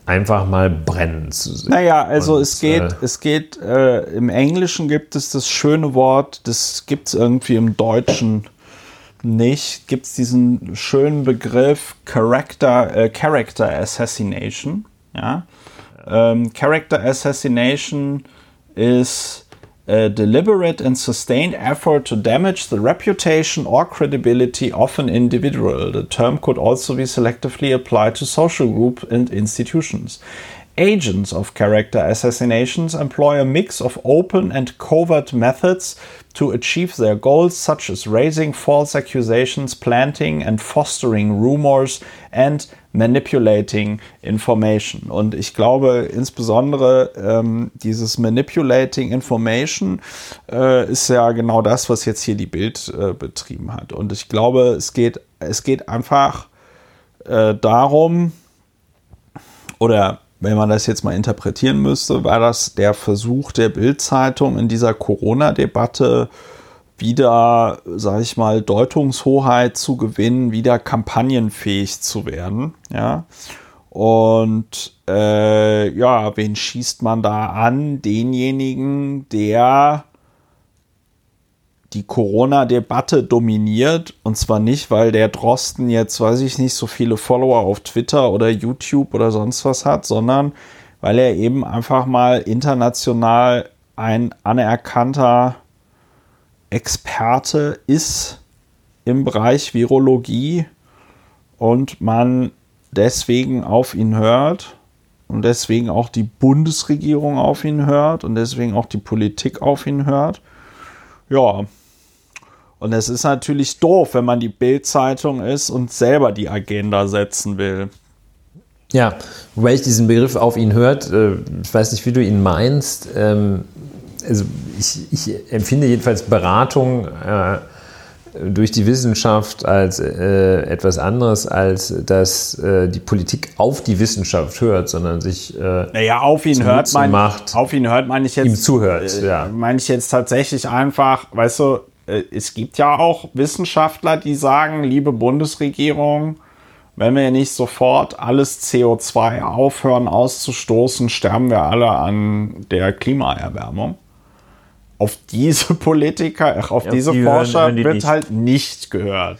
einfach mal brennen zu sehen. Naja, also und, es geht, äh, es geht, äh, im Englischen gibt es das schöne Wort, das gibt es irgendwie im Deutschen nicht, gibt es diesen schönen Begriff Character, äh, Character Assassination. Ja? Ähm, Character Assassination ist a deliberate and sustained effort to damage the reputation or credibility of an individual. The term could also be selectively applied to social groups and institutions. Agents of character assassinations employ a mix of open and covert methods to achieve their goals, such as raising false accusations, planting and fostering rumors, and manipulating information. Und ich glaube insbesondere ähm, dieses manipulating information äh, ist ja genau das, was jetzt hier die Bild äh, betrieben hat. Und ich glaube, es geht, es geht einfach äh, darum, oder wenn man das jetzt mal interpretieren müsste, war das der Versuch der Bild-Zeitung in dieser Corona-Debatte wieder, sage ich mal, Deutungshoheit zu gewinnen, wieder kampagnenfähig zu werden. Ja. Und äh, ja, wen schießt man da an? Denjenigen, der die Corona-Debatte dominiert. Und zwar nicht, weil der Drosten jetzt, weiß ich nicht, so viele Follower auf Twitter oder YouTube oder sonst was hat, sondern weil er eben einfach mal international ein anerkannter Experte ist im Bereich Virologie und man deswegen auf ihn hört und deswegen auch die Bundesregierung auf ihn hört und deswegen auch die Politik auf ihn hört. Ja, und es ist natürlich doof, wenn man die Bild-Zeitung ist und selber die Agenda setzen will. Ja, wobei ich diesen Begriff auf ihn hört, äh, ich weiß nicht, wie du ihn meinst. Ähm, also ich, ich empfinde jedenfalls Beratung äh, durch die Wissenschaft als äh, etwas anderes, als dass äh, die Politik auf die Wissenschaft hört, sondern sich äh, naja, auf ihn hört man, macht, auf ihn hört man ich jetzt ihm zuhört. ja. meine ich jetzt tatsächlich einfach, weißt du, äh, es gibt ja auch Wissenschaftler, die sagen, liebe Bundesregierung, wenn wir nicht sofort alles CO2 aufhören auszustoßen, sterben wir alle an der Klimaerwärmung. Auf diese Politiker, ach, auf Ja, diese die hören- Forscher hören die wird nicht. halt nicht gehört.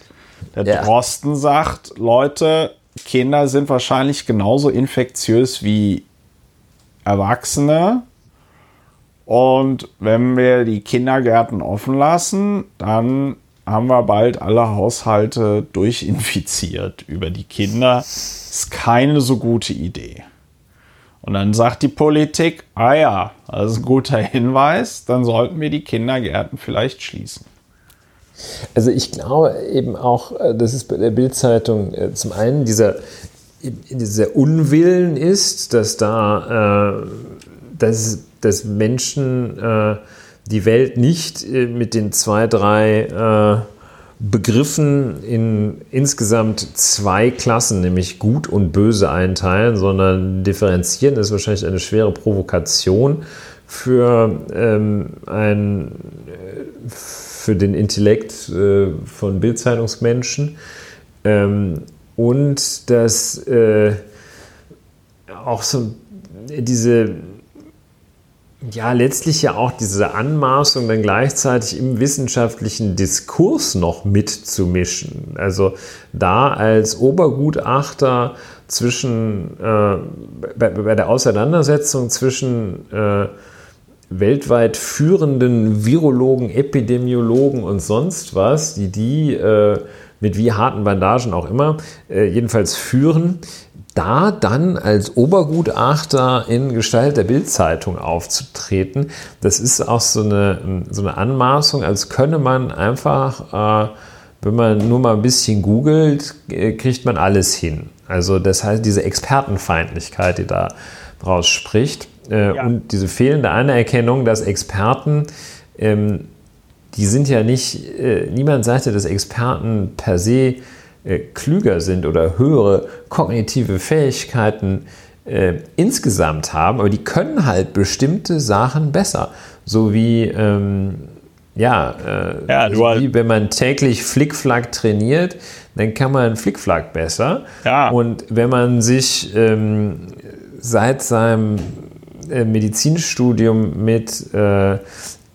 Der Ja. Drosten sagt, Leute, Kinder sind wahrscheinlich genauso infektiös wie Erwachsene. Und wenn wir die Kindergärten offen lassen, dann haben wir bald alle Haushalte durchinfiziert über die Kinder. Ist keine so gute Idee. Und dann sagt die Politik, ah ja, das ist ein guter Hinweis, dann sollten wir die Kindergärten vielleicht schließen. Also ich glaube eben auch, äh, dass es bei der Bildzeitung äh, zum einen dieser, dieser Unwillen ist, dass da äh, dass, dass Menschen äh, die Welt nicht äh, mit den zwei, drei äh, Begriffen in insgesamt zwei Klassen, nämlich gut und böse einteilen, sondern differenzieren ist wahrscheinlich eine schwere Provokation für ähm, ein für den Intellekt äh, von Bildzeitungsmenschen. Ähm, und dass äh, auch so diese ja, letztlich ja auch diese Anmaßung dann gleichzeitig im wissenschaftlichen Diskurs noch mitzumischen. Also da als Obergutachter zwischen, äh, bei, bei, der Auseinandersetzung zwischen äh, weltweit führenden Virologen, Epidemiologen und sonst was, die die äh, mit wie harten Bandagen auch immer, äh, jedenfalls führen, da dann als Obergutachter in Gestalt der Bildzeitung aufzutreten, das ist auch so eine, so eine Anmaßung, als könne man einfach, äh, wenn man nur mal ein bisschen googelt, äh, kriegt man alles hin. Also das heißt, diese Expertenfeindlichkeit, die da draus spricht äh, ja. und diese fehlende Anerkennung, dass Experten ähm, die sind ja nicht, äh, niemand sagte, dass Experten per se äh, klüger sind oder höhere kognitive Fähigkeiten äh, insgesamt haben, aber die können halt bestimmte Sachen besser. So wie, ähm, ja, äh, ja also wie wenn man täglich Flickflack trainiert, dann kann man Flickflack besser. Ja. Und wenn man sich ähm, seit seinem äh, Medizinstudium mit äh,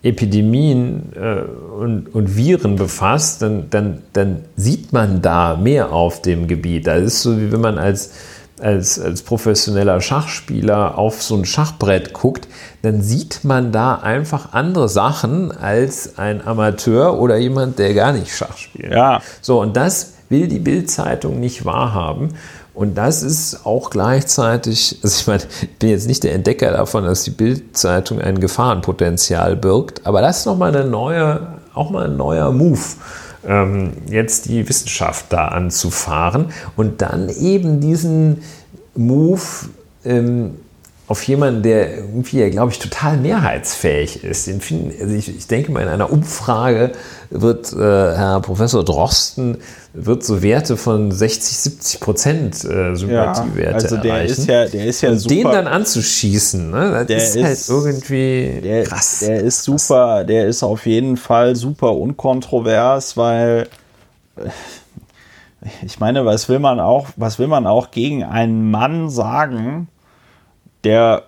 Epidemien äh, und, und, Viren befasst, dann, dann, dann sieht man da mehr auf dem Gebiet. Das ist so, wie wenn man als, als, als professioneller Schachspieler auf so ein Schachbrett guckt, dann sieht man da einfach andere Sachen als ein Amateur oder jemand, der gar nicht Schach spielt. Ja. So, und das will die Bild-Zeitung nicht wahrhaben. Und das ist auch gleichzeitig, also ich meine, ich bin jetzt nicht der Entdecker davon, dass die Bildzeitung ein Gefahrenpotenzial birgt, aber das ist nochmal eine neue, auch mal ein neuer Move, ähm, jetzt die Wissenschaft da anzufahren und dann eben diesen Move ähm, auf jemanden, der irgendwie, glaube ich, total mehrheitsfähig ist. Also ich, ich, denke mal, in einer Umfrage wird äh, Herr Professor Drosten wird so Werte von 60, 70 Prozent äh, Sympathiewerte ja, also der erreichen. Ist ja, der ist ja super. Den dann anzuschießen, ne? der ist, halt irgendwie der, krass. Der ist super, der ist auf jeden Fall super unkontrovers, weil äh, ich meine, was will man auch, was will man auch gegen einen Mann sagen, der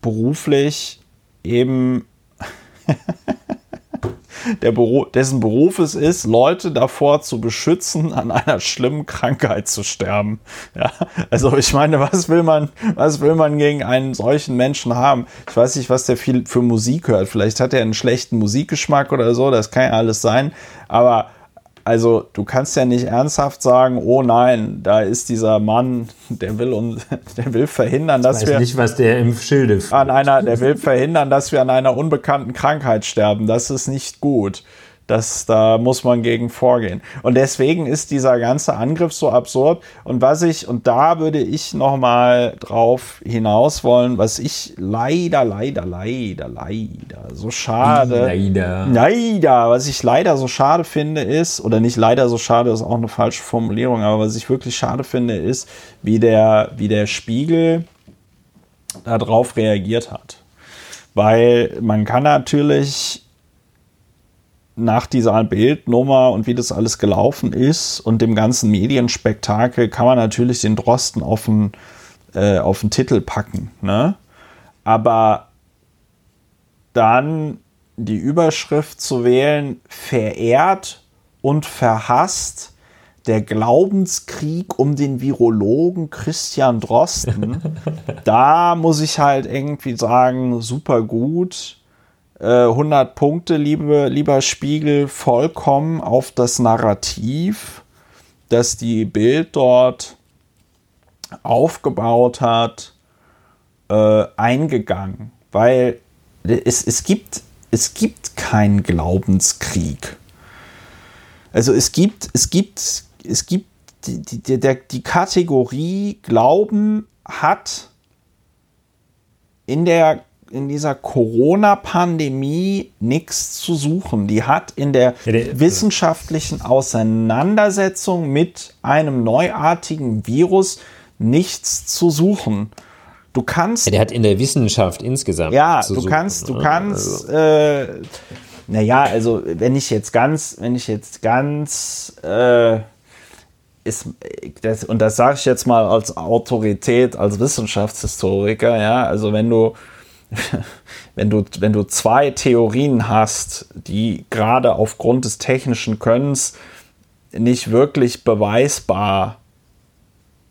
beruflich eben der Beruf, dessen Beruf es ist, Leute davor zu beschützen, an einer schlimmen Krankheit zu sterben. Ja, also ich meine, was will man, was will man gegen einen solchen Menschen haben? Ich weiß nicht, was der viel für Musik hört. Vielleicht hat er einen schlechten Musikgeschmack oder so, das kann ja alles sein. Aber also du kannst ja nicht ernsthaft sagen, oh nein, da ist dieser Mann, der will uns, der will verhindern, dass ich weiß wir nicht, was der im Schilde an einer, der will verhindern, dass wir an einer unbekannten Krankheit sterben. Das ist nicht gut. Das, da muss man gegen vorgehen. Und deswegen ist dieser ganze Angriff so absurd. Und was ich, und da würde ich nochmal drauf hinaus wollen, was ich leider, leider, leider, leider so schade. Leider. Leider. Was ich leider so schade finde ist, oder nicht leider so schade, ist auch eine falsche Formulierung, aber was ich wirklich schade finde, ist, wie der, wie der Spiegel darauf reagiert hat. Weil man kann natürlich nach dieser Bildnummer und wie das alles gelaufen ist und dem ganzen Medienspektakel kann man natürlich den Drosten auf den, äh, auf den Titel packen. Ne? Aber dann die Überschrift zu wählen, verehrt und verhasst, der Glaubenskrieg um den Virologen Christian Drosten, da muss ich halt irgendwie sagen, super gut 100 Punkte, liebe, lieber Spiegel, vollkommen auf das Narrativ, das die Bild dort aufgebaut hat, äh, eingegangen. Weil es, es, gibt, es gibt keinen Glaubenskrieg. Also es gibt, es gibt, es gibt die, die, der, die Kategorie Glauben hat in der in dieser Corona-Pandemie nichts zu suchen. Die hat in der wissenschaftlichen Auseinandersetzung mit einem neuartigen Virus nichts zu suchen. Du kannst. Ja, der hat in der Wissenschaft insgesamt. Ja, du suchen, kannst, du ne? kannst. Also. Äh, naja, also wenn ich jetzt ganz, wenn ich jetzt ganz äh, ist, das, und das sage ich jetzt mal als Autorität, als Wissenschaftshistoriker, ja, also wenn du wenn du, wenn du zwei Theorien hast, die gerade aufgrund des technischen Könnens nicht wirklich beweisbar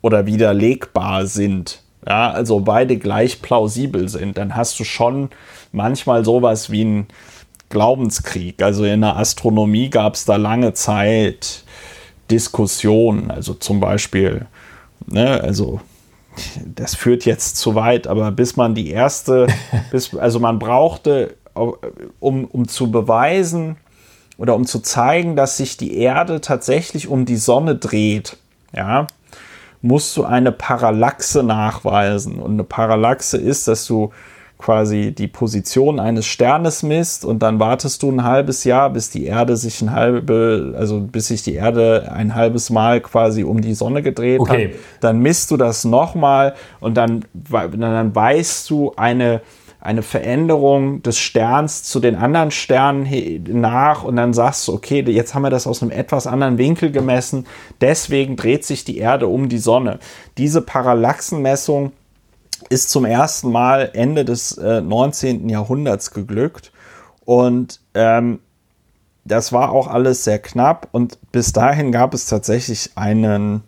oder widerlegbar sind, ja, also beide gleich plausibel sind, dann hast du schon manchmal sowas wie einen Glaubenskrieg. Also in der Astronomie gab es da lange Zeit Diskussionen, also zum Beispiel, ne, also das führt jetzt zu weit, aber bis man die erste, bis, also man brauchte, um, um zu beweisen oder um zu zeigen, dass sich die Erde tatsächlich um die Sonne dreht, ja, musst du eine Parallaxe nachweisen. Und eine Parallaxe ist, dass du quasi die Position eines Sternes misst und dann wartest du ein halbes Jahr, bis die Erde sich ein halbe, also bis sich die Erde ein halbes Mal quasi um die Sonne gedreht okay. hat. Dann misst du das nochmal und dann, dann weißt du eine, eine Veränderung des Sterns zu den anderen Sternen nach und dann sagst du, okay, jetzt haben wir das aus einem etwas anderen Winkel gemessen, deswegen dreht sich die Erde um die Sonne. Diese Parallaxenmessung ist zum ersten Mal Ende des äh, 19. Jahrhunderts geglückt. Und ähm, das war auch alles sehr knapp. Und bis dahin gab es tatsächlich einen,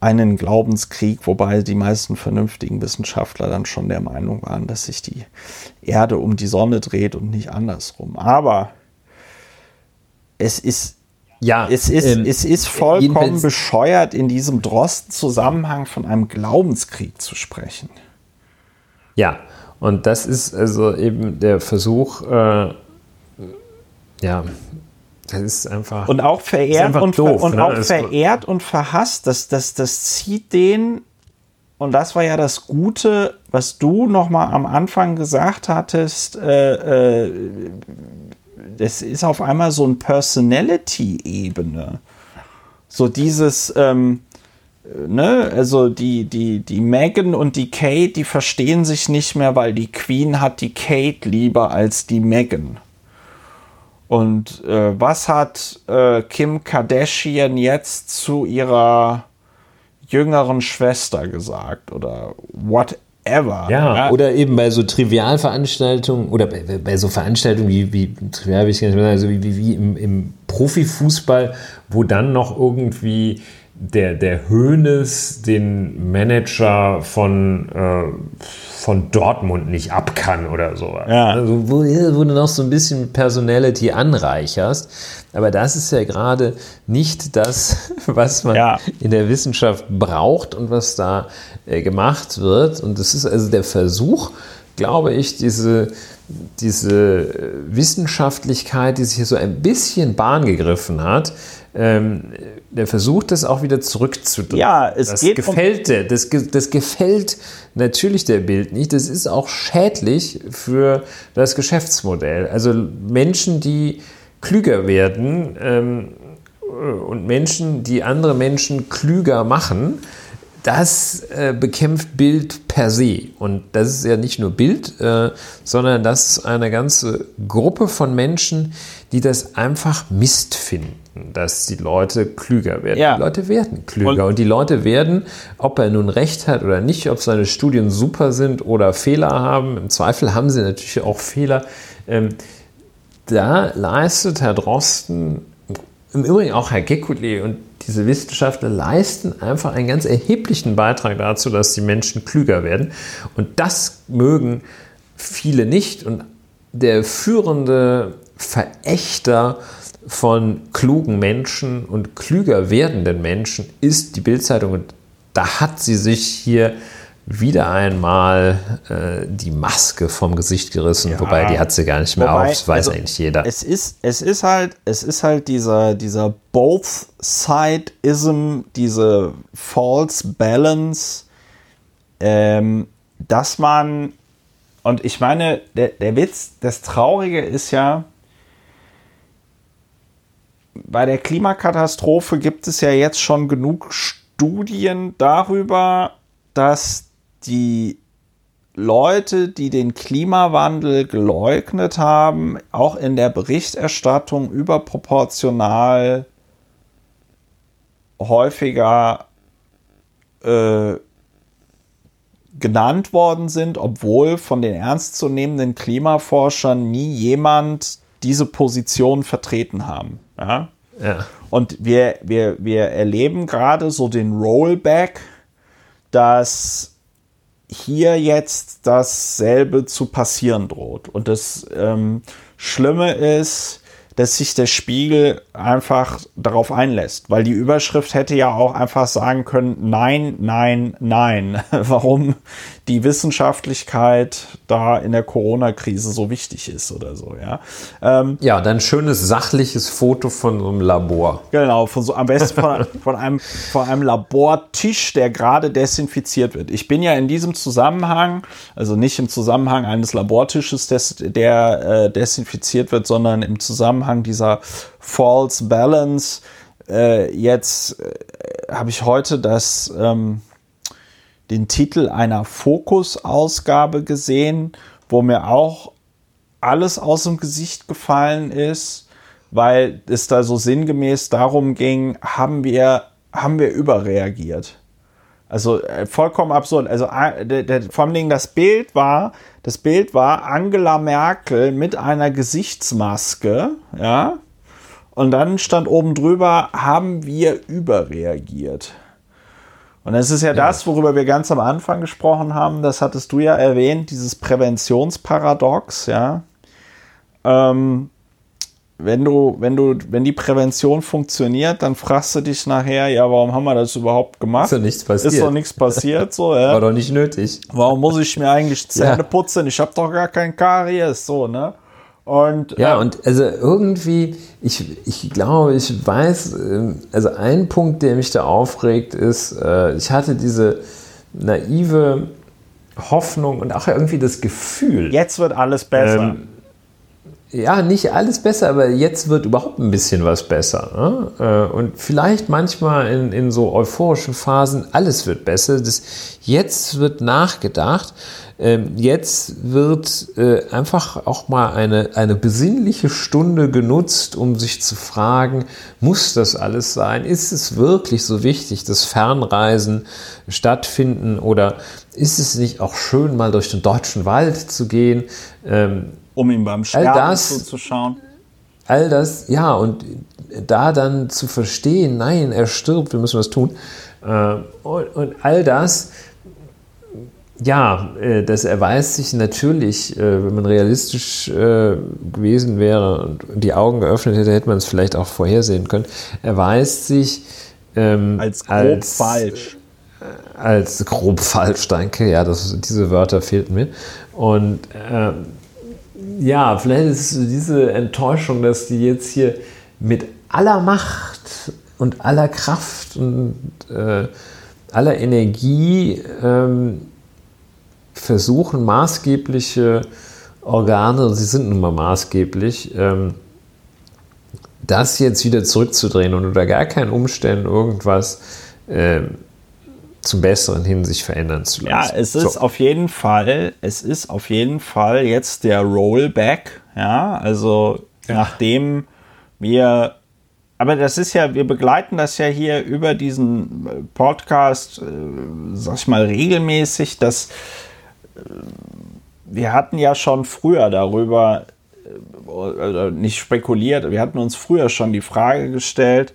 einen Glaubenskrieg, wobei die meisten vernünftigen Wissenschaftler dann schon der Meinung waren, dass sich die Erde um die Sonne dreht und nicht andersrum. Aber es ist ja, es ist, ähm, es ist vollkommen bescheuert, in diesem Drosten-Zusammenhang von einem Glaubenskrieg zu sprechen. Ja, und das ist also eben der Versuch, äh, ja, das ist einfach. Und auch verehrt und, doof, und ne? auch verehrt und verhasst. Das, das, das zieht den. Und das war ja das Gute, was du noch mal am Anfang gesagt hattest. Äh, äh, das ist auf einmal so ein Personality-Ebene. So dieses, ähm, ne, also die, die, die Megan und die Kate, die verstehen sich nicht mehr, weil die Queen hat die Kate lieber als die Megan. Und äh, was hat äh, Kim Kardashian jetzt zu ihrer jüngeren Schwester gesagt oder whatever? Ever. Ja, oder eben bei so Trivialveranstaltungen oder bei, bei so Veranstaltungen wie, wie trivial will ich nicht mehr sagen, also wie, wie, wie im, im Profifußball, wo dann noch irgendwie der, der Hönes den Manager von, äh, von Dortmund nicht ab kann oder sowas. Ja. Also, wo, wo du noch so ein bisschen Personality anreicherst. Aber das ist ja gerade nicht das, was man ja. in der Wissenschaft braucht und was da äh, gemacht wird. Und das ist also der Versuch, glaube ich, diese, diese Wissenschaftlichkeit, die sich hier so ein bisschen Bahn gegriffen hat, ähm, der versucht das auch wieder zurückzudrehen. Ja, es das geht gefällt um das, das gefällt natürlich der Bild nicht. Das ist auch schädlich für das Geschäftsmodell. Also Menschen, die klüger werden ähm, und Menschen, die andere Menschen klüger machen, das äh, bekämpft Bild per se. Und das ist ja nicht nur Bild, äh, sondern das ist eine ganze Gruppe von Menschen, die das einfach Mist finden, dass die Leute klüger werden. Ja. Die Leute werden klüger. Und, und, die Leute werden, ob er nun recht hat oder nicht, ob seine Studien super sind oder Fehler haben, im Zweifel haben sie natürlich auch Fehler. Ähm, da leistet Herr Drosten, im Übrigen auch Herr Gekuli und diese Wissenschaftler leisten einfach einen ganz erheblichen Beitrag dazu, dass die Menschen klüger werden. Und das mögen viele nicht und der führende Verächter von klugen Menschen und klüger werdenden Menschen ist die Bildzeitung. Und da hat sie sich hier wieder einmal äh, die Maske vom Gesicht gerissen, ja. wobei die hat sie gar nicht mehr wobei, auf, das weiß also, eigentlich jeder. Es ist, es ist halt, es ist halt dieser, dieser Both-Side-Ism, diese False Balance, ähm, dass man, und ich meine, der, der Witz, das Traurige ist ja, bei der Klimakatastrophe gibt es ja jetzt schon genug Studien darüber, dass die Leute, die den Klimawandel geleugnet haben, auch in der Berichterstattung überproportional häufiger äh, genannt worden sind, obwohl von den ernstzunehmenden Klimaforschern nie jemand diese Position vertreten haben. Ja? ja. Und wir, wir, wir erleben gerade so den Rollback, dass hier jetzt dasselbe zu passieren droht. Und das ähm, Schlimme ist, dass sich der Spiegel einfach darauf einlässt, weil die Überschrift hätte ja auch einfach sagen können, nein, nein, nein, warum die Wissenschaftlichkeit da in der Corona-Krise so wichtig ist oder so, ja. Ähm, ja, dann schönes sachliches Foto von so einem Labor. Genau, von so, am besten von, von, einem, von einem Labortisch, der gerade desinfiziert wird. Ich bin ja in diesem Zusammenhang, also nicht im Zusammenhang eines Labortisches, des, der äh, desinfiziert wird, sondern im Zusammenhang dieser False Balance. Äh, jetzt äh, habe ich heute das ähm, den Titel einer Fokus-Ausgabe gesehen, wo mir auch alles aus dem Gesicht gefallen ist, weil es da so sinngemäß darum ging, haben wir, haben wir überreagiert. Also äh, vollkommen absurd. Also der, der, vor allem das Bild war, das Bild war Angela Merkel mit einer Gesichtsmaske, ja. Und dann stand oben drüber, haben wir überreagiert. Und es ist ja, ja, das, worüber wir ganz am Anfang gesprochen haben, das hattest du ja erwähnt, dieses Präventionsparadox, ja. Ähm, wenn du, wenn du, wenn die Prävention funktioniert, dann fragst du dich nachher, ja, warum haben wir das überhaupt gemacht? Ist doch nichts passiert. Ist doch nichts passiert, so, ja. War doch nicht nötig. Warum muss ich mir eigentlich Zähne ja. putzen? Ich habe doch gar kein Karies, so, ne? Und, ja, äh, und also irgendwie, ich, ich glaube, ich weiß, ähm, also ein Punkt, der mich da aufregt, ist, äh, ich hatte diese naive Hoffnung und auch irgendwie das Gefühl. Jetzt wird alles besser. Ähm, ja, nicht alles besser, aber jetzt wird überhaupt ein bisschen was besser. Ne? Äh, und vielleicht manchmal in, in so euphorischen Phasen, alles wird besser. Das, jetzt wird nachgedacht. Ähm, jetzt wird äh, einfach auch mal eine, eine besinnliche Stunde genutzt, um sich zu fragen, muss das alles sein? Ist es wirklich so wichtig, dass Fernreisen stattfinden oder ist es nicht auch schön, mal durch den deutschen Wald zu gehen? Ähm, um ihm beim Sterben zuzuschauen? All das, ja, und da dann zu verstehen, nein, er stirbt, wir müssen was tun. Äh, und, all das ja, äh, das erweist sich natürlich, äh, wenn man realistisch gewesen wäre und die Augen geöffnet hätte, hätte man es vielleicht auch vorhersehen können, erweist sich ähm, als grob als, falsch. Als grob falsch, danke. Ja, das, diese Wörter fehlten mir. Und äh, ja, vielleicht ist diese Enttäuschung, dass die jetzt hier mit aller Macht und aller Kraft und äh, aller Energie ähm, versuchen, maßgebliche Organe, sie sind nun mal maßgeblich, ähm, das jetzt wieder zurückzudrehen und unter gar keinen Umständen irgendwas ähm, zum Besseren hin sich verändern zu lassen. Ja, es ist so. auf jeden Fall, es ist auf jeden Fall jetzt der Rollback, ja, also ja. nachdem wir aber das ist ja, wir begleiten das ja hier über diesen Podcast, äh, sag ich mal, regelmäßig, dass wir hatten ja schon früher darüber, äh, nicht spekuliert, wir hatten uns früher schon die Frage gestellt,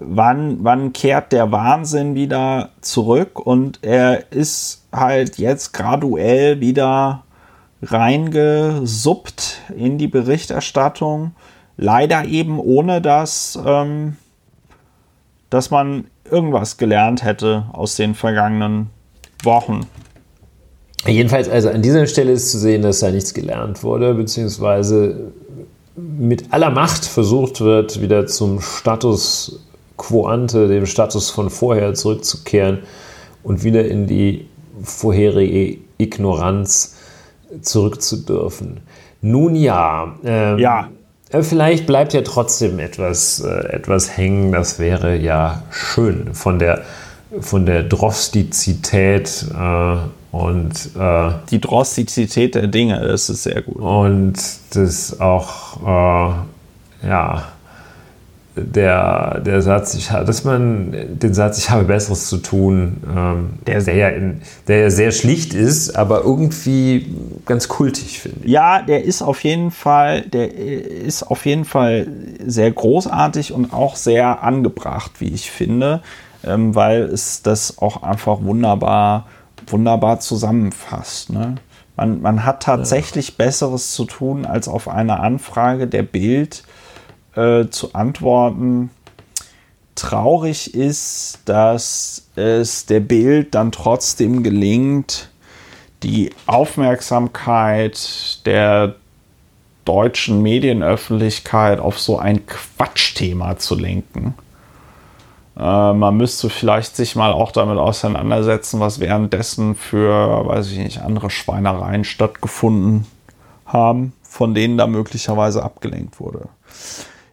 wann, wann kehrt der Wahnsinn wieder zurück und er ist halt jetzt graduell wieder reingesuppt in die Berichterstattung. Leider eben ohne, dass, ähm, dass man irgendwas gelernt hätte aus den vergangenen Wochen. Jedenfalls, also an dieser Stelle ist zu sehen, dass da nichts gelernt wurde, beziehungsweise mit aller Macht versucht wird, wieder zum Status quo ante, dem Status von vorher zurückzukehren und wieder in die vorherige Ignoranz zurückzudürfen. Nun ja, ähm, ja. Äh, vielleicht bleibt ja trotzdem etwas, äh, etwas hängen. Das wäre ja schön von der, von der Drostizität äh, und äh, die Drostizität der Dinge, das ist sehr gut. Und das auch, äh, ja, der, der Satz, ich, dass man den Satz, ich habe Besseres zu tun, ähm, der, der, ja in, der ja sehr schlicht ist, aber irgendwie ganz kultig, finde ich. Ja, der ist auf jeden Fall, der ist auf jeden Fall sehr großartig und auch sehr angebracht, wie ich finde, ähm, weil es das auch einfach wunderbar, wunderbar zusammenfasst. Ne? Man, man hat tatsächlich ja. Besseres zu tun, als auf eine Anfrage der Bild äh, zu antworten. Traurig ist, dass es der Bild dann trotzdem gelingt, die Aufmerksamkeit der deutschen Medienöffentlichkeit auf so ein Quatschthema zu lenken. Äh, man müsste vielleicht sich mal auch damit auseinandersetzen, was währenddessen für, weiß ich nicht, andere Schweinereien stattgefunden haben, von denen da möglicherweise abgelenkt wurde.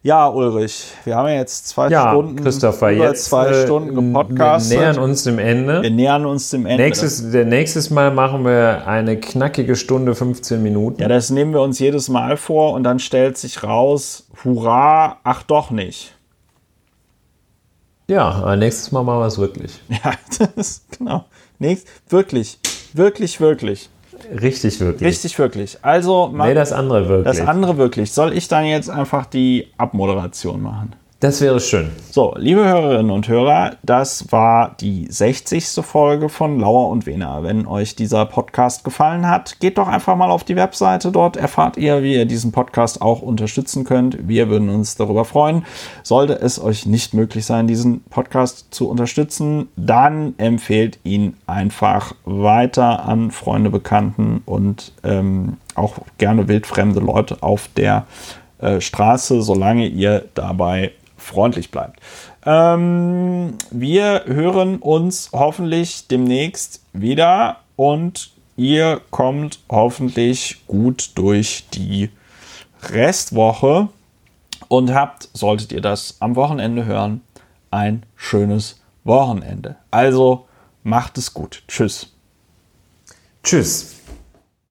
Ja, Ulrich, wir haben ja jetzt zwei ja, Stunden, Christopher, über jetzt, zwei äh, Stunden gepodcastet. Wir nähern uns dem Ende. Wir nähern uns dem Ende. Nächstes, der nächstes Mal machen wir eine knackige Stunde, 15 Minuten. Ja, das nehmen wir uns jedes Mal vor und dann stellt sich raus, hurra, ach doch nicht. Ja, aber nächstes Mal machen wir es wirklich. Ja, das ist, genau. Nächst, wirklich, wirklich, wirklich. Richtig wirklich. Richtig wirklich. Also, nee, das andere wirklich. Das andere wirklich. Soll ich dann jetzt einfach die Abmoderation machen? Das wäre schön. So, liebe Hörerinnen und Hörer, das war die 60. Folge von Lauer und Wena. Wenn euch dieser Podcast gefallen hat, geht doch einfach mal auf die Webseite. Dort erfahrt ihr, wie ihr diesen Podcast auch unterstützen könnt. Wir würden uns darüber freuen. Sollte es euch nicht möglich sein, diesen Podcast zu unterstützen, dann empfehlt ihn einfach weiter an Freunde, Bekannten und ähm, auch gerne wildfremde Leute auf der äh, Straße, solange ihr dabei freundlich bleibt. Ähm, wir hören uns hoffentlich demnächst wieder und ihr kommt hoffentlich gut durch die Restwoche und habt, solltet ihr das am Wochenende hören, ein schönes Wochenende. Also macht es gut. Tschüss. Tschüss.